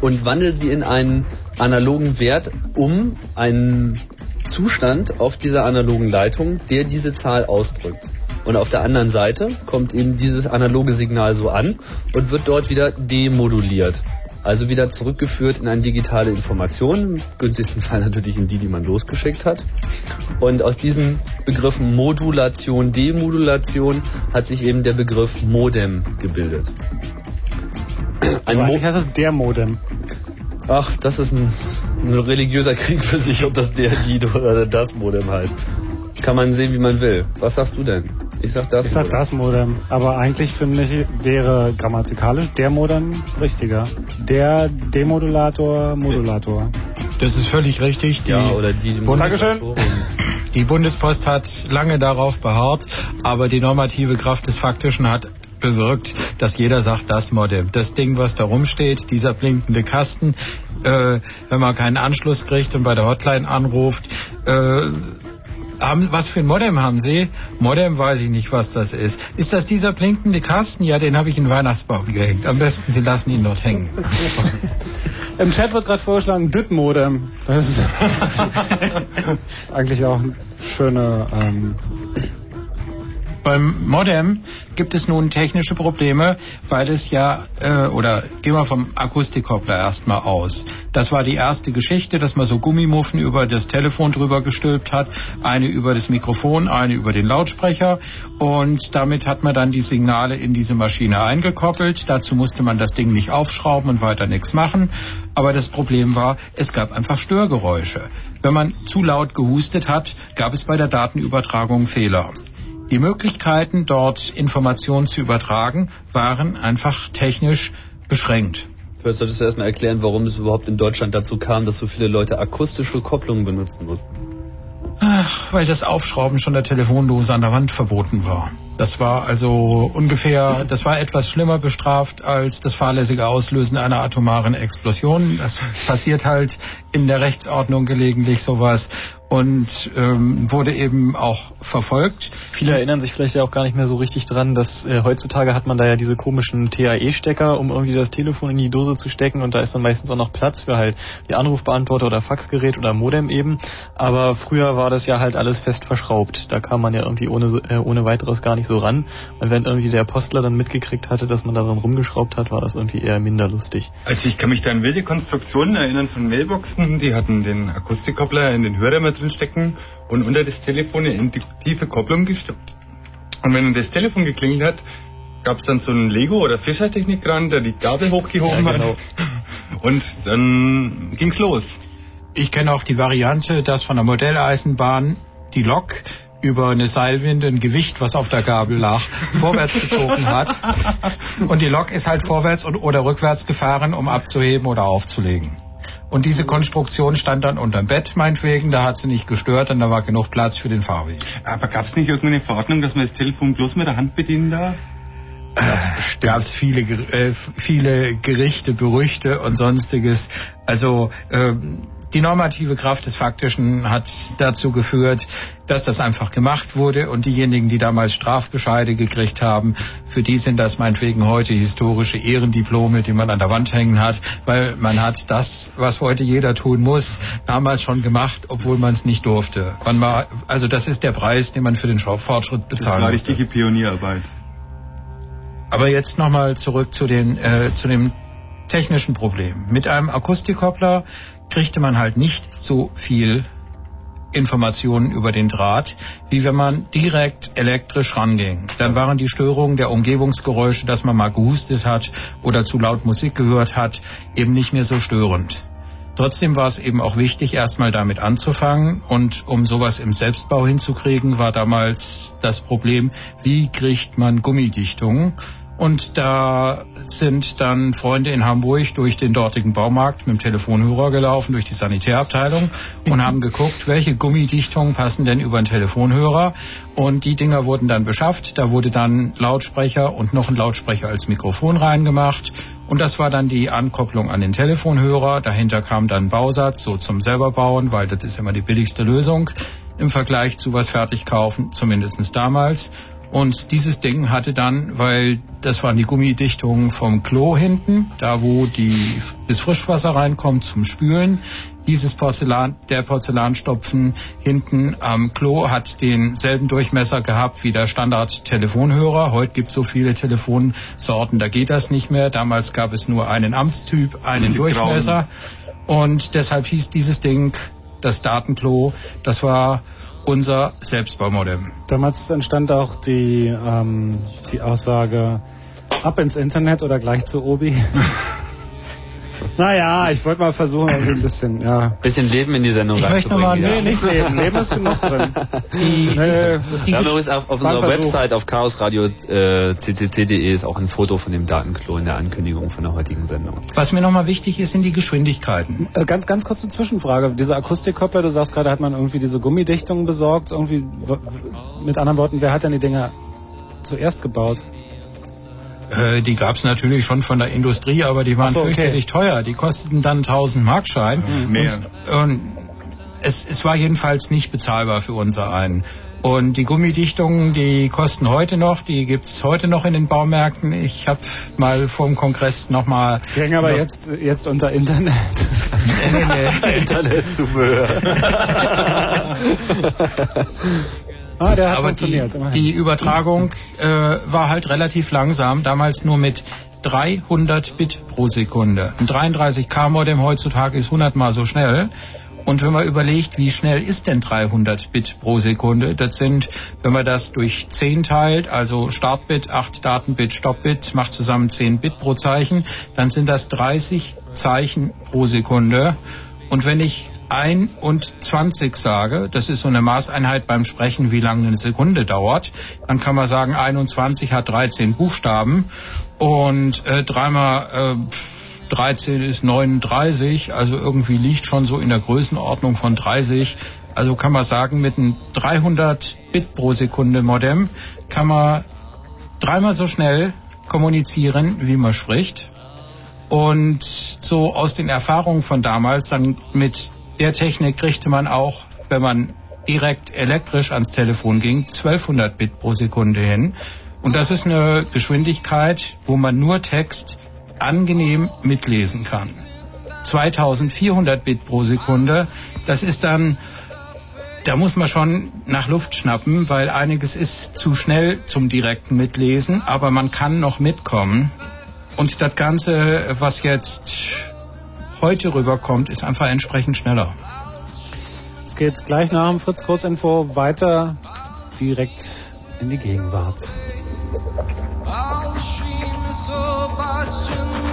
und wandle sie in einen analogen Wert um, einen Zustand auf dieser analogen Leitung, der diese Zahl ausdrückt. Und auf der anderen Seite kommt eben dieses analoge Signal so an und wird dort wieder demoduliert. Also wieder zurückgeführt in eine digitale Information, im günstigsten Fall natürlich in die, die man losgeschickt hat. Und aus diesen Begriffen Modulation, Demodulation hat sich eben der Begriff Modem gebildet. Ein Also Mo heißt das der Modem. Ach, das ist ein, ein religiöser Krieg für sich, ob das der, die oder das Modem heißt. Kann man sehen, wie man will. Was sagst du denn? Ich sag das. Ich sag Modem. das Modem. Aber eigentlich finde ich, wäre grammatikalisch der Modem richtiger. Der Demodulator, Modulator. Das ist völlig richtig. Die, Ja, oder die. Dankeschön. die Bundespost hat lange darauf beharrt, aber die normative Kraft des Faktischen hat bewirkt, dass jeder sagt, das Modem, das Ding, was da rumsteht, dieser blinkende Kasten, äh, wenn man keinen Anschluss kriegt und bei der Hotline anruft, äh, haben, was für ein Modem haben Sie? Modem weiß ich nicht, was das ist. Ist das dieser blinkende Kasten? Ja, den habe ich in den Weihnachtsbaum gehängt. Am besten, Sie lassen ihn dort hängen. Im Chat wird gerade vorgeschlagen, DIT-Modem. Das ist eigentlich auch eine schöne. Ähm, Beim Modem gibt es nun technische Probleme, weil es ja, äh, oder gehen wir vom Akustikkoppler erstmal aus. Das war die erste Geschichte, dass man so Gummimuffen über das Telefon drüber gestülpt hat, eine über das Mikrofon, eine über den Lautsprecher und damit hat man dann die Signale in diese Maschine eingekoppelt. Dazu musste man das Ding nicht aufschrauben und weiter nichts machen. Aber das Problem war, es gab einfach Störgeräusche. Wenn man zu laut gehustet hat, gab es bei der Datenübertragung Fehler. Die Möglichkeiten, dort Informationen zu übertragen, waren einfach technisch beschränkt. Vielleicht solltest du erstmal erklären, warum es überhaupt in Deutschland dazu kam, dass so viele Leute akustische Kopplungen benutzen mussten. Ach, weil das Aufschrauben schon der Telefondose an der Wand verboten war. Das war also ungefähr, das war etwas schlimmer bestraft als das fahrlässige Auslösen einer atomaren Explosion. Das passiert halt in der Rechtsordnung gelegentlich sowas und ähm, wurde eben auch verfolgt. Viele erinnern sich vielleicht ja auch gar nicht mehr so richtig dran, dass äh, heutzutage hat man da ja diese komischen TAE-Stecker, um irgendwie das Telefon in die Dose zu stecken und da ist dann meistens auch noch Platz für halt die Anrufbeantworter oder Faxgerät oder Modem eben. Aber früher war das ja halt alles fest verschraubt. Da kam man ja irgendwie ohne, äh, ohne weiteres gar nicht so ran. Und wenn irgendwie der Postler dann mitgekriegt hatte, dass man daran rumgeschraubt hat, war das irgendwie eher minder lustig. Also ich kann mich da an wilde Konstruktionen erinnern von Mailboxen, die hatten den Akustikkoppler in den Hörer mit drin stecken und unter das Telefon eine induktive Kopplung gesteckt. Und wenn das Telefon geklingelt hat, gab es dann so einen Lego- oder Fischertechnik dran, der die Gabel hochgehoben Ja, genau. hat. Und dann ging's los. Ich kenne auch die Variante, dass von der Modelleisenbahn die Lok über eine Seilwinde ein Gewicht, was auf der Gabel lag, vorwärts gezogen hat. Und die Lok ist halt vorwärts und, oder rückwärts gefahren, um abzuheben oder aufzulegen. Und diese Konstruktion stand dann unterm Bett, meinetwegen, da hat sie nicht gestört und da war genug Platz für den Fahrweg. Aber gab's nicht irgendeine Verordnung, dass man das Telefon bloß mit der Hand bedienen darf? gab es viele, äh, viele Gerichte, Gerüchte und sonstiges. Also ähm, die normative Kraft des Faktischen hat dazu geführt, dass das einfach gemacht wurde und diejenigen, die damals Strafbescheide gekriegt haben, für die sind das meinetwegen heute historische Ehrendiplome, die man an der Wand hängen hat, weil man hat das, was heute jeder tun muss, damals schon gemacht, obwohl man es nicht durfte. War, also das ist der Preis, den man für den Fortschritt Das bezahlen war musste. richtige Pionierarbeit. Aber jetzt nochmal zurück zu, den, äh, zu dem technischen Problem. Mit einem Akustikkoppler kriegte man halt nicht so viel Informationen über den Draht, wie wenn man direkt elektrisch ranging. Dann waren die Störungen der Umgebungsgeräusche, dass man mal gehustet hat oder zu laut Musik gehört hat, eben nicht mehr so störend. Trotzdem war es eben auch wichtig, erstmal damit anzufangen. Und um sowas im Selbstbau hinzukriegen, war damals das Problem, wie kriegt man Gummidichtungen? Und da sind dann Freunde in Hamburg durch den dortigen Baumarkt mit dem Telefonhörer gelaufen, durch die Sanitärabteilung und haben geguckt, welche Gummidichtungen passen denn über den Telefonhörer. Und die Dinger wurden dann beschafft. Da wurde dann Lautsprecher und noch ein Lautsprecher als Mikrofon reingemacht. Und das war dann die Ankopplung an den Telefonhörer. Dahinter kam dann Bausatz, so zum selber bauen, weil das ist immer die billigste Lösung im Vergleich zu was fertig kaufen, zumindestens damals. Und dieses Ding hatte dann, weil das waren die Gummidichtungen vom Klo hinten, da wo die, das Frischwasser reinkommt zum Spülen. Dieses Porzellan, der Porzellanstopfen hinten am Klo hat denselben Durchmesser gehabt wie der Standard-Telefonhörer. Heute gibt es so viele Telefonsorten, da geht das nicht mehr. Damals gab es nur einen Amtstyp, einen Die Durchmesser. Und deshalb hieß dieses Ding das Datenklo. Das war unser Selbstbaumodem. Damals entstand auch die, ähm, die Aussage, ab ins Internet oder gleich zu Obi. naja, ich wollte mal versuchen, irgendwie ein bisschen, ja. Bisschen Leben in die Sendung Ich möchte mal-. Nee, nicht Leben. Leben ist genug drin. Die, Wir haben übrigens auf, auf unserer Versuch. Website auf chaosradio äh, ist auch ein Foto von dem Datenklo in der Ankündigung von der heutigen Sendung. was mir nochmal wichtig ist, sind die Geschwindigkeiten. Äh, Ganz, ganz kurze Zwischenfrage. Diese Akustikkoppler, du sagst gerade, hat man irgendwie diese Gummidichtungen besorgt. Irgendwie, mit anderen Worten, wer hat denn die Dinger zuerst gebaut? Äh, die gab es natürlich schon von der Industrie, aber die waren so, okay. fürchterlich teuer. Die kosteten dann 1000 Markschein. mehr. Und, und es, es war jedenfalls nicht bezahlbar für unser einen. Und die Gummidichtungen, die kosten heute noch, die gibt's heute noch in den Baumärkten. Ich habe mal vor dem Kongress nochmal... Hängen aber jetzt, jetzt unter Internet. Nee, nee, nee. Internetzubehör. ah, der hat Aber die, funktioniert. immerhin. die Übertragung äh, war halt relativ langsam, damals nur mit 300 Bit pro Sekunde. Ein 33K-Modem heutzutage ist 100 mal so schnell. Und wenn man überlegt, wie schnell ist denn 300 Bit pro Sekunde, das sind, wenn man das durch 10 teilt, also Startbit, 8 Datenbit, Stoppbit, macht zusammen 10 Bit pro Zeichen, dann sind das 30 Zeichen pro Sekunde. Und wenn ich 21 sage, das ist so eine Maßeinheit beim Sprechen, wie lange eine Sekunde dauert, dann kann man sagen, 21 hat 13 Buchstaben und äh, dreimal äh, 13 ist 39, also irgendwie liegt schon so in der Größenordnung von 30. Also kann man sagen, mit einem 300 Bit pro Sekunde Modem kann man dreimal so schnell kommunizieren, wie man spricht. Und so aus den Erfahrungen von damals, dann mit der Technik kriegte man auch, wenn man direkt elektrisch ans Telefon ging, 1200 Bit pro Sekunde hin. Und das ist eine Geschwindigkeit, wo man nur Text angenehm mitlesen kann. 2400 Bit pro Sekunde, das ist dann, da muss man schon nach Luft schnappen, weil einiges ist zu schnell zum direkten Mitlesen, aber man kann noch mitkommen. Und das Ganze, was jetzt heute rüberkommt, ist einfach entsprechend schneller. Es geht gleich nach dem Fritz Kurzinfo weiter direkt in die Gegenwart. my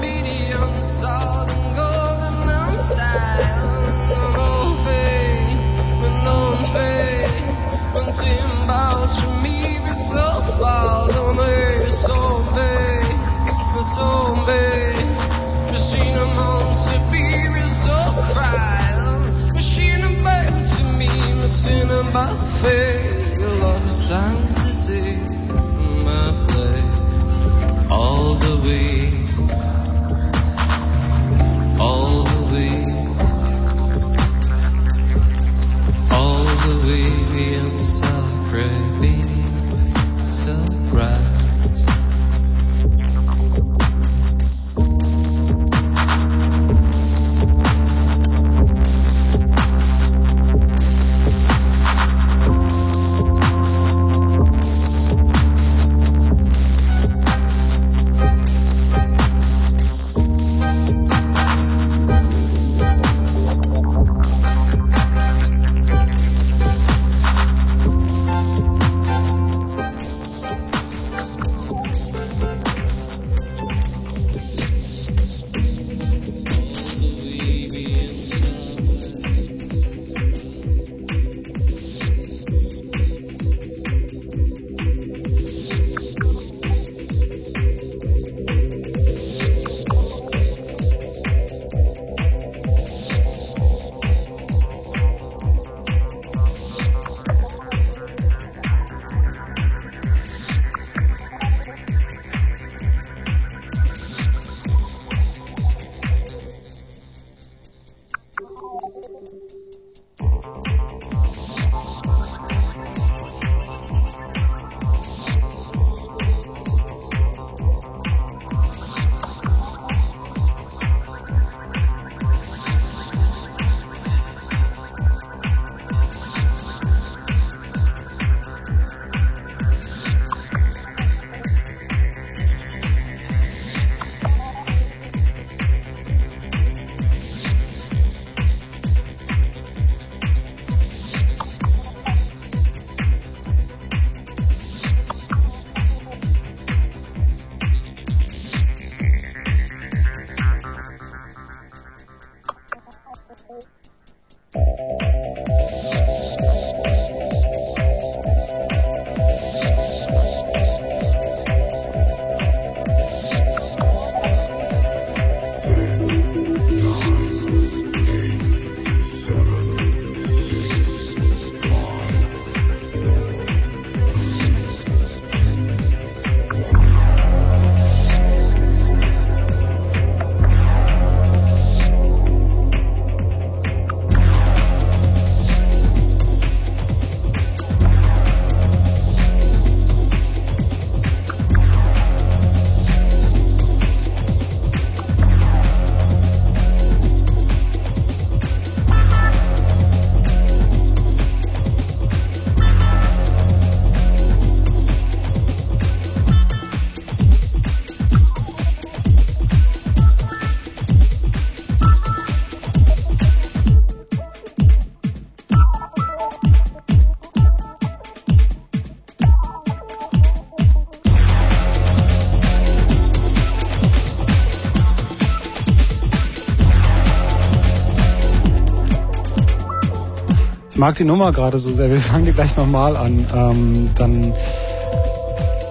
mag die Nummer gerade so sehr. Wir fangen die gleich nochmal an. Ähm, dann,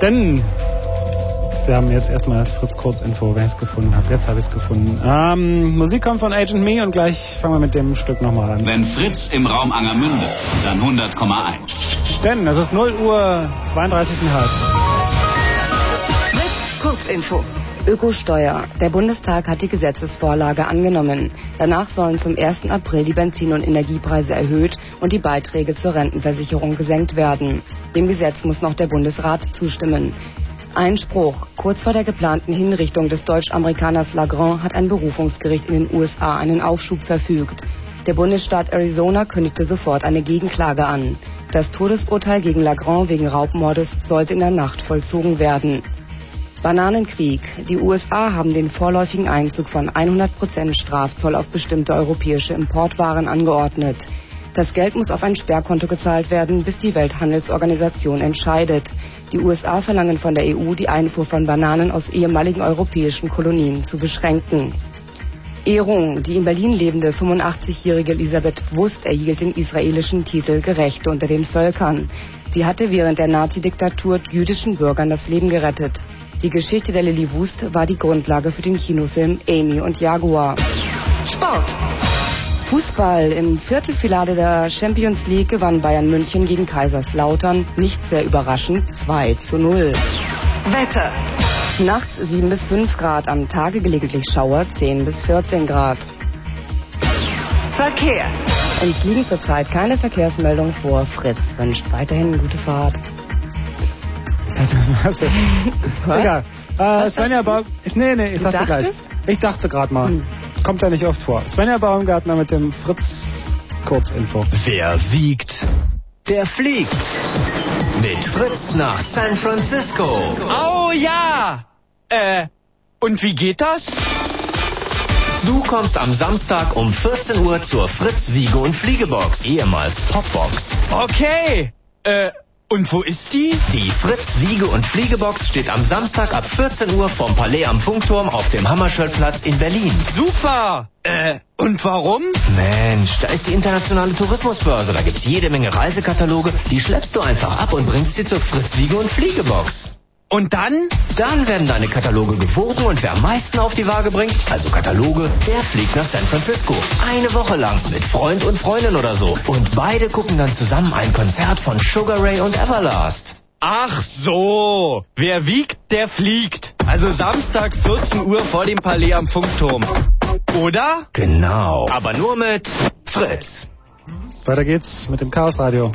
denn wir haben jetzt erstmal das Fritz Kurzinfo, wer es gefunden hat. Jetzt habe ich es gefunden. Ähm, Musik kommt von Agent Me und gleich fangen wir mit dem Stück nochmal an. Wenn Fritz im Raum Angermünde, dann 100,1. Denn es ist 0 Uhr 32,5. Fritz Kurzinfo. Ökosteuer. Der Bundestag hat die Gesetzesvorlage angenommen. Danach sollen zum 1. April die Benzin- und Energiepreise erhöht und die Beiträge zur Rentenversicherung gesenkt werden. Dem Gesetz muss noch der Bundesrat zustimmen. Einspruch. Kurz vor der geplanten Hinrichtung des Deutsch-Amerikaners Lagrand hat ein Berufungsgericht in den USA einen Aufschub verfügt. Der Bundesstaat Arizona kündigte sofort eine Gegenklage an. Das Todesurteil gegen Lagrand wegen Raubmordes sollte in der Nacht vollzogen werden. Bananenkrieg. Die USA haben den vorläufigen Einzug von 100% Strafzoll auf bestimmte europäische Importwaren angeordnet. Das Geld muss auf ein Sperrkonto gezahlt werden, bis die Welthandelsorganisation entscheidet. Die USA verlangen von der EU, die Einfuhr von Bananen aus ehemaligen europäischen Kolonien zu beschränken. Ehrung. Die in Berlin lebende 85-jährige Elisabeth Wust erhielt den israelischen Titel Gerechte unter den Völkern. Sie hatte während der Nazi-Diktatur jüdischen Bürgern das Leben gerettet. Die Geschichte der Lilly Wust war die Grundlage für den Kinofilm Amy und Jaguar. Sport. Fußball. Im Viertelfinale der Champions League gewann Bayern München gegen Kaiserslautern, nicht sehr überraschend, 2 zu 0. Wetter. Nachts 7 bis 5 Grad, am Tage gelegentlich Schauer 10 bis 14 Grad. Verkehr. Uns liegen zurzeit keine Verkehrsmeldungen vor. Fritz wünscht weiterhin gute Fahrt. Was? Egal. Äh, Svenja Baum. Nee, nee, ich sag's dir gleich. Ich dachte gerade mal. Hm. Kommt ja nicht oft vor. Svenja Baumgartner mit dem Fritz Kurzinfo. Wer wiegt, der fliegt. Mit Fritz nach San Francisco. Oh ja! Äh, und wie geht das? Du kommst am Samstag um 14 Uhr zur Fritz Wiege und Fliegebox, ehemals Popbox. Okay. Äh, und wo ist die? Die Fritz Wiege und Fliegebox steht am Samstag ab 14 Uhr vom Palais am Funkturm auf dem Hammarskjöldplatz in Berlin. Super. Äh, und warum? Mensch, da ist die internationale Tourismusbörse. Da gibt's jede Menge Reisekataloge. Die schleppst du einfach ab und bringst sie zur Fritz Wiege und Fliegebox. Und dann? Dann werden deine Kataloge gewogen und wer am meisten auf die Waage bringt, also Kataloge, der fliegt nach San Francisco. Eine Woche lang mit Freund und Freundin oder so. Und beide gucken dann zusammen ein Konzert von Sugar Ray und Everlast. Ach so. Wer wiegt, der fliegt. Also Samstag 14 Uhr vor dem Palais am Funkturm. Oder? Genau. Aber nur mit Fritz. Weiter geht's mit dem Chaos Radio.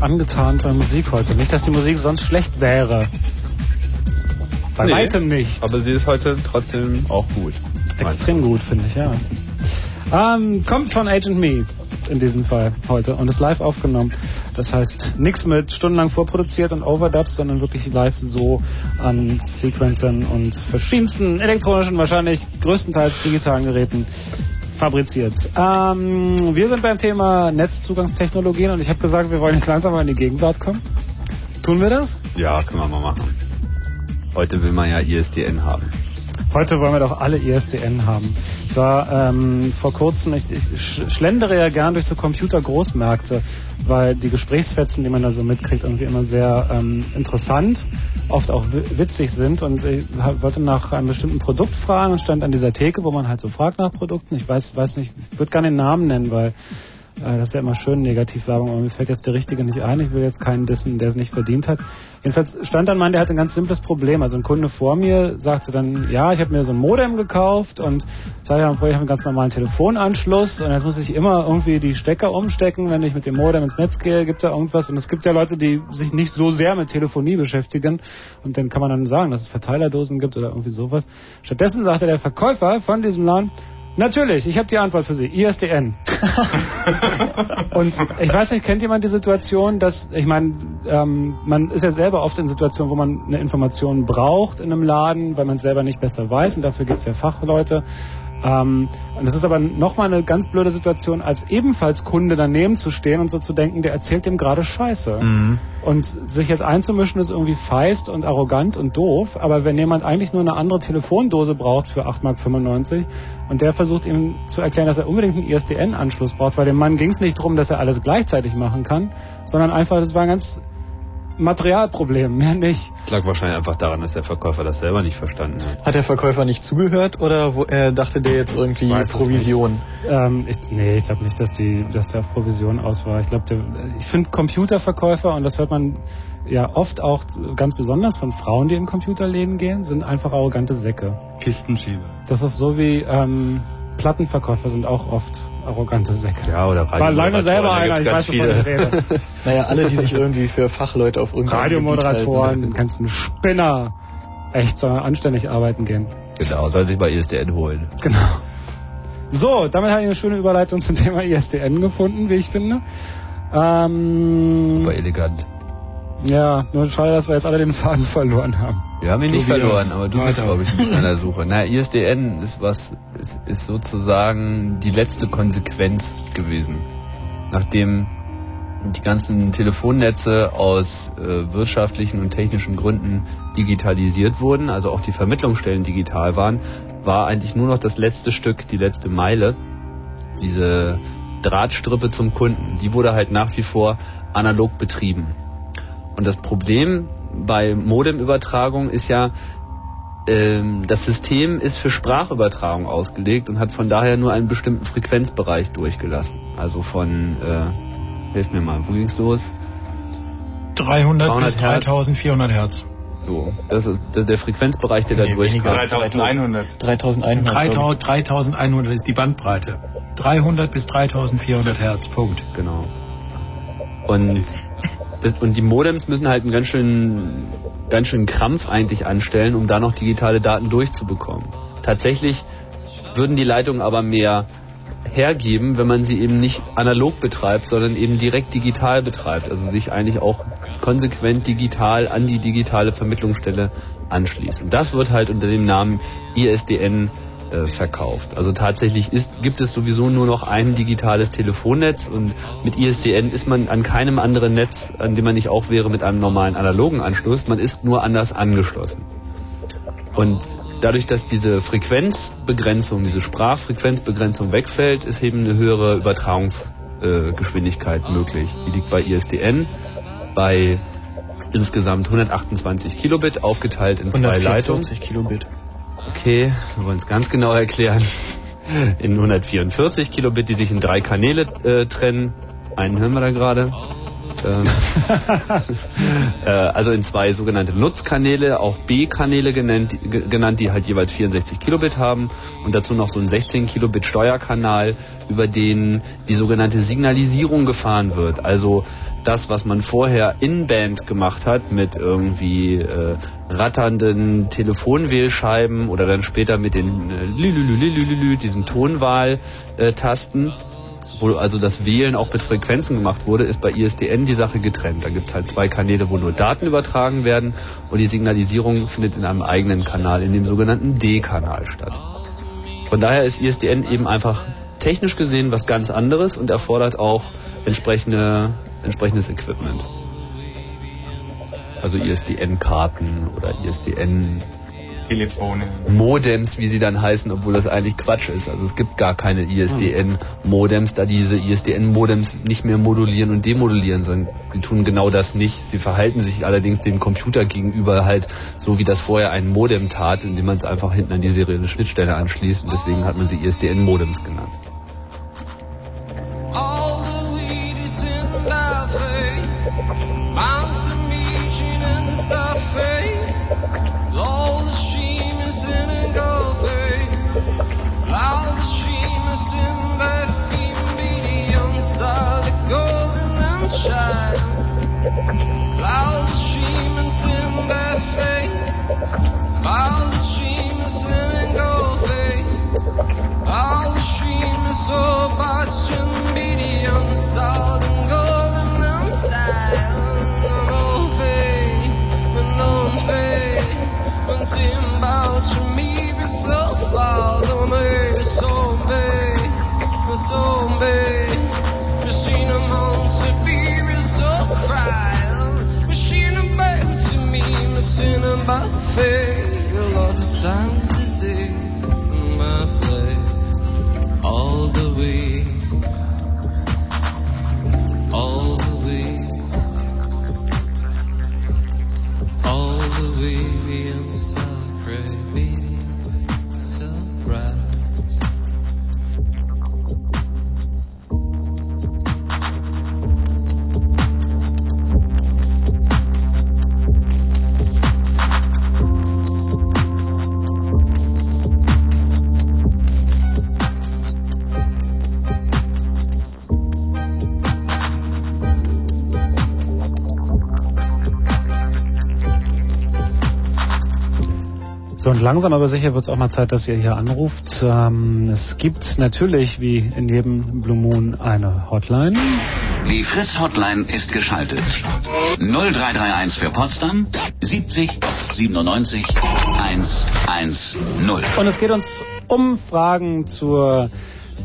Völlig angetan bei Musik heute. Nicht, dass die Musik sonst schlecht wäre. Bei Nee, weitem nicht. Aber sie ist heute trotzdem auch gut. Extrem gut, finde ich, ja. Ähm, kommt von Agent Me in diesem Fall heute und ist live aufgenommen. Das heißt, nichts mit stundenlang vorproduziert und Overdubs, sondern wirklich live so an Sequencern und verschiedensten elektronischen, wahrscheinlich größtenteils digitalen Geräten fabriziert. Ähm, wir sind beim Thema Netzzugangstechnologien und ich habe gesagt, wir wollen jetzt langsam mal in die Gegenwart kommen. Tun wir das? Ja, können wir mal machen. Heute will man ja ISDN haben. Heute wollen wir doch alle ISDN haben. Ich war ähm, vor kurzem, ich, ich sch- schlendere ja gern durch so Computer-Großmärkte, weil die Gesprächsfetzen, die man da so mitkriegt, irgendwie immer sehr ähm, interessant, oft auch wi- witzig sind. Und ich wollte nach einem bestimmten Produkt fragen und stand an dieser Theke, wo man halt so fragt nach Produkten. Ich weiß, weiß nicht, ich würde gar den Namen nennen, weil das ist ja immer schön Negativwerbung, aber mir fällt jetzt der Richtige nicht ein. Ich will jetzt keinen dissen, der es nicht verdient hat. Jedenfalls stand dann ein Mann, der hatte ein ganz simples Problem. Also ein Kunde vor mir sagte dann, ja, ich habe mir so ein Modem gekauft und vorher habe ich einen ganz normalen Telefonanschluss und jetzt muss ich immer irgendwie die Stecker umstecken, wenn ich mit dem Modem ins Netz gehe, gibt da irgendwas. Und es gibt ja Leute, die sich nicht so sehr mit Telefonie beschäftigen und dann kann man dann sagen, dass es Verteilerdosen gibt oder irgendwie sowas. Stattdessen sagte der Verkäufer von diesem Laden, Natürlich, ich habe die Antwort für Sie. ISDN. Und ich weiß nicht, kennt jemand die Situation, dass, ich meine, ähm, man ist ja selber oft in Situationen, wo man eine Information braucht in einem Laden, weil man es selber nicht besser weiß und dafür gibt es ja Fachleute. Ähm, und es ist aber nochmal eine ganz blöde Situation, als ebenfalls Kunde daneben zu stehen und so zu denken, der erzählt dem gerade Scheiße. Und sich jetzt einzumischen ist irgendwie feist und arrogant und doof, aber wenn jemand eigentlich nur eine andere Telefondose braucht für 8,95 Mark und der versucht ihm zu erklären, dass er unbedingt einen ISDN-Anschluss braucht, weil dem Mann ging es nicht darum, dass er alles gleichzeitig machen kann, sondern einfach, das war ein ganz Materialproblem, mehr nicht. Das lag wahrscheinlich einfach daran, dass der Verkäufer das selber nicht verstanden hat. Hat der Verkäufer nicht zugehört oder wo, äh, dachte der jetzt irgendwie Provision? Ähm, ich, nee, ich glaube nicht, dass die, dass der auf Provision aus war. Ich glaube, ich finde Computerverkäufer und das hört man ja oft auch ganz besonders von Frauen, die in Computerläden gehen, sind einfach arrogante Säcke. Kistenschieber. Das ist so wie ähm, Plattenverkäufer sind auch oft arrogante Säcke. Ja, oder War lange selber einer, ich weiß, wovon ich viele. rede. Naja, alle, die sich irgendwie für Fachleute auf irgendeinem Radiomoderatoren, den kannst du einen Spinner. Echt, soll anständig arbeiten gehen. Genau, soll sich bei ISDN holen. Genau. So, damit habe ich eine schöne Überleitung zum Thema ISDN gefunden, wie ich finde. Ähm, Aber elegant. Ja, nur schade, dass wir jetzt alle den Faden verloren haben. Wir haben ihn nicht Tobias, verloren, aber du bist, weiter. glaube ich, ein bisschen an der Suche. Na, ISDN ist was, ist, ist sozusagen die letzte Konsequenz gewesen. Nachdem die ganzen Telefonnetze aus äh, wirtschaftlichen und technischen Gründen digitalisiert wurden, also auch die Vermittlungsstellen digital waren, war eigentlich nur noch das letzte Stück, die letzte Meile, diese Drahtstrippe zum Kunden. Die wurde halt nach wie vor analog betrieben. Und das Problem bei Modemübertragung ist ja, ähm, das System ist für Sprachübertragung ausgelegt und hat von daher nur einen bestimmten Frequenzbereich durchgelassen. Also von, äh, hilf mir mal, wo ging's los? 300, 300 bis Hertz. 3400 Hertz. So, das ist, das ist der Frequenzbereich, der da Nee, durchkam. weniger. 3100. 3100. glaub ich. 3000, 3100 ist die Bandbreite. 300 bis 3400 Hertz, Punkt. Genau. Und, das, und die Modems müssen halt einen ganz schön, ganz schön Krampf eigentlich anstellen, um da noch digitale Daten durchzubekommen. Tatsächlich würden die Leitungen aber mehr hergeben, wenn man sie eben nicht analog betreibt, sondern eben direkt digital betreibt. Also sich eigentlich auch konsequent digital an die digitale Vermittlungsstelle anschließt. Und das wird halt unter dem Namen ISDN äh, verkauft. Also tatsächlich ist, gibt es sowieso nur noch ein digitales Telefonnetz und mit ISDN ist man an keinem anderen Netz, an dem man nicht auch wäre mit einem normalen analogen Anschluss. Man ist nur anders angeschlossen. Und dadurch, dass diese Frequenzbegrenzung, diese Sprachfrequenzbegrenzung wegfällt, ist eben eine höhere Übertragungsgeschwindigkeit möglich. Die liegt bei ISDN bei insgesamt 128 Kilobit aufgeteilt in zwei Leitungen. 144 Kilobit. Okay, wir wollen es ganz genau erklären. In 144 Kilobit, die sich in drei Kanäle äh, trennen. Einen hören wir da gerade. Ähm, äh, also in zwei sogenannte Nutzkanäle, auch B-Kanäle genannt, ge- genannt, die halt jeweils 64 Kilobit haben und dazu noch so ein 16 Kilobit Steuerkanal, über den die sogenannte Signalisierung gefahren wird. Also das, was man vorher in-Band gemacht hat mit irgendwie äh, ratternden Telefonwählscheiben oder dann später mit den äh, diesen Tonwahl-Tasten, wo also das Wählen auch mit Frequenzen gemacht wurde, ist bei ISDN die Sache getrennt. Da gibt es halt zwei Kanäle, wo nur Daten übertragen werden und die Signalisierung findet in einem eigenen Kanal, in dem sogenannten D-Kanal statt. Von daher ist ISDN eben einfach technisch gesehen was ganz anderes und erfordert auch entsprechende, entsprechendes Equipment. Also ISDN-Karten oder ISDN Telefone. Modems, wie sie dann heißen, obwohl das eigentlich Quatsch ist. Also es gibt gar keine ISDN-Modems, da diese ISDN-Modems nicht mehr modulieren und demodulieren, sondern sie tun genau das nicht. Sie verhalten sich allerdings dem Computer gegenüber halt so, wie das vorher ein Modem tat, indem man es einfach hinten an die serielle Schnittstelle anschließt und deswegen hat man sie ISDN-Modems genannt. fail on the sun. Langsam aber sicher wird es auch mal Zeit, dass ihr hier anruft. Ähm, es gibt natürlich, wie in jedem Blue Moon, eine Hotline. Die Friss-Hotline ist geschaltet. 0331 für Potsdam 70 97 110. Und es geht uns um Fragen zur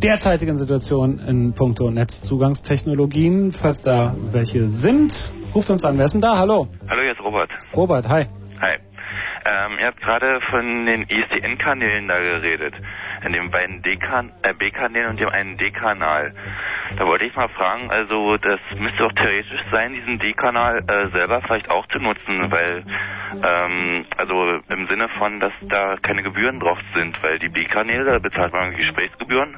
derzeitigen Situation in puncto Netzzugangstechnologien. Falls da welche sind, ruft uns an. Wer ist denn da? Hallo. Hallo, hier ist Robert. Robert, hi. Hi. Ähm, ihr habt gerade von den ISDN-Kanälen da geredet. In den beiden D-Kan- äh, B-Kanälen und dem einen D-Kanal. Da wollte ich mal fragen, also das müsste doch theoretisch sein, diesen D-Kanal äh, selber vielleicht auch zu nutzen, weil, ähm, also im Sinne von, dass da keine Gebühren drauf sind, weil die B-Kanäle, da bezahlt man Gesprächsgebühren.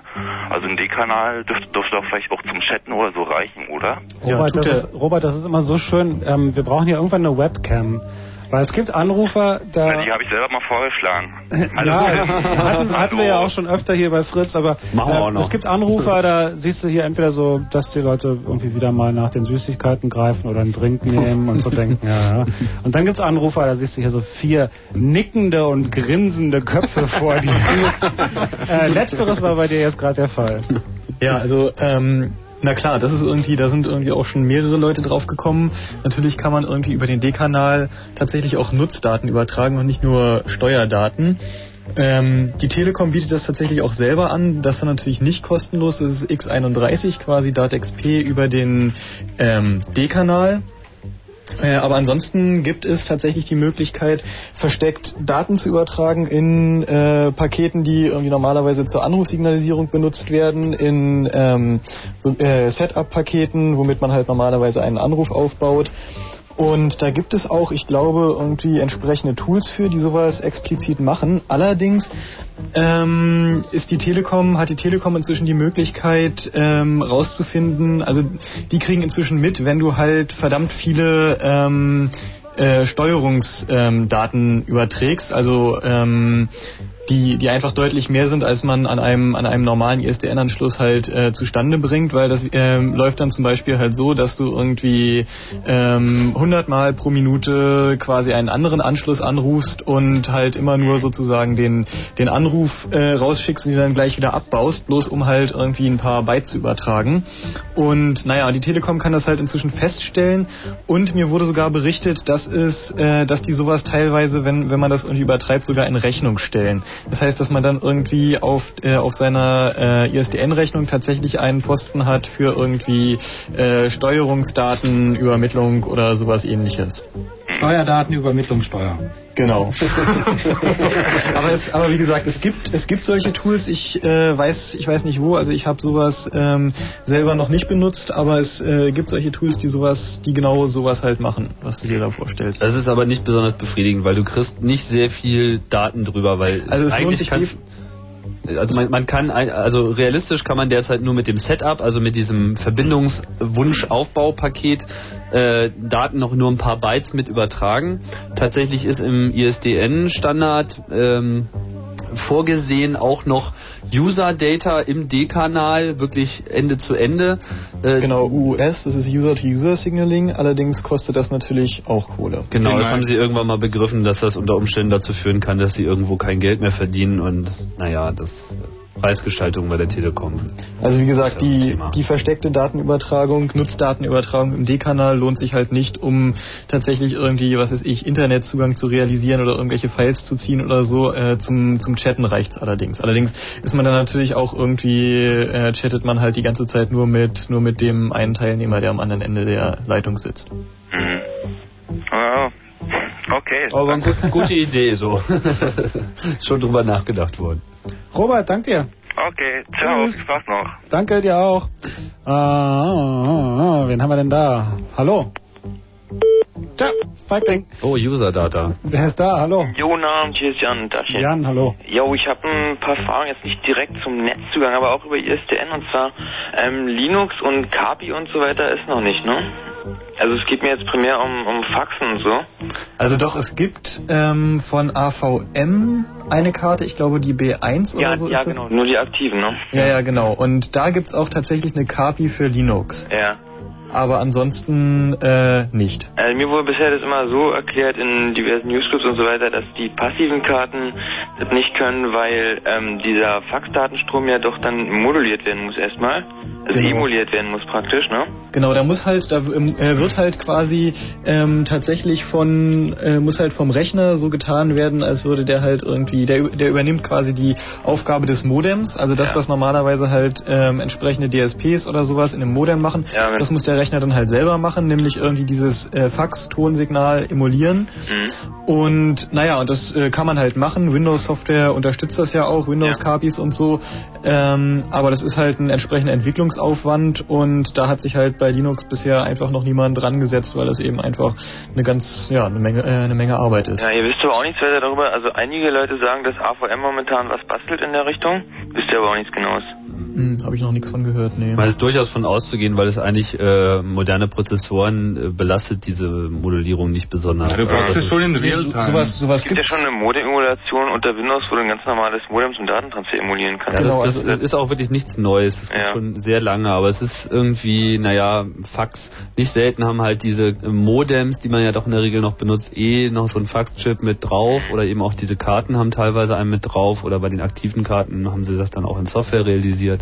Also ein D-Kanal dürfte, dürfte doch vielleicht auch zum Chatten oder so reichen, oder? Robert, das ist, Robert, das ist immer so schön. Ähm, wir brauchen hier irgendwann eine Webcam. Weil es gibt Anrufer, da... Ja, die habe ich selber mal vorgeschlagen. Ja, hatten, hatten wir ja auch schon öfter hier bei Fritz, aber Machen wir äh, auch noch. es gibt Anrufer, da siehst du hier entweder so, dass die Leute irgendwie wieder mal nach den Süßigkeiten greifen oder einen Drink nehmen und so denken, ja, ja. Und dann gibt's Anrufer, da siehst du hier so vier nickende und grinsende Köpfe vor dir. äh, letzteres war bei dir jetzt gerade der Fall. Ja, also ähm, na klar, das ist irgendwie, da sind irgendwie auch schon mehrere Leute drauf gekommen. Natürlich kann man irgendwie über den D-Kanal tatsächlich auch Nutzdaten übertragen und nicht nur Steuerdaten. Ähm, die Telekom bietet das tatsächlich auch selber an. Das dann natürlich nicht kostenlos. Das ist X31 quasi DATXP über den ähm, D-Kanal. Äh, aber ansonsten gibt es tatsächlich die Möglichkeit, versteckt Daten zu übertragen in äh, Paketen, die irgendwie normalerweise zur Anrufsignalisierung benutzt werden, in ähm, so, äh, Setup-Paketen, womit man halt normalerweise einen Anruf aufbaut. Und da gibt es auch, ich glaube, irgendwie entsprechende Tools für, die sowas explizit machen. Allerdings ähm, ist die Telekom, hat die Telekom inzwischen die Möglichkeit ähm, rauszufinden, also die kriegen inzwischen mit, wenn du halt verdammt viele ähm, äh, Steuerungsdaten überträgst, also ähm, die, die einfach deutlich mehr sind, als man an einem, an einem normalen ISDN-Anschluss halt äh, zustande bringt, weil das ähm, läuft dann zum Beispiel halt so, dass du irgendwie ähm, 100 Mal pro Minute quasi einen anderen Anschluss anrufst und halt immer nur sozusagen den, den Anruf äh, rausschickst und ihn dann gleich wieder abbaust, bloß um halt irgendwie ein paar Byte zu übertragen. Und naja, die Telekom kann das halt inzwischen feststellen und mir wurde sogar berichtet, dass es, äh, dass die sowas teilweise, wenn, wenn man das irgendwie übertreibt, sogar in Rechnung stellen. Das heißt, dass man dann irgendwie auf, äh, auf seiner äh, ISDN-Rechnung tatsächlich einen Posten hat für irgendwie äh, Steuerungsdaten, Übermittlung oder sowas ähnliches. Steuerdatenübermittlungssteuer. Genau. aber, es, aber wie gesagt, es gibt es gibt solche Tools. Ich äh, weiß ich weiß nicht wo. Also ich habe sowas ähm, selber noch nicht benutzt, aber es äh, gibt solche Tools, die sowas, die genau sowas halt machen, was du dir da vorstellst. Das ist aber nicht besonders befriedigend, weil du kriegst nicht sehr viel Daten drüber, weil Also es lohnt eigentlich sich kannst, also man, man kann also realistisch kann man derzeit nur mit dem Setup, also mit diesem Verbindungswunsch-Aufbaupaket äh, Daten noch nur ein paar Bytes mit übertragen. Tatsächlich ist im ISDN-Standard ähm, vorgesehen auch noch User Data im D-Kanal wirklich Ende zu Ende. Äh, Genau, UUS, das ist User-to-User-Signaling, allerdings kostet das natürlich auch Kohle. Genau, das haben sie irgendwann mal begriffen, dass das unter Umständen dazu führen kann, dass sie irgendwo kein Geld mehr verdienen und naja, das Preisgestaltung bei der Telekom. Also wie gesagt, die, die versteckte Datenübertragung, Nutzdatenübertragung im D-Kanal lohnt sich halt nicht, um tatsächlich irgendwie, was weiß ich, Internetzugang zu realisieren oder irgendwelche Files zu ziehen oder so. Äh, zum, zum Chatten reicht's allerdings. Allerdings ist man dann natürlich auch irgendwie, äh, chattet man halt die ganze Zeit nur mit, nur mit dem einen Teilnehmer, der am anderen Ende der Leitung sitzt. Mhm. Ja, okay. Aber eine gute, gute Idee so. Ist schon drüber nachgedacht worden. Robert, dank dir. Okay, ciao, Tschüss. Spaß noch. Danke dir auch. Ah, wen haben wir denn da? Hallo? Tja, Feigling. Oh, User Data. Wer ist da? Hallo? Jo, Abend, hier ist Jan Daschen. Jan, hallo. Jo, ich habe ein paar Fragen, jetzt nicht direkt zum Netzzugang, aber auch über ISDN und zwar ähm, Linux und Kapi und so weiter ist noch nicht, ne? Also es geht mir jetzt primär um, um Faxen und so. Also doch, es gibt ähm, von AVM eine Karte, ich glaube die B1 Ja, oder so ja ist das. genau, nur die aktiven, ne? Ja, ja, genau. Und da gibt's auch tatsächlich eine KPI für Linux. Ja. Aber ansonsten äh, nicht. Also mir wurde bisher das immer so erklärt in diversen Newsgroups und so weiter, dass die passiven Karten das nicht können, weil ähm, dieser Faxdatenstrom ja doch dann moduliert werden muss erstmal. Also Genau. emuliert werden muss praktisch, ne? Genau, da muss halt, da ähm, äh, wird halt quasi ähm, tatsächlich von, äh, muss halt vom Rechner so getan werden, als würde der halt irgendwie, der, der übernimmt quasi die Aufgabe des Modems, also das, was normalerweise halt ähm, entsprechende DSPs oder sowas in einem Modem machen, Ja, das muss der Rechner dann halt selber machen, nämlich irgendwie dieses äh, Fax-Tonsignal emulieren. Mhm. Und naja, und das äh, kann man halt machen. Windows-Software unterstützt das ja auch, Windows-Capis und so. Ähm, aber das ist halt ein entsprechender Entwicklungsaufwand und da hat sich halt bei Linux bisher einfach noch niemand dran gesetzt, weil das eben einfach eine ganz, ja, eine Menge, äh, eine Menge Arbeit ist. Ja, ihr wisst aber auch nichts weiter darüber. Also einige Leute sagen, dass AVM momentan was bastelt in der Richtung. Wisst ihr aber auch nichts Genaues. Hm, Habe ich noch nichts von gehört, nee. Man ist durchaus von auszugehen, weil es eigentlich äh, moderne Prozessoren äh, belastet diese Modellierung nicht besonders. Ja, du brauchst Also es schon in so- Realtime. sowas, sowas Es gibt ja schon eine Modem-Emulation unter Windows, wo du ein ganz normales Modem zum Datentransfer emulieren kannst. Ja, Genau, das, das also- ist auch wirklich nichts Neues. Das gibt Ja. schon sehr lange, aber es ist irgendwie, naja, Fax. Nicht selten haben halt diese äh, Modems, die man ja doch in der Regel noch benutzt, eh noch so ein Faxchip mit drauf oder eben auch diese Karten haben teilweise einen mit drauf oder bei den aktiven Karten haben sie das dann auch in Software realisiert.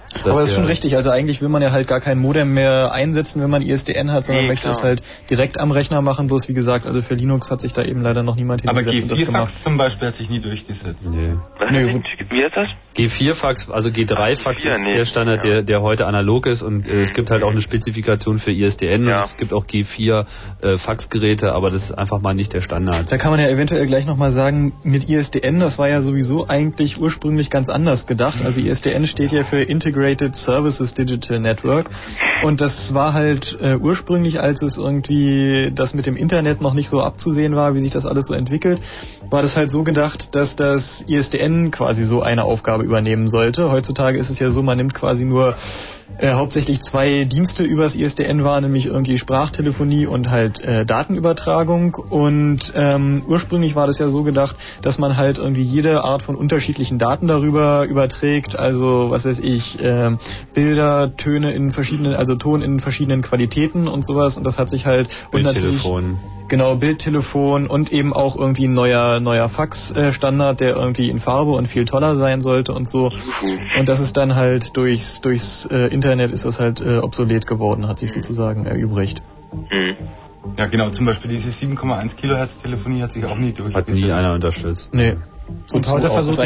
Aber das ist schon richtig. Also eigentlich will man ja halt gar kein Modem mehr einsetzen, wenn man ISDN hat, sondern Nee, möchte klar. es halt direkt am Rechner machen. Bloß wie gesagt, also für Linux hat sich da eben leider noch niemand Aber hingesetzt und das gemacht. G4-Fax zum Beispiel hat sich nie durchgesetzt. Nee. Gut. Wie heißt das? G4-Fax, also G3-Fax G4, ist nee. der Standard, Ja. der, der heute analog ist und äh, es gibt halt auch eine Spezifikation für ISDN Ja. und es gibt auch G4 äh, Faxgeräte, aber das ist einfach mal nicht der Standard. Da kann man ja eventuell gleich nochmal sagen, mit ISDN, das war ja sowieso eigentlich ursprünglich ganz anders gedacht. Also ISDN steht ja für Integrated Services Digital Network. Und das war halt äh, ursprünglich, als es irgendwie das mit dem Internet noch nicht so abzusehen war, wie sich das alles so entwickelt, war das halt so gedacht, dass das ISDN quasi so eine Aufgabe übernehmen sollte. Heutzutage ist es ja so, man nimmt quasi nur äh, hauptsächlich zwei Dienste übers ISDN wahr, nämlich irgendwie Sprachtelefonie und halt äh, Datenübertragung. Und ähm, ursprünglich war das ja so gedacht, dass man halt irgendwie jede Art von unterschiedlichen Daten darüber überträgt, also was weiß ich, äh, Bilder, Töne in verschiedenen, also Ton in verschiedenen Qualitäten und sowas. Und das hat sich halt und natürlich Bildtelefon. Genau, Bildtelefon und eben auch irgendwie ein neuer, neuer Fax-Standard, der irgendwie in Farbe und viel toller sein sollte und so. Und das ist dann halt durchs, durchs äh, Internet ist das halt äh, obsolet geworden, hat sich sozusagen erübrigt. Ja, genau, zum Beispiel diese 7,1 Kilohertz Telefonie hat sich auch nie durchgesetzt. Hat nie einer unterstützt. Nee. Und Wozu heute auch? versucht,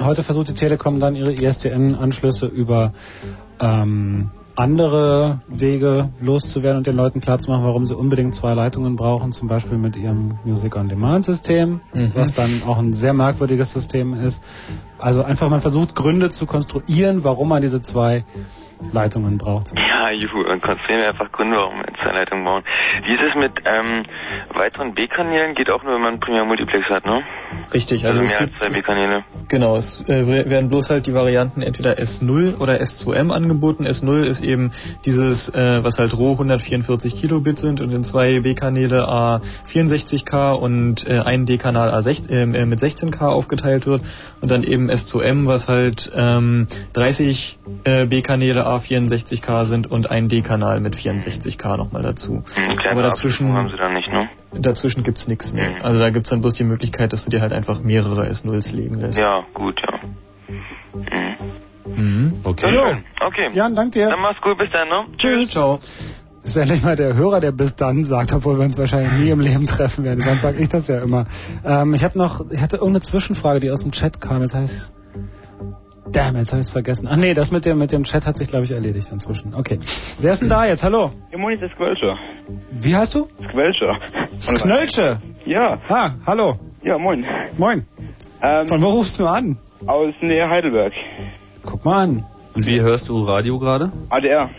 heute versucht die Telekom dann ihre ISDN-Anschlüsse über ähm, andere Wege loszuwerden und den Leuten klarzumachen, warum sie unbedingt zwei Leitungen brauchen, zum Beispiel mit ihrem Music-on-Demand-System, Mhm. was dann auch ein sehr merkwürdiges System ist. Also einfach, man versucht Gründe zu konstruieren, warum man diese zwei Leitungen braucht. Ja, juhu, und konstruieren wir einfach Gründe, warum wir zwei Leitungen bauen. Wie ist es mit ähm, weiteren B-Kanälen? Geht auch nur, wenn man einen Primär Multiplex hat, ne? Richtig, Also, also, mehr als gibt, zwei B-Kanäle. genau, es äh, werden bloß halt die Varianten entweder S0 oder S2M angeboten. S0 ist eben dieses, äh, was halt roh 144 Kilobit sind und in zwei B-Kanäle A64K und äh, ein D-Kanal A6, äh, mit 16K aufgeteilt wird und dann eben S2M, was halt ähm, 30 äh, B-Kanäle A64K sind und ein D-Kanal mit 64K nochmal dazu. Kleine Aber dazwischen, haben sie da nicht, ne? dazwischen gibt's nichts. Ne? Also da gibt's dann bloß die Möglichkeit, dass du dir halt einfach mehrere S0s legen lässt. Ja, gut, ja. Mhm. Okay. Schön. Okay. Jan, dank dir. Dann mach's gut, bis dann, ne? Tschüss. Ciao. Das ist endlich mal der Hörer, der bis dann sagt, obwohl wir uns wahrscheinlich nie im Leben treffen werden. Sonst sage ich das ja immer. Ähm, ich habe noch, ich hatte irgendeine Zwischenfrage, die aus dem Chat kam. Jetzt heißt Damn, jetzt habe ich es vergessen. Ach nee, das mit dem, mit dem Chat hat sich, glaube ich, erledigt inzwischen. Okay. Wer ist denn da jetzt? Hallo? Ja, moin, das ist Squelcher. Wie heißt du? Squelcher. Knölsche. Ja. Ah, hallo. Ja, moin. Moin. Ähm, Von wo rufst du an? Aus Nähe Heidelberg. Guck mal an. Und wie hörst du Radio gerade? ADR.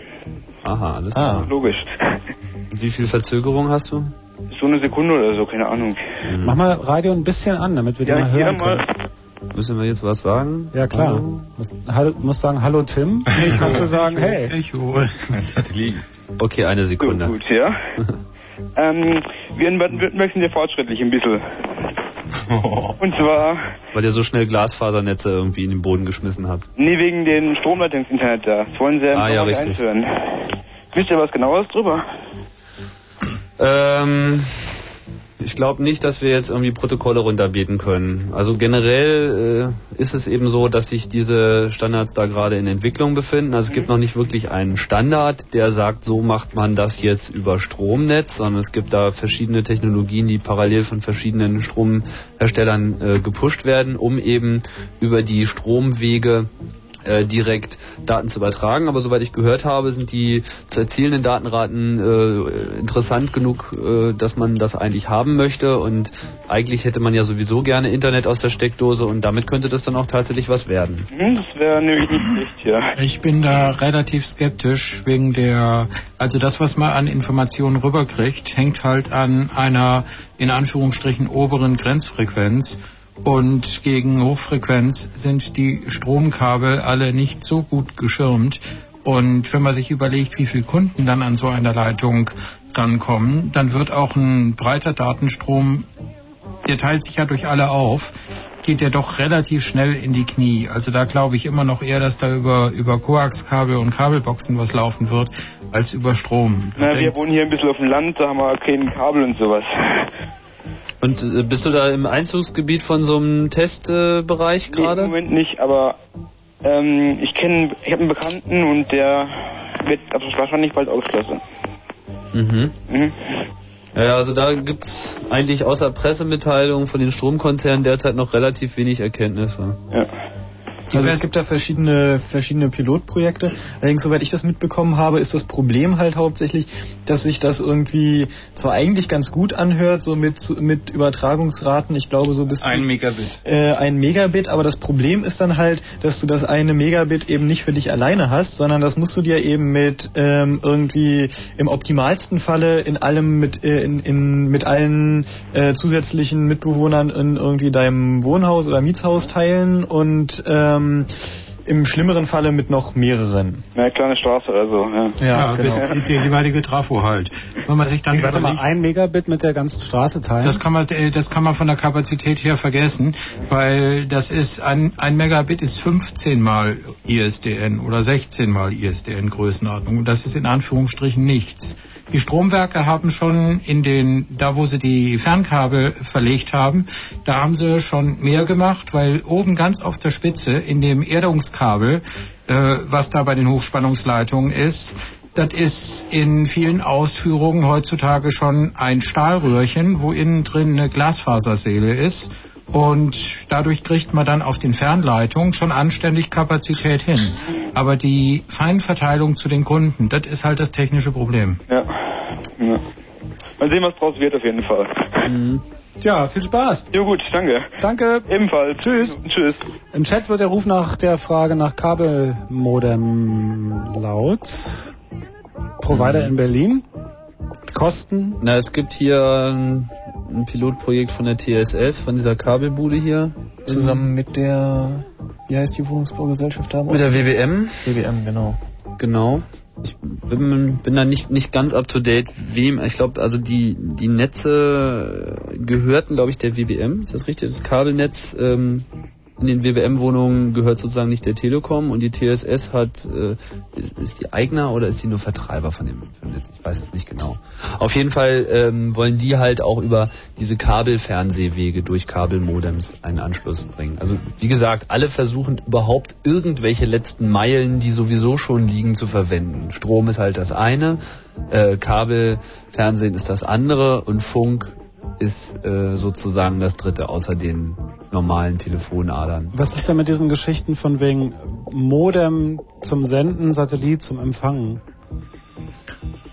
Aha, alles Ah. klar. Logisch. Und wie viel Verzögerung hast du? So eine Sekunde oder so, keine Ahnung. Mach mal Radio ein bisschen an, damit wir Ja, die mal hören mal. Müssen wir jetzt was sagen? Ja, klar. Hallo? Muss, hallo, muss sagen, hallo Tim. Ich kannst du sagen, hey. Echo. Satellit. Okay, eine Sekunde. gut, ja. ähm, wir in Baden-Württemberg sind ja fortschrittlich ein bisschen. Und zwar, Weil ihr so schnell Glasfasernetze irgendwie in den Boden geschmissen habt. nee, wegen den Stromleitungsinternet da. Das wollen sie ja Ah, ja, richtig. einführen. Wisst ihr was genaueres drüber? Ähm, ich glaube nicht, dass wir jetzt irgendwie Protokolle runterbeten können. Also generell äh, ist es eben so, dass sich diese Standards da gerade in Entwicklung befinden. Also es gibt noch nicht wirklich einen Standard, der sagt, so macht man das jetzt über Stromnetz, sondern es gibt da verschiedene Technologien, die parallel von verschiedenen Stromherstellern äh, gepusht werden, um eben über die Stromwege äh, direkt Daten zu übertragen. Aber soweit ich gehört habe, sind die zu erzielenden Datenraten äh, interessant genug, äh, dass man das eigentlich haben möchte. Und eigentlich hätte man ja sowieso gerne Internet aus der Steckdose und damit könnte das dann auch tatsächlich was werden. Hm, das wäre nämlich nicht schlecht, ja. Ich bin da relativ skeptisch wegen der, also das, was man an Informationen rüberkriegt, hängt halt an einer in Anführungsstrichen oberen Grenzfrequenz. Und gegen Hochfrequenz sind die Stromkabel alle nicht so gut geschirmt. Und wenn man sich überlegt, wie viele Kunden dann an so einer Leitung rankommen, dann wird auch ein breiter Datenstrom der teilt sich ja durch alle auf, geht der doch relativ schnell in die Knie. Also da glaube ich immer noch eher, dass da über, über Koaxkabel und Kabelboxen was laufen wird, als über Strom. Na, wir wohnen hier ein bisschen auf dem Land, da haben wir kein Kabel und sowas. Und äh, bist du da im Einzugsgebiet von so einem Testbereich Nee, Im gerade? Moment nicht, aber ähm, ich kenne, ich habe einen Bekannten und der wird also wahrscheinlich bald ausgeschlossen. Mhm. Mhm. Ja, also da gibt's eigentlich außer Pressemitteilungen von den Stromkonzernen derzeit noch relativ wenig Erkenntnisse. Ja. Also es gibt da verschiedene, verschiedene Pilotprojekte. Allerdings, soweit ich das mitbekommen habe, ist das Problem halt hauptsächlich, dass sich das irgendwie zwar eigentlich ganz gut anhört, so mit, mit Übertragungsraten, ich glaube so bis zu Ein Megabit. äh, ein Megabit, aber das Problem ist dann halt, dass du das eine Megabit eben nicht für dich alleine hast, sondern das musst du dir eben mit ähm, irgendwie im optimalsten Falle in allem mit äh, in, in mit allen äh, zusätzlichen Mitbewohnern in irgendwie deinem Wohnhaus oder Mietshaus teilen und ähm, im schlimmeren Falle mit noch mehreren. Eine kleine Straße oder so, ja. Ja, bis genau. die jeweilige Trafo halt. Wenn man sich dann Warte mal, ein Megabit mit der ganzen Straße teilen? Das kann man, äh, das kann man von der Kapazität her vergessen, weil das ist ein, ein Megabit ist 15 mal ISDN oder 16 mal ISDN Größenordnung. Und das ist in Anführungsstrichen nichts. Die Stromwerke haben schon in den, da wo sie die Fernkabel verlegt haben, da haben sie schon mehr gemacht, weil oben ganz auf der Spitze in dem Erdungskabel, äh, was da bei den Hochspannungsleitungen ist, das ist in vielen Ausführungen heutzutage schon ein Stahlröhrchen, wo innen drin eine Glasfaserseele ist. Und dadurch kriegt man dann auf den Fernleitungen schon anständig Kapazität hin. Aber die Feinverteilung zu den Kunden, das ist halt das technische Problem. Ja. ja. Mal sehen, was draus wird auf jeden Fall. Tja, viel Spaß. Jo gut, danke. Danke. Ebenfalls. Tschüss. Tschüss. Im Chat wird der Ruf nach der Frage nach Kabelmodem laut. Provider in Berlin. Kosten. Na, es gibt hier ein, ein Pilotprojekt von der TSS, von dieser Kabelbude hier. Zusammen mit der, wie heißt die Wohnungsbaugesellschaft da? Mit der WBM. WBM, genau. Genau. Ich bin, bin da nicht, nicht ganz up to date, wem, ich glaube, also die, die Netze gehörten, glaube ich, der WBM, ist das richtig? Das Kabelnetz ähm, in den WBM-Wohnungen gehört sozusagen nicht der Telekom und die TSS hat, äh, ist, ist die Eigner oder ist die nur Vertreiber von dem von dem Netz? Ich weiß es nicht genau. Auf jeden Fall ähm, wollen die halt auch über diese Kabelfernsehwege durch Kabelmodems einen Anschluss bringen. Also wie gesagt, alle versuchen überhaupt irgendwelche letzten Meilen, die sowieso schon liegen, zu verwenden. Strom ist halt das eine, äh, Kabelfernsehen ist das andere und Funk ist äh, sozusagen das dritte außer den normalen Telefonadern. Was ist denn mit diesen Geschichten von wegen Modem zum Senden, Satellit zum Empfangen?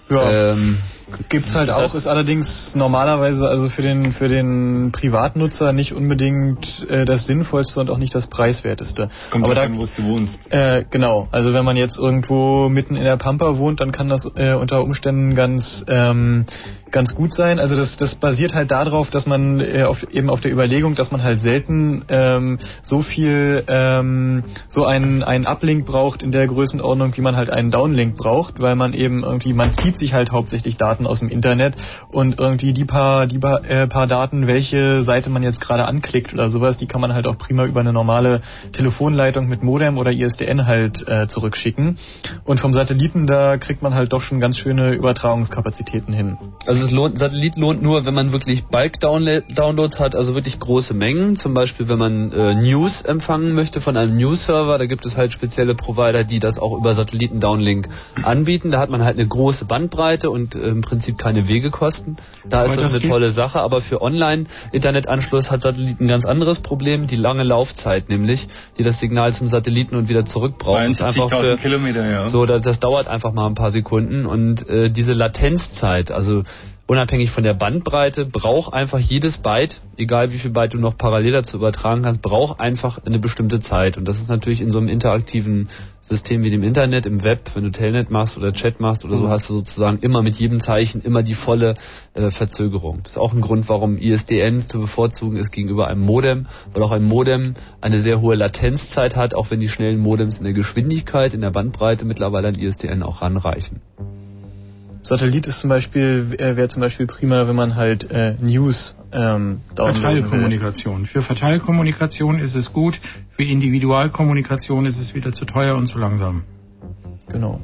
Ja. Ähm, Gibt's halt auch, ist allerdings normalerweise also für den für den Privatnutzer nicht unbedingt äh, das sinnvollste und auch nicht das preiswerteste. Kommt Aber da an, wo du wohnst. äh, genau, also wenn man jetzt irgendwo mitten in der Pampa wohnt, dann kann das äh, unter Umständen ganz ähm, ganz gut sein. Also das das basiert halt darauf, dass man äh, auf, eben auf der Überlegung, dass man halt selten ähm, so viel ähm, so einen einen Uplink braucht in der Größenordnung, wie man halt einen Downlink braucht, weil man eben irgendwie man zieht sich halt hauptsächlich Daten aus dem Internet und irgendwie die paar die paar, äh, paar Daten, welche Seite man jetzt gerade anklickt oder sowas, die kann man halt auch prima über eine normale Telefonleitung mit Modem oder ISDN halt äh, zurückschicken. Und vom Satelliten da kriegt man halt doch schon ganz schöne Übertragungskapazitäten hin. Also es lohnt, Satellit lohnt nur, wenn man wirklich Bulk-Downloads hat, also wirklich große Mengen. Zum Beispiel, wenn man äh, News empfangen möchte von einem News-Server, da gibt es halt spezielle Provider, die das auch über Satelliten-Downlink anbieten. Da hat man halt eine große Bandbreite und im Prinzip keine Wegekosten. Da ist das das eine tolle Sache, aber für Online-Internetanschluss hat Satellit ein ganz anderes Problem, die lange Laufzeit nämlich, die das Signal zum Satelliten und wieder zurück braucht. einfach 72.000 für, Kilometer, ja. so, das, das dauert einfach mal ein paar Sekunden und äh, diese Latenzzeit, also unabhängig von der Bandbreite, braucht einfach jedes Byte, egal wie viel Byte du noch parallel dazu übertragen kannst, braucht einfach eine bestimmte Zeit. Und das ist natürlich in so einem interaktiven System wie dem Internet, im Web, wenn du Telnet machst oder Chat machst oder so, hast du sozusagen immer mit jedem Zeichen immer die volle äh, Verzögerung. Das ist auch ein Grund, warum ISDN zu bevorzugen ist gegenüber einem Modem, weil auch ein Modem eine sehr hohe Latenzzeit hat, auch wenn die schnellen Modems in der Geschwindigkeit, in der Bandbreite mittlerweile an ISDN auch ranreichen. Satellit ist zum Beispiel, äh, wäre zum Beispiel prima, wenn man halt äh, News ähm. Verteilkommunikation. Für Verteilkommunikation ist es gut, für Individualkommunikation ist es wieder zu teuer und zu langsam. Genau.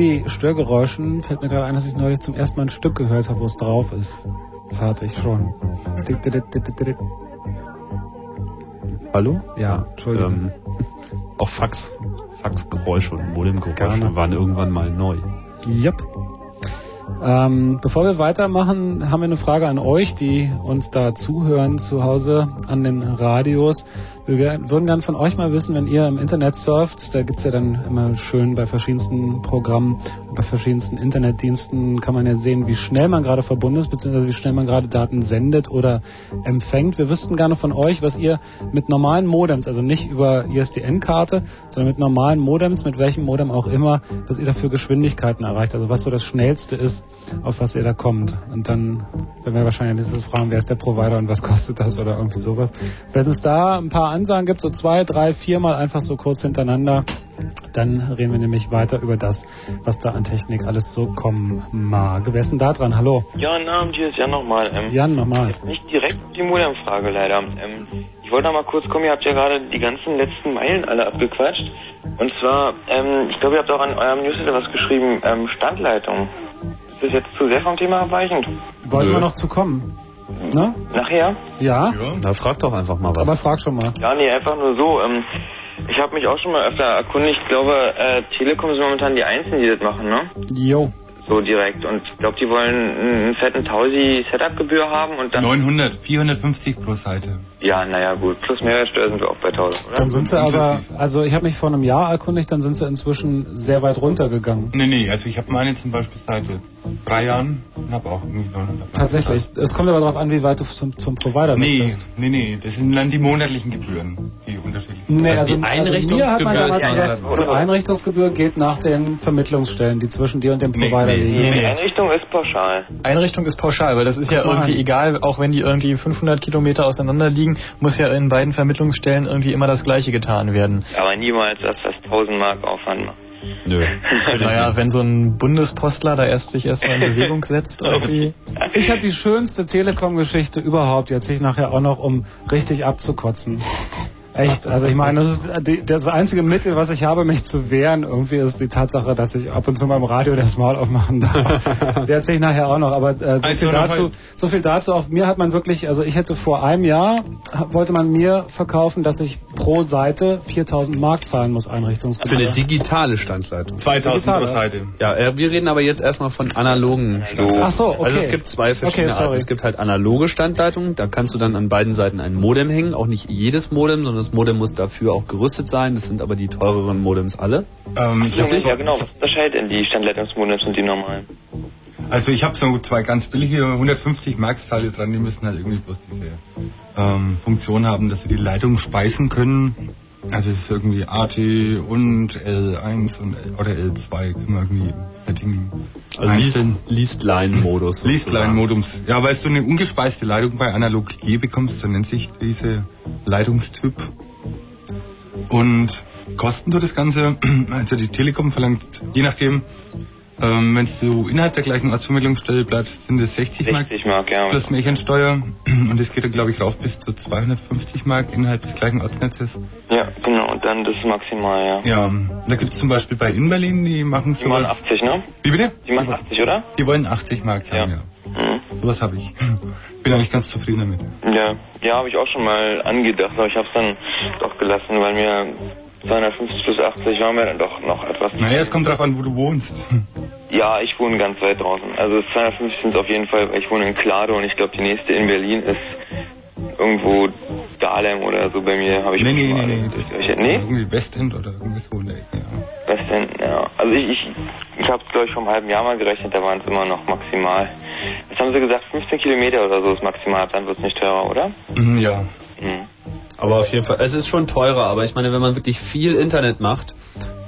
Handy-Störgeräuschen fällt mir gerade ein, dass ich neulich zum ersten Mal ein Stück gehört habe, wo es drauf ist. Fertig schon. Hallo? Ja, Entschuldigung. Ähm, auch Fax, Faxgeräusche und Modemgeräusche waren irgendwann mal neu. Yep. Ähm, bevor wir weitermachen, haben wir eine Frage an euch, die uns da zuhören zu Hause an den Radios. Wir würden gern von euch mal wissen, wenn ihr im Internet surft, da gibt's ja dann immer schön bei verschiedensten Programmen, bei verschiedensten Internetdiensten kann man ja sehen, wie schnell man gerade verbunden ist, beziehungsweise wie schnell man gerade Daten sendet oder empfängt. Wir wüssten gerne von euch, was ihr mit normalen Modems, also nicht über ISDN-Karte, sondern mit normalen Modems, mit welchem Modem auch immer, was ihr da für Geschwindigkeiten erreicht. Also was so das Schnellste ist, auf was ihr da kommt. Und dann werden wir wahrscheinlich nächstes fragen, wer ist der Provider und was kostet das oder irgendwie sowas. Wenn es da ein paar Ansagen gibt, so zwei, drei, viermal einfach so kurz hintereinander, dann reden wir nämlich weiter über das, was da an Technik alles so kommen mag. Wer ist denn da dran? Hallo. Ja, Abend, hier ist Jan nochmal. Ähm, Jan, nochmal. Nicht direkt die Modemfrage leider. Ähm, ich wollte noch mal kurz kommen, ihr habt ja gerade die ganzen letzten Meilen alle abgequatscht. Und zwar, ähm, ich glaube, ihr habt auch an eurem Newsletter was geschrieben, ähm, Standleitung. Ist das jetzt zu sehr vom Thema abweichend? Wollten wir noch zu kommen? Ne? Nachher? Ja? Na, frag doch einfach mal was. Aber frag schon mal. Ja, nee, einfach nur so. Ähm, ich habe mich auch schon mal öfter erkundigt. Ich glaube, äh, Telekom sind momentan die Einzigen, die das machen, ne? Jo. So direkt. Und ich glaube, die wollen einen fetten Tausi Setup-Gebühr haben und dann... 900, 450 pro Seite. Ja, naja, gut. Plus Mehrwertsteuer sind wir auch bei 1000, oder? Dann sind sie aber, also ich habe mich vor einem Jahr erkundigt, dann sind sie inzwischen sehr weit runtergegangen. Nee, nee, also ich habe meine zum Beispiel seit jetzt drei Jahren und habe auch irgendwie 900. Tatsächlich. Es kommt aber darauf an, wie weit du zum, zum Provider Nee, bist. nee, nee, das sind dann die monatlichen Gebühren, die unterschiedlich sind. Nee, also, also mir hat man damals ist gesagt, die Einrichtungsgebühr geht nach den Vermittlungsstellen, die zwischen dir und dem Provider liegen. Die Einrichtung ist pauschal. Einrichtung ist pauschal, weil das ist ja Guck mal irgendwie an. egal, auch wenn die irgendwie 500 Kilometer auseinander liegen, muss ja in beiden Vermittlungsstellen irgendwie immer das Gleiche getan werden. Aber niemals, dass das 1000 Mark Aufwand macht. Nö. naja, wenn so ein Bundespostler da erst sich erstmal in Bewegung setzt, irgendwie. Ich habe die schönste Telekom-Geschichte überhaupt. Die erzähle ich nachher auch noch, um richtig abzukotzen. Echt, also ich meine, das ist die, das einzige Mittel, was ich habe, mich zu wehren, irgendwie ist die Tatsache, dass ich ab und zu beim Radio das Maul aufmachen darf. Die erzähle ich nachher auch noch, aber äh, so, Also viel dazu, so viel dazu. Auf mir hat man wirklich, also ich hätte vor einem Jahr, wollte man mir verkaufen, dass ich pro Seite 4000 Mark zahlen muss, Für eine Einrichtungsgebühr. digitale Standleitung. 2000 Digitale. pro Seite. Ja, äh, wir reden aber jetzt erstmal von analogen Standleitungen. Ach so, okay. Also es gibt zwei verschiedene Okay. Arten. Es gibt halt analoge Standleitungen, da kannst du dann an beiden Seiten ein Modem hängen, auch nicht jedes Modem, sondern das Modem muss dafür auch gerüstet sein. Das sind aber die teureren Modems alle. Ähm, ich hab, Ja, genau. Was unterscheidet denn die Standleitungsmodems und die normalen? also ich habe so zwei ganz billige 150 Marksteile dran, die müssen halt irgendwie bloß diese ähm, Funktion haben, dass sie die Leitung speisen können. Also es ist irgendwie AT und L1 und L oder L2 können wir irgendwie Setting Also einstellen. Least-Line-Modus. Least-Line-Modums. Ja, weil du eine ungespeiste Leitung bei Analog G bekommst, so nennt sich diese Leitungstyp. Und kosten tut das Ganze, also die Telekom verlangt, je nachdem, ähm, wenn du innerhalb der gleichen Ortsvermittlungsstelle bleibst, sind es 60 Mark 60 Mark, ja. plus Märchensteuer. Und das geht dann, glaube ich, rauf bis zu 250 Mark innerhalb des gleichen Ortsnetzes. Ja, genau. Und dann das maximal, ja. Ja, da gibt es zum Beispiel bei Inberlin, die machen Die machen sowas. 80, ne? Wie bitte? Die machen 80, oder? Die wollen 80 Mark haben, ja. Mhm. Sowas habe ich. Bin eigentlich ganz zufrieden damit. Ja, ja, habe ich auch schon mal angedacht, aber ich habe es dann doch gelassen, weil mir 250 plus 80 waren mir dann doch noch etwas. Naja, es kommt drauf an, wo du wohnst. Ja, ich wohne ganz weit draußen. Also 250 sind es auf jeden Fall, ich wohne in Klado und ich glaube, die nächste in Berlin ist irgendwo Dahlem oder so bei mir. Habe ich Nee, nee, nee, nee. Das Ich- nee? irgendwie Westend oder irgendwie so in der Ecke, ja. Was denn? Ja. Also ich, ich, ich habe es glaube ich vor einem halben Jahr mal gerechnet, da waren es immer noch maximal. Jetzt haben sie gesagt, 15 Kilometer oder so ist maximal, dann wird es nicht teurer, oder? Mhm, ja. Mhm. Aber auf jeden Fall, es ist schon teurer, aber ich meine, wenn man wirklich viel Internet macht,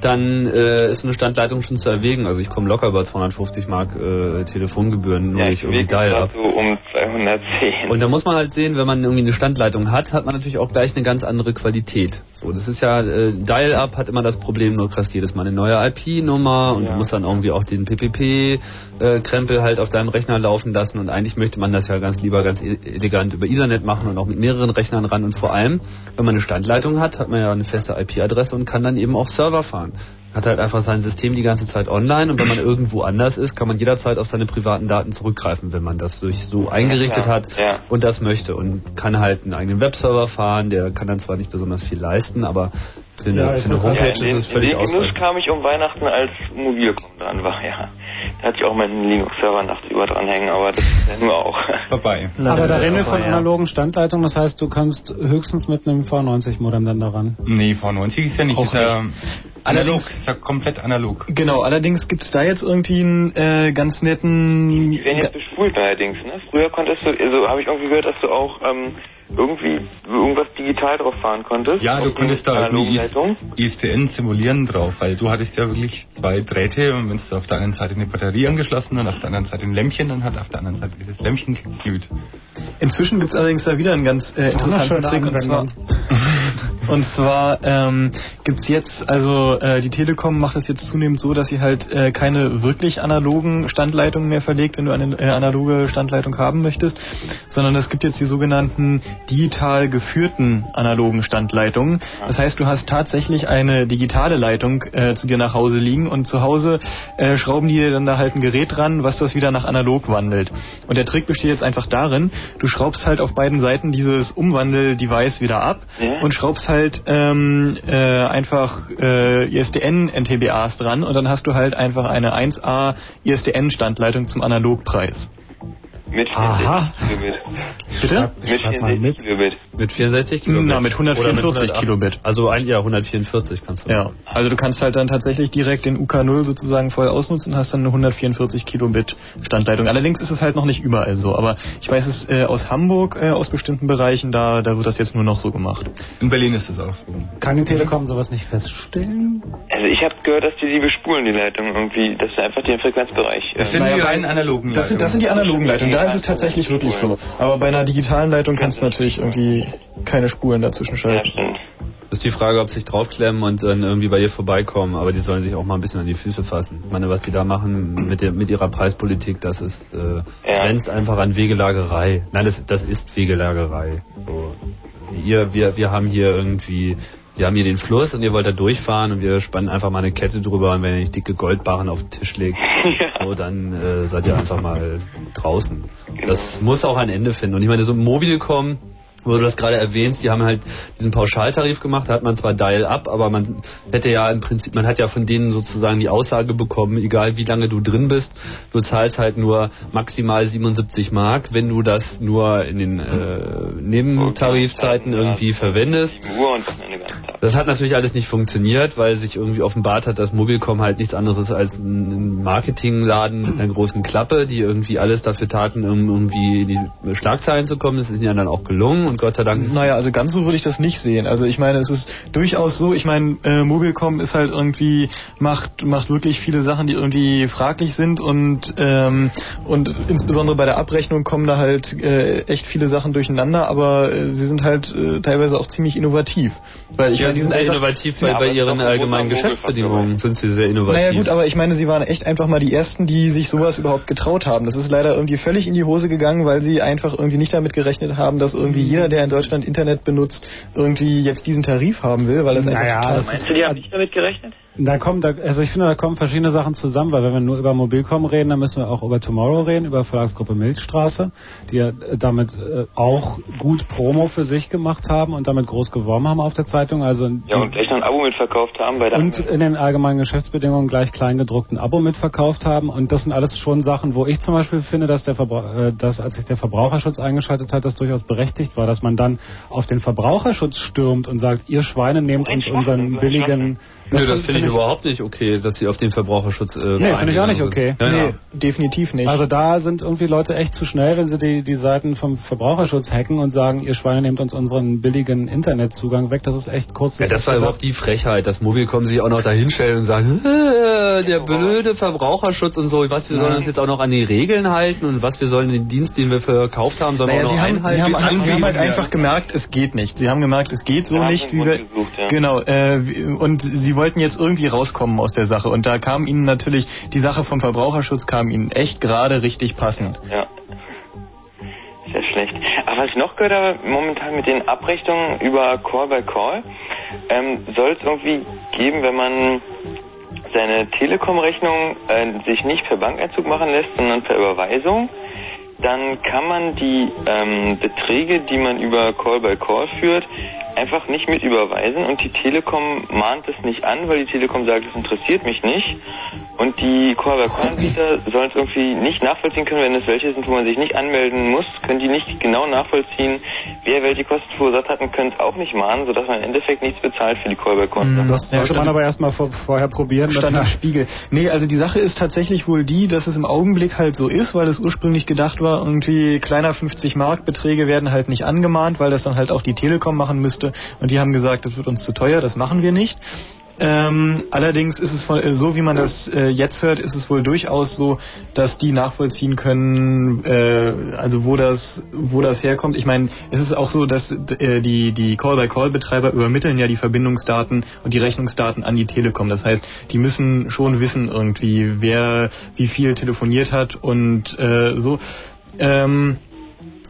dann äh, ist eine Standleitung schon zu erwägen. Also ich komme locker über 250 Mark äh, Telefongebühren, nur Ja, ich irgendwie gerade Dial-Up. so um 210. Und da muss man halt sehen, wenn man irgendwie eine Standleitung hat, hat man natürlich auch gleich eine ganz andere Qualität. So, das ist ja, äh, Dial-Up hat immer das Problem, du kriegst jedes Mal eine neue IP-Nummer und du musst dann irgendwie auch den PPP-Krempel halt auf deinem Rechner laufen lassen und eigentlich möchte man das ja ganz lieber ganz e- elegant über Ethernet machen und auch mit mehreren Rechnern ran und vor allem, wenn man eine Standleitung hat, hat man ja eine feste IP-Adresse und kann dann eben auch Server fahren. hat halt einfach sein System die ganze Zeit online und wenn man irgendwo anders ist, kann man jederzeit auf seine privaten Daten zurückgreifen, wenn man das durch so eingerichtet Ja, hat ja. und das möchte und kann halt einen eigenen Webserver fahren, der kann dann zwar nicht besonders viel leisten, aber eine, Ja, ich für eine wollte Homepage Ja, in den, ist es in völlig den Genuss ausreichend. kam ich um Weihnachten, als Mobilcom dran war, ja. Da hatte ich auch meinen Linux-Server nachts über dranhängen, aber das ist ja nur auch. Vorbei. Aber da reden wir von ja. analogen Standleitungen, das heißt, du kommst höchstens mit einem V90-Modem dann daran. Nee, V90 ist ja nicht. Auch ist ja analog. Allerdings- Ist ja komplett analog. Genau, allerdings gibt es da jetzt irgendwie einen äh, ganz netten... Die werden jetzt bespult allerdings, ne? Früher konntest du, also habe ich irgendwie gehört, dass du auch ähm, irgendwie irgendwas digital drauf fahren konntest. Ja, du konntest da irgendwie. ISDN simulieren drauf, weil du hattest ja wirklich zwei Drähte und wenn du auf der einen Seite eine Batterie angeschlossen und auf der anderen Seite ein Lämpchen, dann hat auf der anderen Seite dieses Lämpchen geglüht. Inzwischen gibt es allerdings da wieder einen ganz äh, interessanten Trick und zwar, und zwar ähm, gibt's jetzt, also äh, die Telekom macht das jetzt zunehmend so, dass sie halt äh, keine wirklich analogen Standleitungen mehr verlegt, wenn du eine äh, analoge Standleitung haben möchtest, sondern es gibt jetzt die sogenannten digital geführten analogen Standleitungen. Das heißt, du hast tatsächlich eine digitale Leitung äh, zu dir nach Hause liegen und zu Hause äh, schrauben die dir dann da halt ein Gerät dran, was das wieder nach analog wandelt. Und der Trick besteht jetzt einfach darin, du schraubst halt auf beiden Seiten dieses Umwandel-Device wieder ab Ja. und schraubst halt ähm, äh, einfach äh, ISDN-NTBAs dran und dann hast du halt einfach eine 1A ISDN-Standleitung zum Analogpreis. Mit Aha. 64 Kilobit. Bitte? Mit schreib mal 64 mit. Kilobit. Mit 64 Kilobit? Na, mit 144 Oder mit 108? Kilobit. Also ein, ja, 144 kannst du. Ja, also du kannst halt dann tatsächlich direkt den UK0 sozusagen voll ausnutzen und hast dann eine 144 Kilobit Standleitung. Allerdings ist es halt noch nicht überall so, aber ich weiß es äh, aus Hamburg, äh, aus bestimmten Bereichen, da, da wird das jetzt nur noch so gemacht. In Berlin ist das auch so. Kann die Telekom sowas nicht feststellen? Also ich habe gehört, dass die die bespulen, die Leitung irgendwie, dass sie einfach den Frequenzbereich. Das sind die bei- rein analogen Das sind, das sind die analogen Leitungen, da ist es tatsächlich wirklich so. Aber bei einer digitalen Leitung kannst du natürlich irgendwie keine Spuren dazwischen schalten. ist die Frage, ob sie sich draufklemmen und dann irgendwie bei ihr vorbeikommen, aber die sollen sich auch mal ein bisschen an die Füße fassen. Ich meine, was die da machen mit, der, mit ihrer Preispolitik, das ist äh, grenzt einfach an Wegelagerei. Nein, das, das ist Wegelagerei. So. Ihr, wir, wir haben hier irgendwie, wir haben hier den Fluss und ihr wollt da durchfahren und wir spannen einfach mal eine Kette drüber und wenn ihr nicht dicke Goldbarren auf den Tisch legt, so, dann äh, seid ihr einfach mal draußen. Das muss auch ein Ende finden. Und ich meine, so ein Mobilcom, wo du das gerade erwähnst, die haben halt diesen Pauschaltarif gemacht, da hat man zwar Dial-up, aber man hätte ja im Prinzip, man hat ja von denen sozusagen die Aussage bekommen, egal wie lange du drin bist, du zahlst halt nur maximal 77 Mark, wenn du das nur in den äh, Nebentarifzeiten irgendwie verwendest. Das hat natürlich alles nicht funktioniert, weil sich irgendwie offenbart hat, dass Mobilcom halt nichts anderes ist als ein Marketingladen mit einer großen Klappe, die irgendwie alles dafür taten, um irgendwie in die Schlagzeilen zu kommen. Das ist ihnen ja dann auch gelungen und Gott sei Dank Naja, also ganz so würde ich das nicht sehen. Also ich meine, es ist durchaus so, ich meine, äh, Mobilcom ist halt irgendwie, macht, macht wirklich viele Sachen, die irgendwie fraglich sind und, ähm, und insbesondere bei der Abrechnung kommen da halt äh, echt viele Sachen durcheinander, aber äh, sie sind halt äh, teilweise auch ziemlich innovativ. Weil ich ja, meine, die sie sind sind sehr einfach, innovativ, weil bei ihren allgemeinen Geschäftsbedingungen sind sie sehr innovativ. Naja gut, aber ich meine, sie waren echt einfach mal die Ersten, die sich sowas überhaupt getraut haben. Das ist leider irgendwie völlig in die Hose gegangen, weil sie einfach irgendwie nicht damit gerechnet haben, dass irgendwie jeder, der in Deutschland Internet benutzt, irgendwie jetzt diesen Tarif haben will, weil das einfach Naja, total das Meinst du, die haben nicht damit gerechnet? Da kommen, da, also ich finde, da kommen verschiedene Sachen zusammen, weil wenn wir nur über Mobilcom reden, dann müssen wir auch über Tomorrow reden, über Verlagsgruppe Milchstraße, die ja äh, damit äh, auch gut Promo für sich gemacht haben und damit groß geworben haben auf der Zeitung. Also Ja, und gleich noch ein Abo mitverkauft haben bei der und in den allgemeinen Geschäftsbedingungen gleich kleingedruckten Abo mitverkauft haben. Und das sind alles schon Sachen, wo ich zum Beispiel finde, dass der Verbra äh, dass als sich der Verbraucherschutz eingeschaltet hat, das durchaus berechtigt war, dass man dann auf den Verbraucherschutz stürmt und sagt, ihr Schweine nehmt uns unseren billigen. Nö, das finde ich überhaupt nicht okay, dass sie auf den Verbraucherschutz. Äh, Nee, finde ich auch nicht okay. Ja, ja. Nee, definitiv nicht. Also da sind irgendwie Leute echt zu schnell, wenn sie die, die Seiten vom Verbraucherschutz hacken und sagen, ihr Schweine nehmt uns unseren billigen Internetzugang weg. Das ist echt kurz. Ja, das war überhaupt die Frechheit, dass Mobilcom sich auch noch dahinstellen und sagen, äh, der blöde Verbraucherschutz und so, was wir sollen Nein. uns jetzt auch noch an die Regeln halten und was wir sollen den Dienst, den wir verkauft haben, sollen Naja, wir auch sie noch haben, einhalten. sie, haben, sie haben halt einfach gemerkt, es geht nicht. Sie haben gemerkt, es geht so Ja, nicht, wie wir. Ja. Genau, äh, und sie wollten jetzt irgendwie rauskommen aus der Sache. Und da kam ihnen natürlich die Sache vom Verbraucherschutz kam ihnen echt gerade richtig passend. Ja. Sehr schlecht. Aber was ich noch gehört habe, momentan mit den Abrechnungen über Call by Call, ähm, soll es irgendwie geben, wenn man seine Telekom-Rechnung äh, sich nicht per Bankeinzug machen lässt, sondern per Überweisung, dann kann man die ähm, Beträge, die man über Call by Call führt, einfach nicht mit überweisen und die Telekom mahnt es nicht an, weil die Telekom sagt, es interessiert mich nicht. Und die Call by Call Anbieter sollen es irgendwie nicht nachvollziehen können, wenn es welche sind, wo man sich nicht anmelden muss, können die nicht genau nachvollziehen, wer welche Kosten verursacht hat und können es auch nicht mahnen, sodass man im Endeffekt nichts bezahlt für die by Call. Das sollte man aber erstmal vor, vorher probieren. Stand im Spiegel. Nee, also die Sache ist tatsächlich wohl die, dass es im Augenblick halt so ist, weil es ursprünglich gedacht war, irgendwie kleiner 50 Mark Beträge werden halt nicht angemahnt, weil das dann halt auch die Telekom machen müsste. Und die haben gesagt, das wird uns zu teuer, das machen wir nicht. Ähm, allerdings ist es voll, äh, so, wie man das äh, jetzt hört, ist es wohl durchaus so, dass die nachvollziehen können, äh, also wo das, wo das herkommt. Ich meine, es ist auch so, dass äh, die die Call-by-Call-Betreiber übermitteln ja die Verbindungsdaten und die Rechnungsdaten an die Telekom. Das heißt, die müssen schon wissen irgendwie, wer wie viel telefoniert hat und äh, so. Ähm,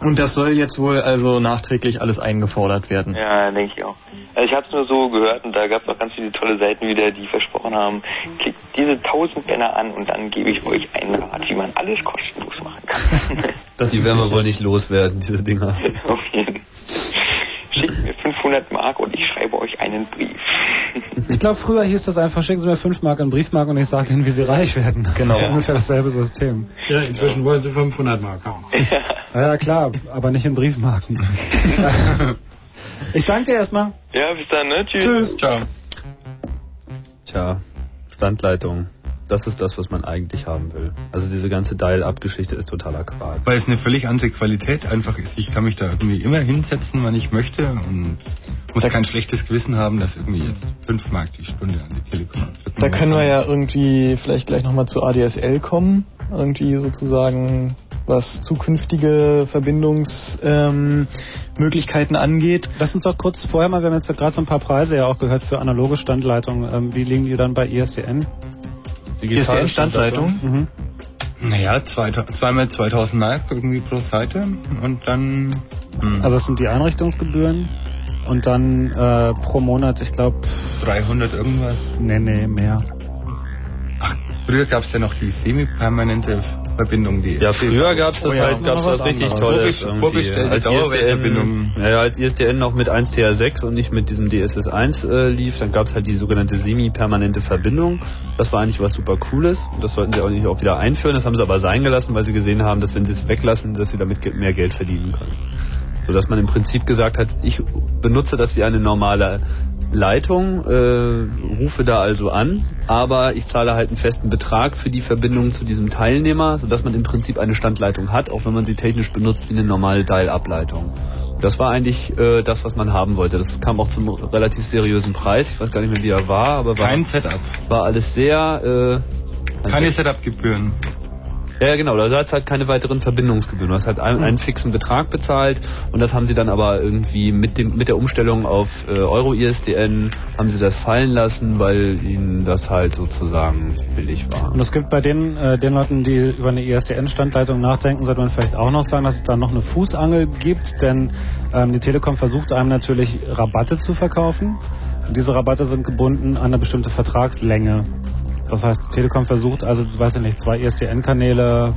und das soll jetzt wohl also nachträglich alles eingefordert werden. Ja, denke ich auch. Also ich habe es nur so gehört und da gab es auch ganz viele tolle Seiten wieder, die versprochen haben, klickt diese 1000 Banner an und dann gebe ich euch einen Rat, wie man alles kostenlos machen kann. die werden wir wohl nicht loswerden, diese Dinger. Auf jeden Schickt mir 500 Mark und ich schreibe euch einen Brief. Ich glaube, früher hieß das einfach, schicken Sie mir 5 Mark in Briefmarken und ich sage Ihnen, wie Sie reich werden. Das Genau. ist ungefähr dasselbe System. Ja, inzwischen wollen sie 500 Mark haben. Ja, ja klar, aber nicht in Briefmarken. ich danke dir erstmal. Ja, bis dann, ne? Tschüss. Tschüss. Ciao. Tja, Standleitung. Das ist das, was man eigentlich haben will. Also diese ganze Dial-Up-Geschichte ist totaler Quark. Weil es eine völlig andere Qualität einfach ist. Ich kann mich da irgendwie immer hinsetzen, wann ich möchte und muss kein schlechtes Gewissen haben, dass irgendwie jetzt 5 Mark die Stunde an die Telekom. Da können wir ja irgendwie vielleicht gleich nochmal zu ADSL kommen. Irgendwie sozusagen, was zukünftige Verbindungsmöglichkeiten ähm, angeht. Lass uns doch kurz vorher mal, wir haben jetzt gerade so ein paar Preise ja auch gehört für analoge Standleitungen. Ähm, wie liegen die dann bei ISDN? Digitale Standleitung? Mhm. Naja, zwei, zweimal 2000 Mark irgendwie pro Seite und dann... Hm, Also das sind die Einrichtungsgebühren und dann äh, pro Monat, ich glaube... 300 irgendwas. Nee, nee, mehr. Früher gab es ja noch die semi-permanente Verbindung. Die Ja, früher gab es das Oh ja, halt, gab's noch was was richtig anderes. Tolles. Vorbestellte. ISDN, ja, als ISDN noch mit 1TR6 und nicht mit diesem DSS1 äh, lief, dann gab es halt die sogenannte semi-permanente Verbindung. Das war eigentlich was super Cooles. Und das sollten sie auch nicht auch wieder einführen. Das haben sie aber sein gelassen, weil sie gesehen haben, dass wenn sie es weglassen, dass sie damit ge- mehr Geld verdienen können. So dass man im Prinzip gesagt hat, ich benutze das wie eine normale Leitung, äh, rufe da also an, aber ich zahle halt einen festen Betrag für die Verbindung zu diesem Teilnehmer, sodass man im Prinzip eine Standleitung hat, auch wenn man sie technisch benutzt wie eine normale Dial-Up-Leitung. Das war eigentlich äh, das, was man haben wollte. Das kam auch zum relativ seriösen Preis. Ich weiß gar nicht mehr, wie er war, aber war, Kein Setup. war alles sehr... Äh, Keine Setup-Gebühren. Ja, ja, genau. Da hat halt keine weiteren Verbindungsgebühren. Du hast halt einen, einen fixen Betrag bezahlt und das haben sie dann aber irgendwie mit dem mit der Umstellung auf äh, Euro ISDN haben sie das fallen lassen, weil ihnen das halt sozusagen billig war. Und es gibt bei den, äh, den Leuten, die über eine ISDN-Standleitung nachdenken, sollte man vielleicht auch noch sagen, dass es da noch eine Fußangel gibt, denn ähm, die Telekom versucht einem natürlich Rabatte zu verkaufen. Und diese Rabatte sind gebunden an eine bestimmte Vertragslänge. Das heißt, Telekom versucht also, weiß ich nicht, zwei ISDN-Kanäle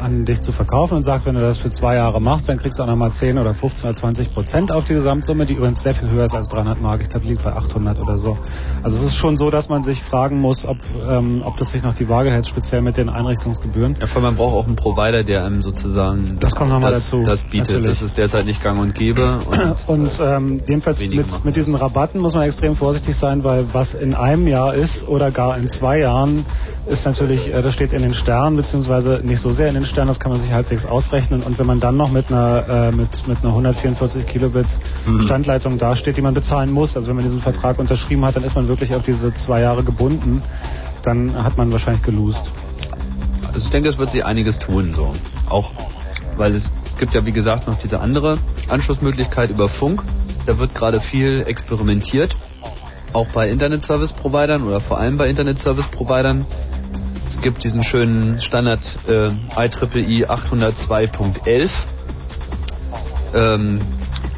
an dich zu verkaufen und sagt, wenn du das für zwei Jahre machst, dann kriegst du auch nochmal 10 oder 15 oder 20 Prozent auf die Gesamtsumme, die übrigens sehr viel höher ist als 300 Mark. Ich glaube, liegt bei 800 oder so. Also es ist schon so, dass man sich fragen muss, ob, ähm, ob das sich noch die Waage hält, speziell mit den Einrichtungsgebühren. Ja, vor allem man braucht auch einen Provider, der einem sozusagen Das kommt noch mal das, dazu, das bietet. natürlich. Das ist derzeit nicht gang und gäbe. Und, Und ähm, jedenfalls mit, machen mit diesen Rabatten muss man extrem vorsichtig sein, weil was in einem Jahr ist oder gar in zwei Jahren, ist natürlich, äh, das steht in den Sternen, beziehungsweise nicht so sehr in den Sternen, das kann man sich halbwegs ausrechnen. Und wenn man dann noch mit einer, äh, mit, mit einer 144 Kilobit Mhm. Standleitung dasteht, die man bezahlen muss, also wenn man diesen Vertrag unterschrieben hat, dann ist man wirklich auf diese zwei Jahre gebunden, dann hat man wahrscheinlich geloost. Also ich denke, es wird sich einiges tun, so. Auch, weil es gibt ja, wie gesagt, noch diese andere Anschlussmöglichkeit über Funk. Da wird gerade viel experimentiert. Auch bei Internet-Service-Providern oder vor allem bei Internet-Service-Providern. Es gibt diesen schönen Standard äh, IEEE 802.11. Ähm,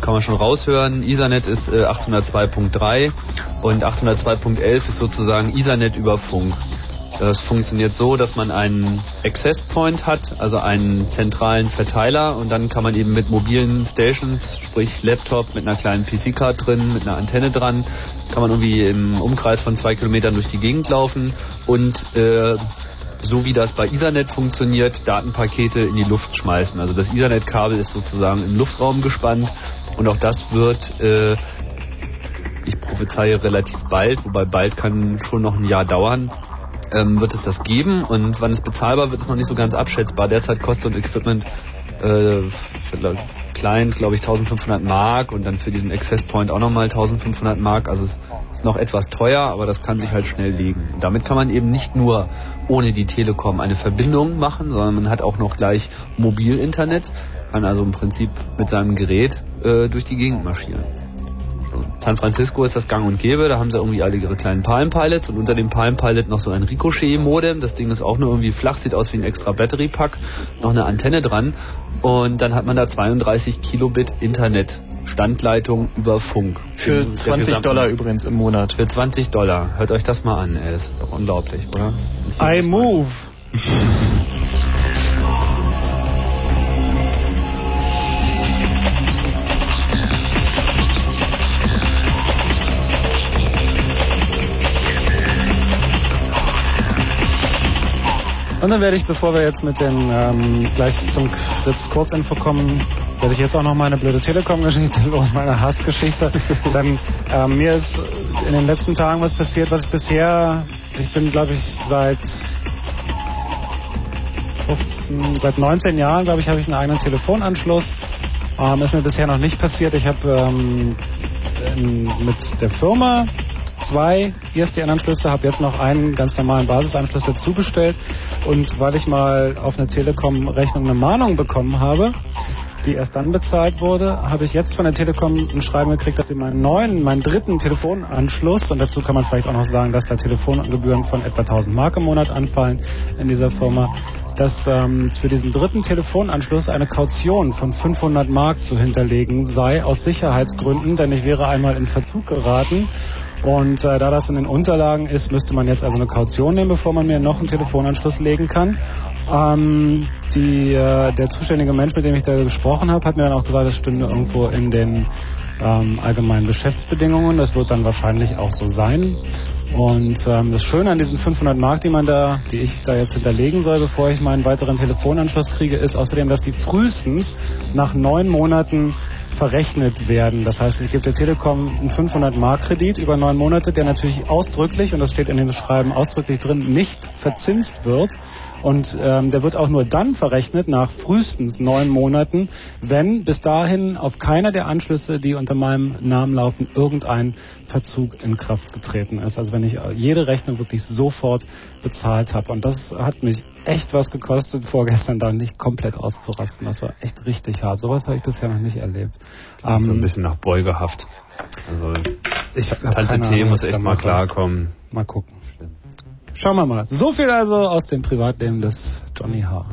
kann man schon raushören. Ethernet ist äh, 802.3 und 802.11 ist sozusagen Ethernet über Funk. Das funktioniert so, dass man einen Access Point hat, also einen zentralen Verteiler. Und dann kann man eben mit mobilen Stations, sprich Laptop mit einer kleinen PC-Card drin, mit einer Antenne dran, kann man irgendwie im Umkreis von zwei Kilometern durch die Gegend laufen. Und äh, so wie das bei Ethernet funktioniert, Datenpakete in die Luft schmeißen. Also das Ethernet-Kabel ist sozusagen im Luftraum gespannt. Und auch das wird, äh, ich prophezeie relativ bald, wobei bald kann schon noch ein Jahr dauern, ähm, wird es das geben und wann es bezahlbar wird, ist noch nicht so ganz abschätzbar. Derzeit kostet ein Equipment äh, für Client, glaube ich, 1500 Mark und dann für diesen Access Point auch nochmal 1500 Mark. Also es ist noch etwas teuer, aber das kann sich halt schnell legen. Und damit kann man eben nicht nur ohne die Telekom eine Verbindung machen, sondern man hat auch noch gleich Mobilinternet, kann also im Prinzip mit seinem Gerät äh, durch die Gegend marschieren. San Francisco ist das Gang und Gäbe, da haben sie irgendwie alle ihre kleinen Palm Pilots und unter dem Palm Pilot noch so ein Ricochet-Modem. Das Ding ist auch nur irgendwie flach, sieht aus wie ein extra Battery Pack, noch eine Antenne dran und dann hat man da 32 Kilobit Internet. Standleitung über Funk. Für In der 20 gesamten- Dollar übrigens im Monat. Für 20 Dollar. Hört euch das mal an, ey. Das ist doch unglaublich, oder? I move. Und dann werde ich, bevor wir jetzt mit den ähm, gleich zum Kurzinfo kommen, werde ich jetzt auch noch meine blöde Telekom-Geschichte los, meine Hassgeschichte. Dann ähm, mir ist in den letzten Tagen was passiert, was ich bisher, ich bin glaube ich seit 15, seit 19 Jahren, glaube ich, habe ich einen eigenen Telefonanschluss. Ähm, ist mir bisher noch nicht passiert. Ich habe ähm, mit der Firma zwei ISDN-Anschlüsse, habe jetzt noch einen ganz normalen Basisanschluss dazu bestellt. Und weil ich mal auf eine Telekom-Rechnung eine Mahnung bekommen habe, die erst dann bezahlt wurde, habe ich jetzt von der Telekom ein Schreiben gekriegt, dass sie meinen neuen, meinen dritten Telefonanschluss, und dazu kann man vielleicht auch noch sagen, dass da Telefongebühren von etwa 1000 Mark im Monat anfallen in dieser Firma, dass ähm, für diesen dritten Telefonanschluss eine Kaution von 500 Mark zu hinterlegen sei, aus Sicherheitsgründen, denn ich wäre einmal in Verzug geraten. Und äh, da das in den Unterlagen ist, müsste man jetzt also eine Kaution nehmen, bevor man mir noch einen Telefonanschluss legen kann. Ähm, die, äh, der zuständige Mensch, mit dem ich da gesprochen habe, hat mir dann auch gesagt, das stünde irgendwo in den ähm, allgemeinen Geschäftsbedingungen. Das wird dann wahrscheinlich auch so sein. Und ähm, das Schöne an diesen 500 Mark, die man da, die ich da jetzt hinterlegen soll, bevor ich meinen weiteren Telefonanschluss kriege, ist außerdem, dass die frühestens nach neun Monaten verrechnet werden. Das heißt, ich gebe der Telekom einen 500 Mark Kredit über neun Monate, der natürlich ausdrücklich, und das steht in dem Schreiben ausdrücklich drin, nicht verzinst wird. Und ähm, der wird auch nur dann verrechnet nach frühestens neun Monaten, wenn bis dahin auf keiner der Anschlüsse, die unter meinem Namen laufen, irgendein Verzug in Kraft getreten ist. Also wenn ich jede Rechnung wirklich sofort bezahlt habe. Und das hat mich echt was gekostet, vorgestern da nicht komplett auszurasten. Das war echt richtig hart. Sowas habe ich bisher noch nicht erlebt. Ähm, so ein bisschen nach Beugehaft. Also ich, Tante T muss echt mal klarkommen. Mal gucken. Schauen wir mal. So viel also aus dem Privatleben des Johnny H.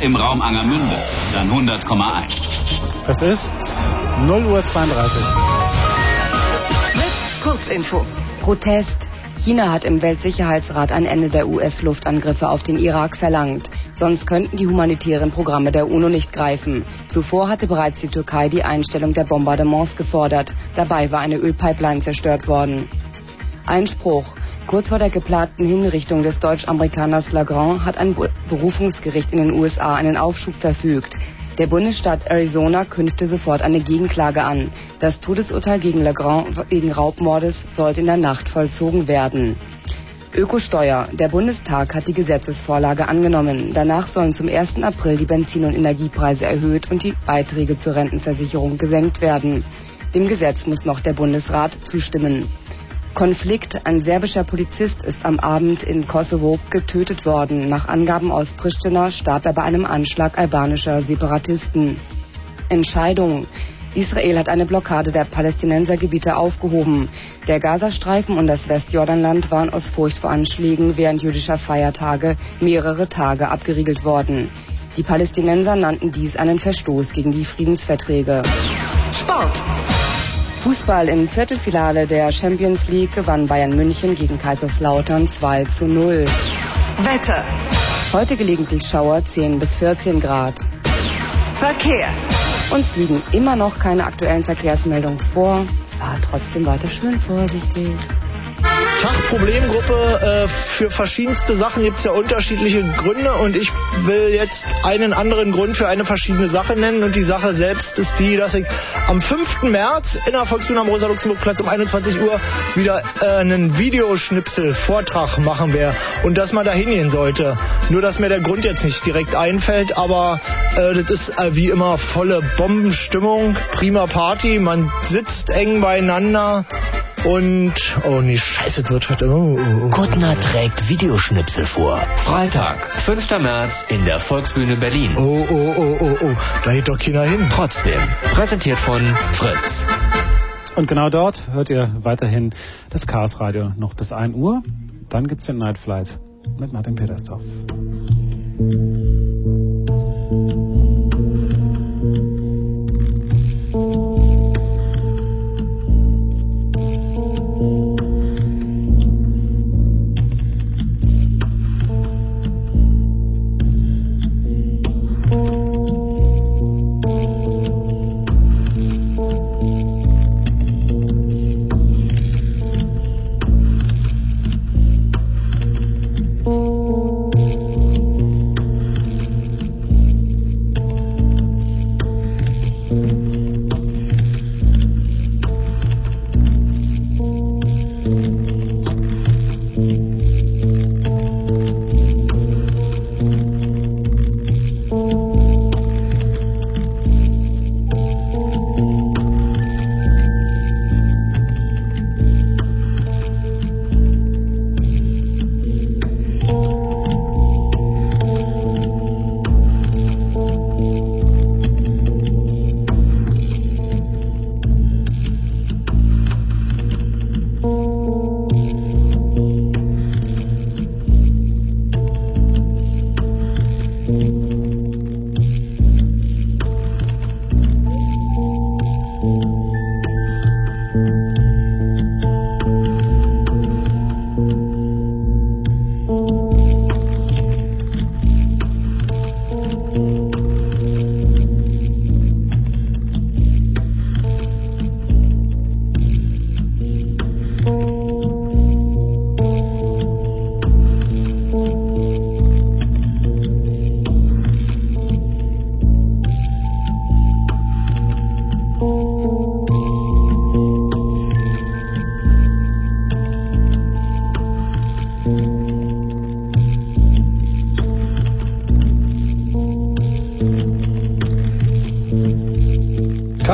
Im Raum Angermünde, dann 100,1. Es ist 0 Uhr 32. Kurzinfo. Protest. China hat im Weltsicherheitsrat ein Ende der US-Luftangriffe auf den Irak verlangt. Sonst könnten die humanitären Programme der UNO nicht greifen. Zuvor hatte bereits die Türkei die Einstellung der Bombardements gefordert. Dabei war eine Ölpipeline zerstört worden. Einspruch. Kurz vor der geplanten Hinrichtung des Deutsch-Amerikaners Lagrand hat ein Berufungsgericht in den USA einen Aufschub verfügt. Der Bundesstaat Arizona kündigte sofort eine Gegenklage an. Das Todesurteil gegen Legrand wegen Raubmordes sollte in der Nacht vollzogen werden. Ökosteuer. Der Bundestag hat die Gesetzesvorlage angenommen. Danach sollen zum 1. April die Benzin- und Energiepreise erhöht und die Beiträge zur Rentenversicherung gesenkt werden. Dem Gesetz muss noch der Bundesrat zustimmen. Konflikt. Ein serbischer Polizist ist am Abend in Kosovo getötet worden. Nach Angaben aus Pristina starb er bei einem Anschlag albanischer Separatisten. Entscheidung. Israel hat eine Blockade der Palästinensergebiete aufgehoben. Der Gazastreifen und das Westjordanland waren aus Furcht vor Anschlägen während jüdischer Feiertage mehrere Tage abgeriegelt worden. Die Palästinenser nannten dies einen Verstoß gegen die Friedensverträge. Sport. Fußball im Viertelfinale der Champions League gewann Bayern München gegen Kaiserslautern 2 zu 0. Wetter. Heute gelegentlich Schauer 10 bis 14 Grad. Verkehr. Uns liegen immer noch keine aktuellen Verkehrsmeldungen vor. Fahr trotzdem weiter schön vorsichtig. Tag Problemgruppe, äh, für verschiedenste Sachen gibt es ja unterschiedliche Gründe und ich will jetzt einen anderen Grund für eine verschiedene Sache nennen und die Sache selbst ist die, dass ich am 5. März in der Volksbühne am Rosa-Luxemburg-Platz um 21 Uhr wieder äh, einen Videoschnipsel-Vortrag machen werde und dass man da hingehen sollte. Nur, dass mir der Grund jetzt nicht direkt einfällt, aber äh, das ist äh, wie immer volle Bombenstimmung, prima Party, man sitzt eng beieinander und, oh nee, scheiße, das wird heute, oh, oh, oh. Kuttner trägt Videoschnipsel vor. Freitag, 5. März in der Volksbühne Berlin. Oh, oh, oh, oh, oh, da geht doch keiner hin. Trotzdem, präsentiert von Fritz. Und genau dort hört ihr weiterhin das Chaos Radio noch bis 1 Uhr. Dann gibt's den Night Flight mit Martin Petersdorf.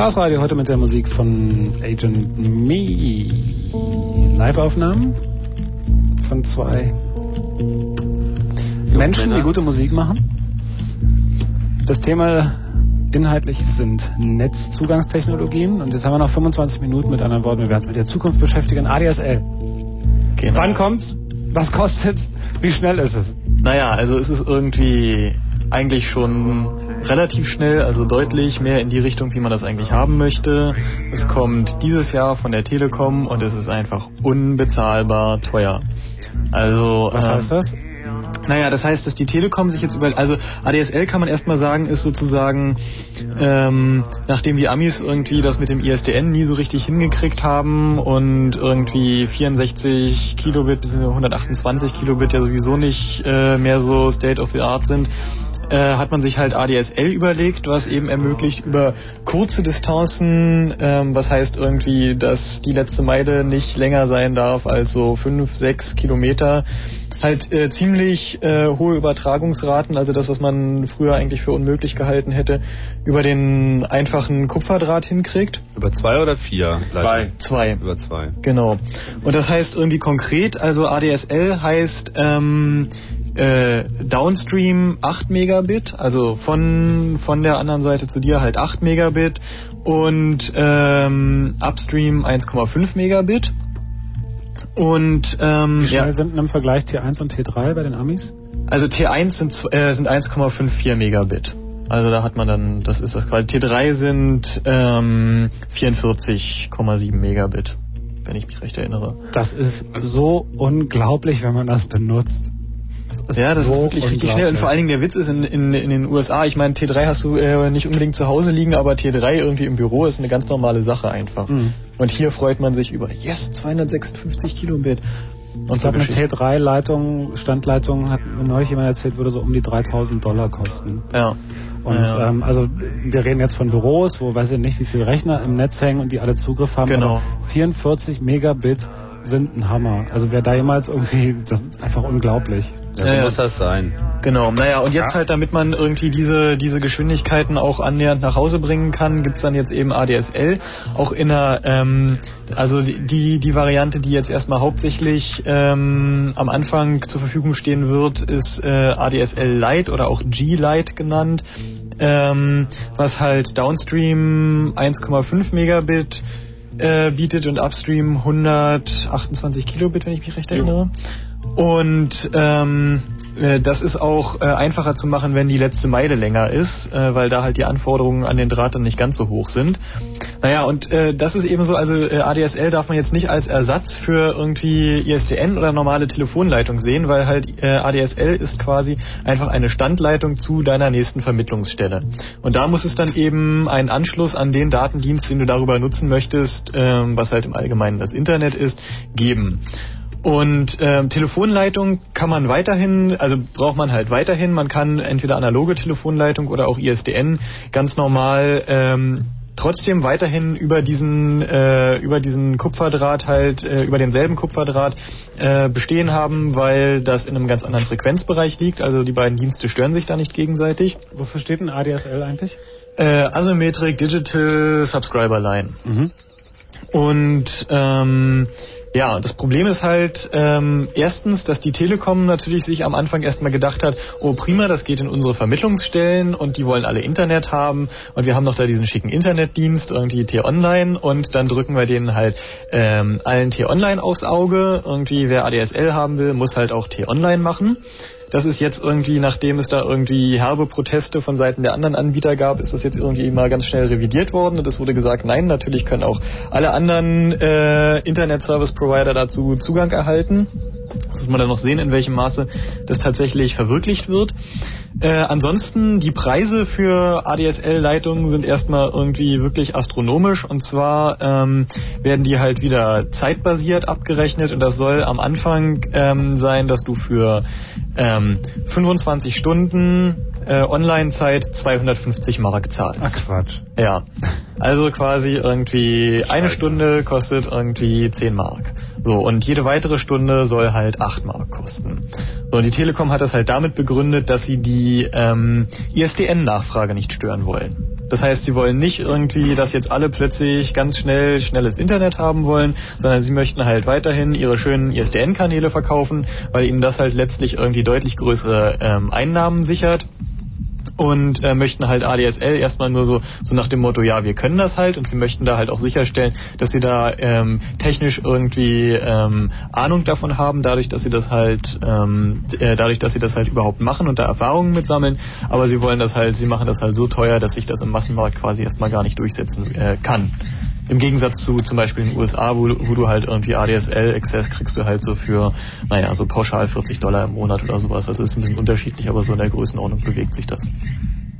Chaos Radio heute mit der Musik von Agent Me. Live-Aufnahmen von zwei Menschen, die gute Musik machen. Das Thema inhaltlich sind Netzzugangstechnologien und jetzt haben wir noch 25 Minuten mit anderen Worten. Wir werden uns mit der Zukunft beschäftigen. ADSL. Genau. Wann kommt's? Was kostet's? Wie schnell ist es? Naja, also es ist irgendwie eigentlich schon relativ schnell, also deutlich mehr in die Richtung, wie man das eigentlich haben möchte. Es kommt dieses Jahr von der Telekom und es ist einfach unbezahlbar teuer. Also Was ähm, heißt das? naja, das heißt, dass die Telekom sich jetzt über, also ADSL kann man erstmal sagen, ist sozusagen, ähm, nachdem die Amis irgendwie das mit dem ISDN nie so richtig hingekriegt haben und irgendwie 64 Kilobit bis 128 Kilobit ja sowieso nicht äh, mehr so State of the Art sind, äh, hat man sich halt ADSL überlegt, was eben ermöglicht über kurze Distanzen, ähm, was heißt irgendwie, dass die letzte Meile nicht länger sein darf als so 5, 6 Kilometer, halt äh, ziemlich äh, hohe Übertragungsraten, also das, was man früher eigentlich für unmöglich gehalten hätte, über den einfachen Kupferdraht hinkriegt. Über zwei oder vier? Leitungen? Zwei. Über zwei. Genau. Und das heißt irgendwie konkret, also ADSL heißt ähm, äh, Downstream 8 Megabit, also von, von der anderen Seite zu dir halt 8 Megabit und ähm, Upstream 1,5 Megabit. Und ähm, Wie schnell ja, sind denn im Vergleich T1 und T3 bei den Amis? also T1 sind, äh, sind 1,54 Megabit. Also da hat man dann, das ist das quasi. T3 sind ähm, 44,7 Megabit, wenn ich mich recht erinnere. Das ist so unglaublich, wenn man das benutzt. Das Ja, das so ist wirklich richtig schnell. Und vor allen Dingen der Witz ist in, in, in den USA, ich meine, T3 hast du äh, nicht unbedingt zu Hause liegen, aber T3 irgendwie im Büro ist eine ganz normale Sache einfach. Mhm. Und hier freut man sich über, yes, 256 Kilobit. Und Ich so glaube, eine Geschichten. T3-Leitung, Standleitung, hat mir neulich jemand erzählt, würde so um die 3000 Dollar kosten. Ja. Und Ja. ähm, also wir reden jetzt von Büros, wo weiß ich nicht, wie viele Rechner im Netz hängen und die alle Zugriff haben. Genau. Aber 44 Megabit sind ein Hammer. Also wer da jemals irgendwie, das ist einfach unglaublich. Ja, so Ja, muss das sein. Genau, naja, und jetzt Ja. halt, damit man irgendwie diese, diese Geschwindigkeiten auch annähernd nach Hause bringen kann, gibt's dann jetzt eben ADSL. Auch in einer, ähm, also die, die, die Variante, die jetzt erstmal hauptsächlich ähm, am Anfang zur Verfügung stehen wird, ist äh, ADSL Lite oder auch G-Lite genannt, ähm, was halt Downstream 1,5 Megabit äh, bietet und Upstream 128 Kilobit, wenn ich mich recht erinnere. Und ähm, äh, das ist auch äh, einfacher zu machen, wenn die letzte Meile länger ist, äh, weil da halt die Anforderungen an den Draht dann nicht ganz so hoch sind. Naja, und äh, das ist eben so, also äh, ADSL darf man jetzt nicht als Ersatz für irgendwie ISDN oder normale Telefonleitung sehen, weil halt äh, ADSL ist quasi einfach eine Standleitung zu deiner nächsten Vermittlungsstelle. Und da muss es dann eben einen Anschluss an den Datendienst, den du darüber nutzen möchtest, ähm, was halt im Allgemeinen das Internet ist, geben. Und ähm, Telefonleitung kann man weiterhin, also braucht man halt weiterhin. Man kann entweder analoge Telefonleitung oder auch ISDN ganz normal ähm, trotzdem weiterhin über diesen äh, über diesen Kupferdraht halt äh, über denselben Kupferdraht äh, bestehen haben, weil das in einem ganz anderen Frequenzbereich liegt. Also die beiden Dienste stören sich da nicht gegenseitig. Wofür steht denn ADSL eigentlich? Äh, Asymmetric Digital Subscriber Line. Mhm. Und ähm, ja, das Problem ist halt ähm, erstens, dass die Telekom natürlich sich am Anfang erstmal gedacht hat, oh prima, das geht in unsere Vermittlungsstellen und die wollen alle Internet haben und wir haben noch da diesen schicken Internetdienst, irgendwie T-Online und dann drücken wir denen halt ähm, allen T-Online aufs Auge. Irgendwie wer ADSL haben will, muss halt auch T-Online machen. Das ist jetzt irgendwie, nachdem es da irgendwie herbe Proteste von Seiten der anderen Anbieter gab, ist das jetzt irgendwie mal ganz schnell revidiert worden und es wurde gesagt, nein, natürlich können auch alle anderen äh, Internet-Service-Provider dazu Zugang erhalten. Das muss man dann noch sehen, in welchem Maße das tatsächlich verwirklicht wird. Äh, ansonsten, die Preise für ADSL-Leitungen sind erstmal irgendwie wirklich astronomisch. Und zwar ähm, werden die halt wieder zeitbasiert abgerechnet. Und das soll am Anfang ähm, sein, dass du für ähm, 25 Stunden äh, Online-Zeit 250 Mark zahlst. Ach Quatsch. Ja. Also quasi irgendwie eine Stunde kostet irgendwie 10 Mark. So, und jede weitere Stunde soll halt 8 Mark kosten. So, und die Telekom hat das halt damit begründet, dass sie die ähm, ISDN-Nachfrage nicht stören wollen. Das heißt, sie wollen nicht irgendwie, dass jetzt alle plötzlich ganz schnell schnelles Internet haben wollen, sondern sie möchten halt weiterhin ihre schönen ISDN-Kanäle verkaufen, weil ihnen das halt letztlich irgendwie deutlich größere ähm, Einnahmen sichert. Und äh, möchten halt ADSL erstmal nur so, so nach dem Motto, ja, wir können das halt und sie möchten da halt auch sicherstellen, dass sie da ähm, technisch irgendwie ähm, Ahnung davon haben, dadurch, dass sie das halt ähm, äh, dadurch, dass sie das halt überhaupt machen und da Erfahrungen mit sammeln, aber sie wollen das halt, sie machen das halt so teuer, dass sich das im Massenmarkt quasi erstmal gar nicht durchsetzen äh, kann. Im Gegensatz zu zum Beispiel in den USA, wo, wo du halt irgendwie ADSL-Access kriegst du halt so für, naja, so pauschal 40 Dollar im Monat oder sowas. Also ist ein bisschen unterschiedlich, aber so in der Größenordnung bewegt sich das.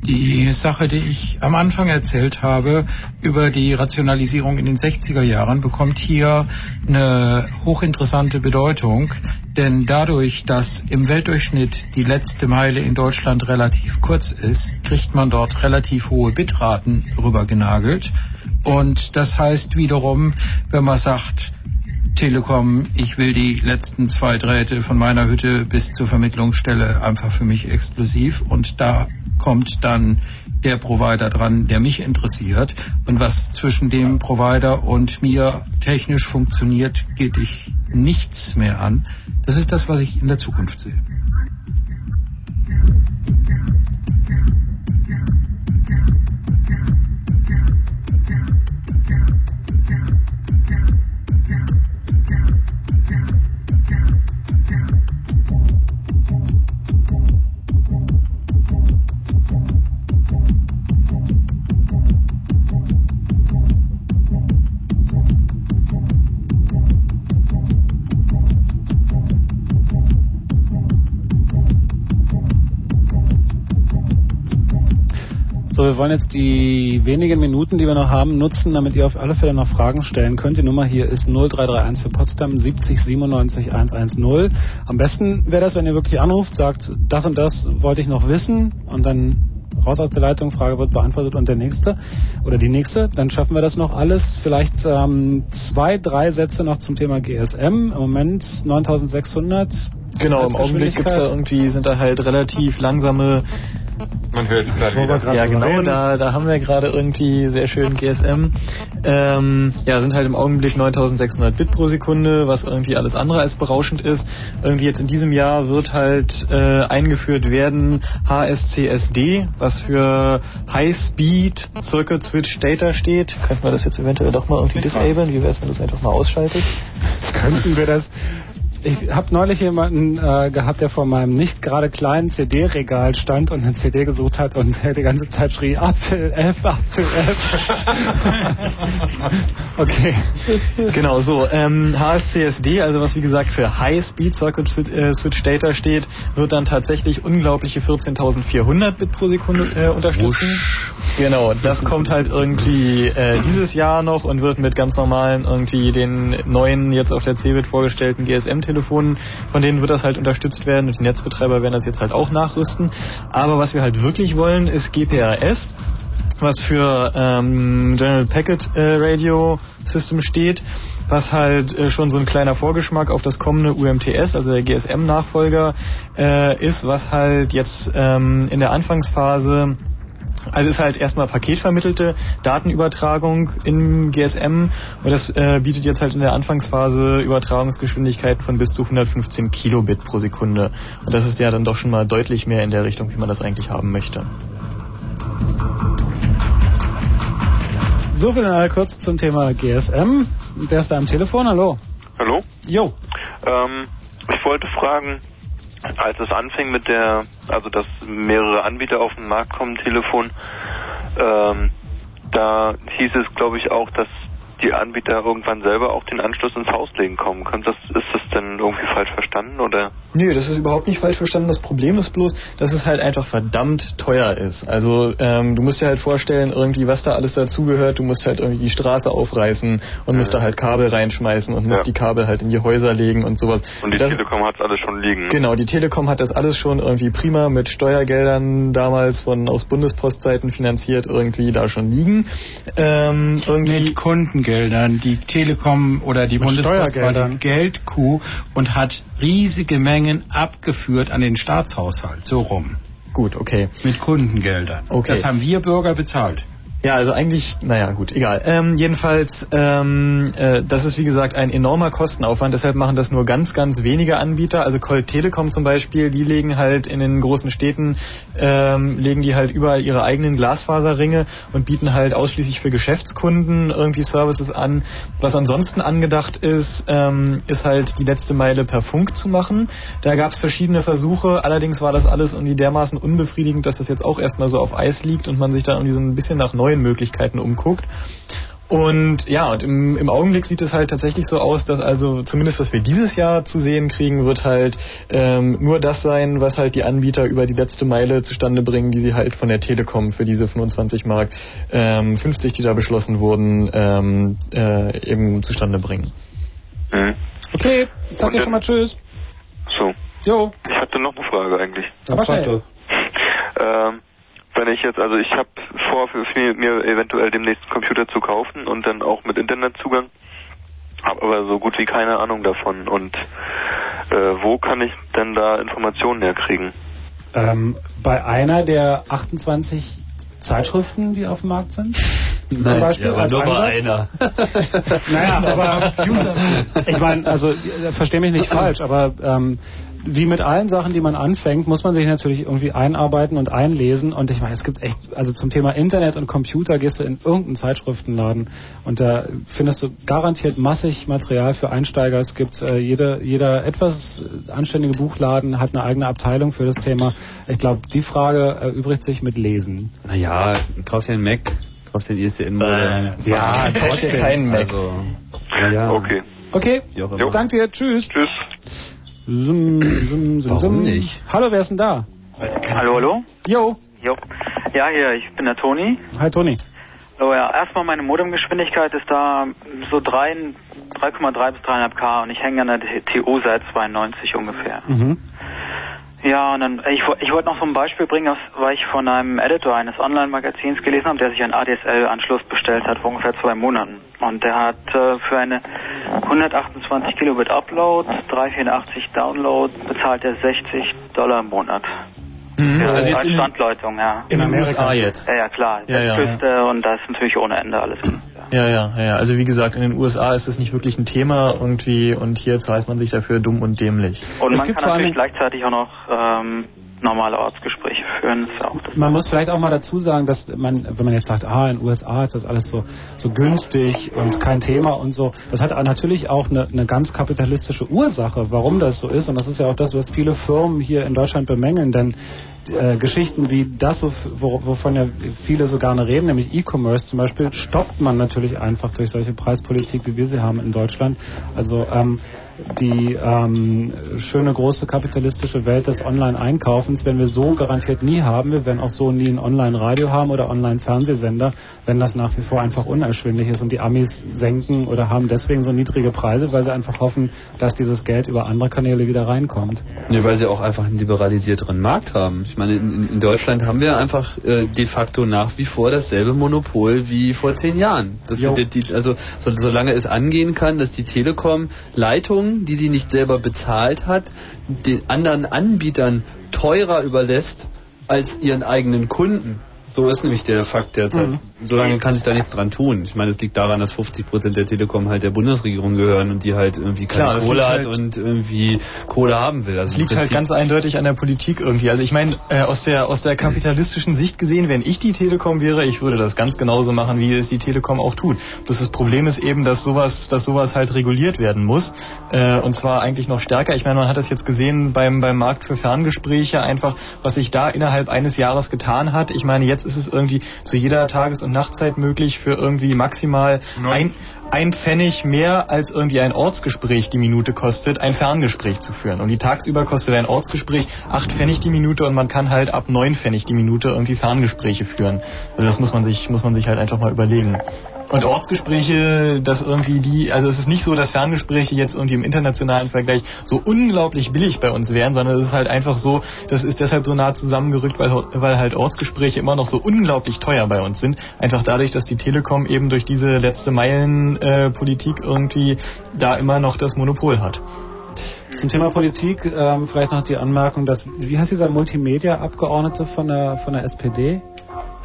Die Sache, die ich am Anfang erzählt habe über die Rationalisierung in den 60er Jahren, bekommt hier eine hochinteressante Bedeutung, denn dadurch, dass im Weltdurchschnitt die letzte Meile in Deutschland relativ kurz ist, kriegt man dort relativ hohe Bitraten rübergenagelt. Und das heißt wiederum, wenn man sagt, Telekom, ich will die letzten zwei Drähte von meiner Hütte bis zur Vermittlungsstelle einfach für mich exklusiv und da kommt dann der Provider dran, der mich interessiert und was zwischen dem Provider und mir technisch funktioniert, geht dich nichts mehr an. Das ist das, was ich in der Zukunft sehe. Wir wollen jetzt die wenigen Minuten, die wir noch haben, nutzen, damit ihr auf alle Fälle noch Fragen stellen könnt. Die Nummer hier ist 0331 für Potsdam 70 97 110. Am besten wäre das, wenn ihr wirklich anruft, sagt, das und das wollte ich noch wissen und dann raus aus der Leitung, Frage wird beantwortet und der nächste oder die nächste, dann schaffen wir das noch alles. Vielleicht ähm, zwei, drei Sätze noch zum Thema GSM. Im Moment 9600. Genau, im Augenblick gibt's da irgendwie, sind da halt relativ langsame Man hört es gerade wieder. Ja, genau, da, da haben wir gerade irgendwie sehr schön GSM. Ähm, ja, sind halt im Augenblick 9600 Bit pro Sekunde, was irgendwie alles andere als berauschend ist. Irgendwie jetzt in diesem Jahr wird halt äh, eingeführt werden HSCSD, was für High Speed Circuit Switch Data steht. Könnten wir das jetzt eventuell doch mal irgendwie disablen? Wie wäre es, wenn du es einfach mal ausschaltet? Könnten wir das? Ich habe neulich jemanden äh, gehabt, der vor meinem nicht gerade kleinen CD-Regal stand und eine CD gesucht hat und der die ganze Zeit schrie, Apfel F, Apfel F. okay. Genau, so. Ähm, HSCSD, also was wie gesagt für High Speed Circuit äh, Switch Data steht, wird dann tatsächlich unglaubliche 14.400 Bit pro Sekunde äh, unterstützen. Genau, das kommt halt irgendwie äh, dieses Jahr noch und wird mit ganz normalen irgendwie den neuen jetzt auf der CeBIT vorgestellten GSM-Telefonen, von denen wird das halt unterstützt werden und die Netzbetreiber werden das jetzt halt auch nachrüsten. Aber was wir halt wirklich wollen, ist GPRS was für ähm, General Packet äh, Radio System steht, was halt äh, schon so ein kleiner Vorgeschmack auf das kommende UMTS, also der GSM-Nachfolger, äh, ist, was halt jetzt ähm, in der Anfangsphase also ist halt erstmal paketvermittelte Datenübertragung im GSM und das äh, bietet jetzt halt in der Anfangsphase Übertragungsgeschwindigkeiten von bis zu 115 Kilobit pro Sekunde. Und das ist ja dann doch schon mal deutlich mehr in der Richtung, wie man das eigentlich haben möchte. So viel dann kurz zum Thema GSM. Wer ist da am Telefon? Hallo. Hallo? Jo. Ähm, ich wollte fragen, als es anfing mit der, also dass mehrere Anbieter auf den Markt kommen, Telefon, ähm, da hieß es, glaube ich, auch, dass die Anbieter irgendwann selber auch den Anschluss ins Haus legen kommen. Kann das, ist das denn irgendwie falsch verstanden oder? Nö, das ist überhaupt nicht falsch verstanden. Das Problem ist bloß, dass es halt einfach verdammt teuer ist. Also ähm, du musst dir halt vorstellen, irgendwie was da alles dazugehört. Du musst halt irgendwie die Straße aufreißen und musst da halt Kabel reinschmeißen und musst Ja. die Kabel halt in die Häuser legen und sowas. Und die das, Telekom hat alles schon liegen. Genau, die Telekom hat das alles schon irgendwie prima mit Steuergeldern damals von aus Bundespostzeiten finanziert irgendwie da schon liegen. Ähm, irgendwie Mit Kundengeldern. Die Telekom oder die Bundespost war Steuergeldern. die Geldkuh und hat riesige Mengen abgeführt an den Staatshaushalt. So rum. Gut, okay. Mit Kundengeldern. Okay. Das haben wir Bürger bezahlt. Ja, also eigentlich, naja, gut, egal. Ähm, jedenfalls, ähm, äh, das ist wie gesagt ein enormer Kostenaufwand, deshalb machen das nur ganz, ganz wenige Anbieter. Also Colt Telekom zum Beispiel, die legen halt in den großen Städten, ähm, legen die halt überall ihre eigenen Glasfaserringe und bieten halt ausschließlich für Geschäftskunden irgendwie Services an. Was ansonsten angedacht ist, ähm, ist halt die letzte Meile per Funk zu machen. Da gab es verschiedene Versuche, allerdings war das alles irgendwie dermaßen unbefriedigend, dass das jetzt auch erstmal so auf Eis liegt und man sich da irgendwie so ein bisschen nach neuen Möglichkeiten umguckt. Und ja, und im, im Augenblick sieht es halt tatsächlich so aus, dass also zumindest was wir dieses Jahr zu sehen kriegen, wird halt ähm, nur das sein, was halt die Anbieter über die letzte Meile zustande bringen, die sie halt von der Telekom für diese 25 Mark ähm, 50, die da beschlossen wurden, ähm, äh, eben zustande bringen. Mhm. Okay, jetzt sagt ihr schon mal Tschüss. So. Jo. Ich hatte noch eine Frage eigentlich. Aber schnell. Ähm, wenn ich jetzt, also ich habe vor, für, für mir eventuell demnächst einen Computer zu kaufen und dann auch mit Internetzugang, habe aber so gut wie keine Ahnung davon. Und äh, wo kann ich denn da Informationen herkriegen? Ähm, bei einer der 28 Zeitschriften, die auf dem Markt sind? Zum Beispiel ja, aber als nur bei Einsatz? einer. Naja, aber ich meine, also äh, verstehe mich nicht falsch, aber ähm, wie mit allen Sachen, die man anfängt, muss man sich natürlich irgendwie einarbeiten und einlesen. Und ich meine, es gibt echt, also zum Thema Internet und Computer gehst du in irgendeinen Zeitschriftenladen und da findest du garantiert massig Material für Einsteiger. Es gibt äh, jede, jeder etwas anständige Buchladen hat eine eigene Abteilung für das Thema. Ich glaube, die Frage erübrigt sich mit Lesen. Naja, kauf dir einen Mac, kauf dir den ISDN-Modem. ja, kauf dir keinen Mac. Also, ja. Okay. Okay, danke dir, tschüss. Tschüss. Zum, zum, zum, Warum nicht? Hallo, wer ist denn da? Hallo, hallo? Jo. Jo. Ja, hier, ich bin der Toni. Hi, Toni. So, ja, erstmal meine Modemgeschwindigkeit ist da so 3 3,3 bis 3,5 K und ich hänge an der TU seit 92 ungefähr. Mhm. Ja, und dann, ich, ich wollte noch so ein Beispiel bringen, aus, weil ich von einem Editor eines Online-Magazins gelesen habe, der sich einen ADSL-Anschluss bestellt hat vor ungefähr zwei Monaten. Und der hat äh, für eine 128 Kilobit Upload, 384 Download, bezahlt er 60 Dollar im Monat. Mhm, also jetzt als in- Standleitung, ja. in den USA jetzt. Ja, ja, klar. Ja, ja, Westküste und da ist natürlich ohne Ende alles. Ja, ja, ja. Also wie gesagt, in den USA ist es nicht wirklich ein Thema irgendwie und hier zahlt man sich dafür dumm und dämlich. Und man kann natürlich gleichzeitig auch noch ähm, normale Ortsgespräche führen. Das ja das. Man muss vielleicht auch mal dazu sagen, dass man, wenn man jetzt sagt, ah, in den USA ist das alles so, so günstig und kein Thema und so, das hat natürlich auch eine, eine ganz kapitalistische Ursache, warum das so ist. Und das ist ja auch das, was viele Firmen hier in Deutschland bemängeln, denn äh, Geschichten wie das, wo, wo, wovon ja viele so gerne reden, nämlich E-Commerce zum Beispiel, stoppt man natürlich einfach durch solche Preispolitik, wie wir sie haben in Deutschland. Also ähm, die ähm, schöne große kapitalistische Welt des Online-Einkaufens werden wir so garantiert nie haben. Wir werden auch so nie ein Online-Radio haben oder Online-Fernsehsender, wenn das nach wie vor einfach unerschwinglich ist. Und die Amis senken oder haben deswegen so niedrige Preise, weil sie einfach hoffen, dass dieses Geld über andere Kanäle wieder reinkommt. Nee, weil sie auch einfach einen liberalisierteren Markt haben. Ich meine, in, in Deutschland haben wir einfach äh, de facto nach wie vor dasselbe Monopol wie vor zehn Jahren. Die, also so, solange es angehen kann, dass die Telekom Leitungen, die sie nicht selber bezahlt hat, den anderen Anbietern teurer überlässt als ihren eigenen Kunden. So ist nämlich der Fakt derzeit. Mhm. Solange kann sich da nichts dran tun. Ich meine, es liegt daran, dass 50 Prozent der Telekom halt der Bundesregierung gehören und die halt irgendwie keine Klar, das Kohle hat halt- und irgendwie Kohle haben will. Also Es im liegt halt ganz eindeutig an der Politik irgendwie. Also ich meine, äh, aus der aus der kapitalistischen Sicht gesehen, wenn ich die Telekom wäre, ich würde das ganz genauso machen, wie es die Telekom auch tut. Das, das Problem ist eben, dass sowas, dass sowas halt reguliert werden muss. Äh, und zwar eigentlich noch stärker. Ich meine, man hat das jetzt gesehen beim, beim Markt für Ferngespräche, einfach, was sich da innerhalb eines Jahres getan hat. Ich meine, jetzt ist es irgendwie zu jeder Tages- und Nachtzeit möglich für irgendwie maximal ein, ein Pfennig mehr als irgendwie ein Ortsgespräch die Minute kostet, ein Ferngespräch zu führen. Und die tagsüber kostet ein Ortsgespräch acht Pfennig die Minute und man kann halt ab neun Pfennig die Minute irgendwie Ferngespräche führen. Also das muss man sich, muss man sich halt einfach mal überlegen. Und Ortsgespräche, dass irgendwie die, also es ist nicht so, dass Ferngespräche jetzt irgendwie im internationalen Vergleich so unglaublich billig bei uns wären, sondern es ist halt einfach so, das ist deshalb so nah zusammengerückt, weil, weil halt Ortsgespräche immer noch so unglaublich teuer bei uns sind. Einfach dadurch, dass die Telekom eben durch diese letzte Meilen äh, Politik irgendwie da immer noch das Monopol hat. Zum Thema Politik ähm, vielleicht noch die Anmerkung, dass wie heißt dieser Multimedia-Abgeordnete von der von der SPD?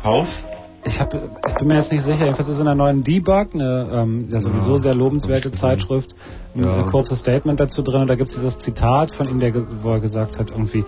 Haus? Ich, hab, ich bin mir jetzt nicht sicher, jedenfalls ist in der neuen Debug, eine ähm, ja sowieso sehr lobenswerte Zeitschrift, ein Ja. kurzes Statement dazu drin und da gibt es dieses Zitat von ihm, der, wo er gesagt hat, irgendwie,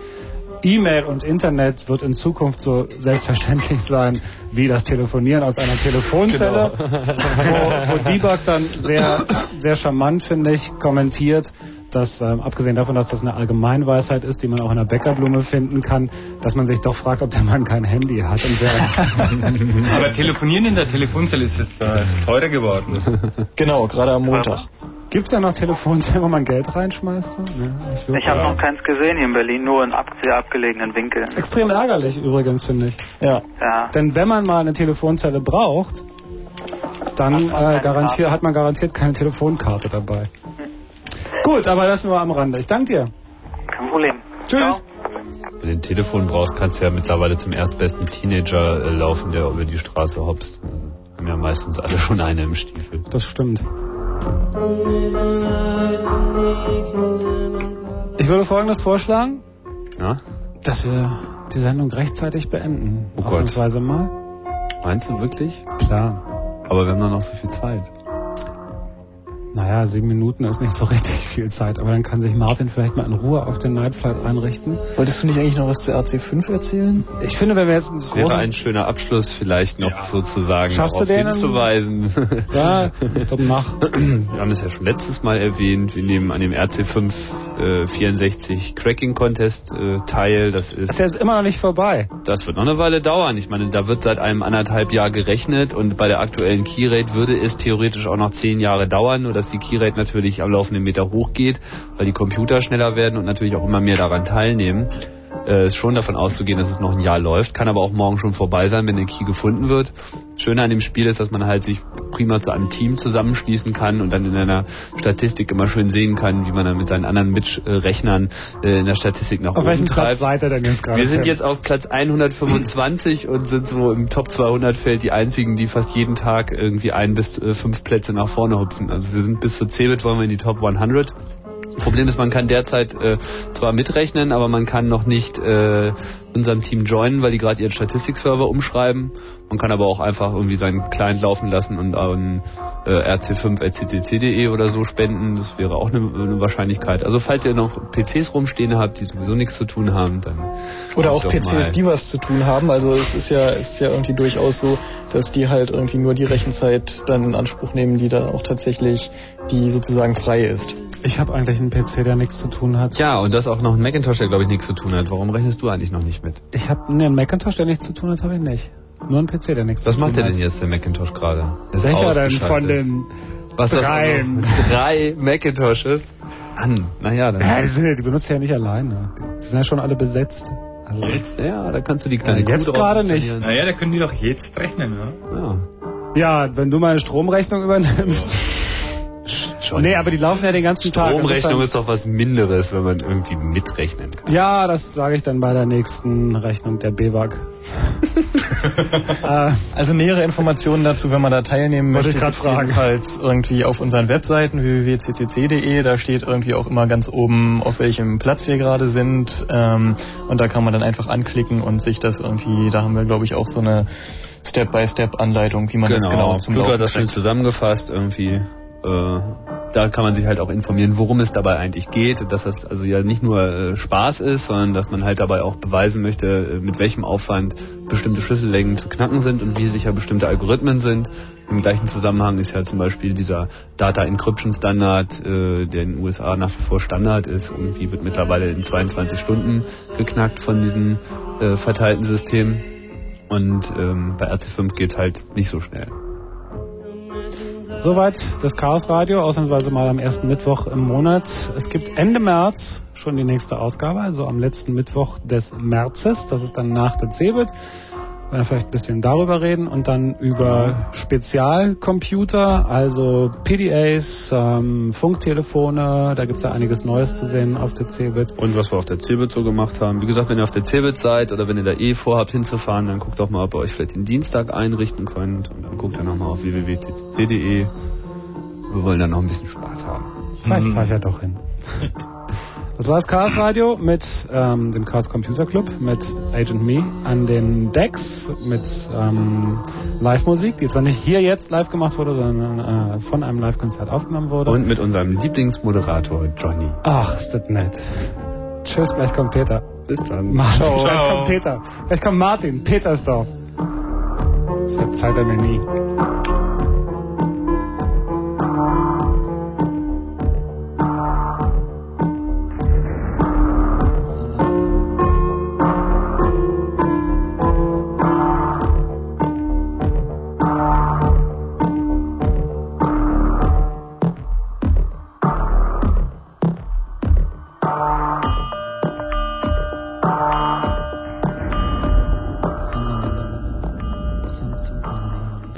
E-Mail und Internet wird in Zukunft so selbstverständlich sein wie das Telefonieren aus einer Telefonzelle. wo, wo Debug dann sehr, sehr charmant, finde ich, kommentiert, dass ähm, abgesehen davon, dass das eine Allgemeinweisheit ist, die man auch in der Bäckerblume finden kann, dass man sich doch fragt, ob der Mann kein Handy hat. Aber telefonieren in der Telefonzelle ist jetzt äh, teurer geworden. Genau, gerade am Montag. Gibt es ja noch Telefonzellen, wo man Geld reinschmeißt? Ne? Ich, Ich habe sagen- noch keins gesehen hier in Berlin, nur in ab sehr abgelegenen Winkeln. Extrem ärgerlich übrigens, finde ich. Ja. Ja. Denn wenn man mal eine Telefonzelle braucht, dann äh, garantiert, hat man garantiert keine Telefonkarte dabei. Gut, aber das nur am Rande. Ich danke dir. Kein Problem. Tschüss. Wenn du ein Telefon brauchst, kannst du ja mittlerweile zum erstbesten Teenager äh, laufen, der über die Straße hopst. Haben ja meistens alle schon eine im Stiefel. Das stimmt. Ich würde folgendes vorschlagen, Ja? dass wir die Sendung rechtzeitig beenden. Oh Gott. Ausnahmsweise mal. Meinst du wirklich? Klar. Aber wir haben doch noch so viel Zeit. Naja, sieben Minuten ist nicht so richtig viel Zeit, aber dann kann sich Martin vielleicht mal in Ruhe auf den Night Flight einrichten. Wolltest du nicht eigentlich noch was zu RC5 erzählen? Ich finde, wenn wir jetzt Das wäre ein schöner Abschluss vielleicht noch sozusagen Schaffst du darauf den? hinzuweisen. Ja, dann mach. Wir haben es ja schon letztes Mal erwähnt. Wir nehmen an dem RC5 äh, 64 Cracking Contest äh, teil. Das ist Das ist immer noch nicht vorbei. Das wird noch eine Weile dauern. Ich meine, da wird seit einem anderthalb Jahr gerechnet und bei der aktuellen Keyrate würde es theoretisch auch noch zehn Jahre dauern, nur dass die Keyrate natürlich am laufenden Meter hochgeht, weil die Computer schneller werden und natürlich auch immer mehr daran teilnehmen. Äh, ist schon davon auszugehen, dass es noch ein Jahr läuft, kann aber auch morgen schon vorbei sein, wenn der Key gefunden wird. Schöne an dem Spiel ist, dass man halt sich prima zu einem Team zusammenschließen kann und dann in einer Statistik immer schön sehen kann, wie man dann mit seinen anderen Mitrechnern äh, in der Statistik nach Auf oben welchem Platz treibt. seid denn jetzt gerade? Wir sind jetzt auf Platz 125 und sind so im Top 200 Feld die einzigen, die fast jeden Tag irgendwie ein bis äh, fünf Plätze nach vorne hupfen. Also wir sind bis zur Cebit wollen wir in die Top 100. Problem ist, man kann derzeit äh, zwar mitrechnen, aber man kann noch nicht äh, unserem Team joinen, weil die gerade ihren Statistikserver umschreiben. Man kann aber auch einfach irgendwie seinen Client laufen lassen und an äh, rc5.ccc.de oder so spenden. Das wäre auch eine, eine Wahrscheinlichkeit. Also falls ihr noch PCs rumstehen habt, die sowieso nichts zu tun haben, dann Oder auch PCs, die was zu tun haben. Also es ist ja, es ist ja irgendwie durchaus so, dass die halt irgendwie nur die Rechenzeit dann in Anspruch nehmen, die da auch tatsächlich, die sozusagen frei ist. Ich habe eigentlich einen PC, der nichts zu tun hat. Ja, und das auch noch ein Macintosh, der glaube ich nichts zu tun hat. Warum rechnest du eigentlich noch nicht mit? Ich habe ne, einen Macintosh, der nichts zu tun hat, habe ich nicht. Nur einen PC, der nichts Was zu tun macht der hat. denn jetzt, der Macintosh gerade? Welcher denn von den Was dreien? Drei Macintoshes? An, naja, dann. Ja, die, benutzt ja nicht alleine. Die sind ja schon alle besetzt. Also Ja, da kannst du die kleine Ja, jetzt gerade nicht. Naja, da können die doch jetzt rechnen, ja? Ja. Ja, wenn du meine Stromrechnung übernimmst. Nee, aber die laufen ja den ganzen Tag. Stromrechnung Insofern- ist doch was Minderes, wenn man irgendwie mitrechnen kann. Ja, das sage ich dann bei der nächsten Rechnung der BWAG. äh, Also nähere Informationen dazu, wenn man da teilnehmen Wollte möchte, fragen. jedenfalls irgendwie auf unseren Webseiten www.ccc.de. Da steht irgendwie auch immer ganz oben, auf welchem Platz wir gerade sind. Ähm, und da kann man dann einfach anklicken und sich das irgendwie, da haben wir glaube ich auch so eine Step-by-Step-Anleitung, wie man das genau zum Pluto Laufen hat das schön zusammengefasst irgendwie. Äh, da kann man sich halt auch informieren, worum es dabei eigentlich geht, dass das also ja nicht nur äh, Spaß ist, sondern dass man halt dabei auch beweisen möchte, äh, mit welchem Aufwand bestimmte Schlüssellängen zu knacken sind und wie sicher bestimmte Algorithmen sind. Im gleichen Zusammenhang ist ja zum Beispiel dieser Data Encryption Standard, der in den USA nach wie vor Standard ist, irgendwie wird mittlerweile in 22 Stunden geknackt von diesen verteilten Systemen. Und ähm, bei RC5 geht's halt nicht so schnell. Soweit das Chaos Radio, ausnahmsweise mal am ersten Mittwoch im Monat. Es gibt Ende März schon die nächste Ausgabe, also am letzten Mittwoch des Märzes. Das ist dann nach der CeBIT. Wir werden vielleicht ein bisschen darüber reden und dann über Spezialcomputer, also PDAs, ähm, Funktelefone. Da gibt es ja einiges Neues zu sehen auf der CeBIT. Und was wir auf der CeBIT so gemacht haben. Wie gesagt, wenn ihr auf der CeBIT seid oder wenn ihr da eh vorhabt hinzufahren, dann guckt doch mal, ob ihr euch vielleicht den Dienstag einrichten könnt. Und dann guckt ihr nochmal auf www.ccc.de. Wir wollen da noch ein bisschen Spaß haben. Vielleicht fahre ich ja doch hin. Das war das Chaos Radio mit ähm, dem Chaos Computer Club, mit Agent Me an den Decks, mit ähm, Live-Musik, die zwar nicht hier jetzt live gemacht wurde, sondern äh, von einem Live-Konzert aufgenommen wurde. Und mit unserem Lieblingsmoderator Johnny. Ach, ist das nett. Tschüss, gleich kommt Peter. Bis dann. Martin, Ciao. gleich kommt Peter. Gleich kommt Martin. Peter ist da. Das verzeiht er mir nie.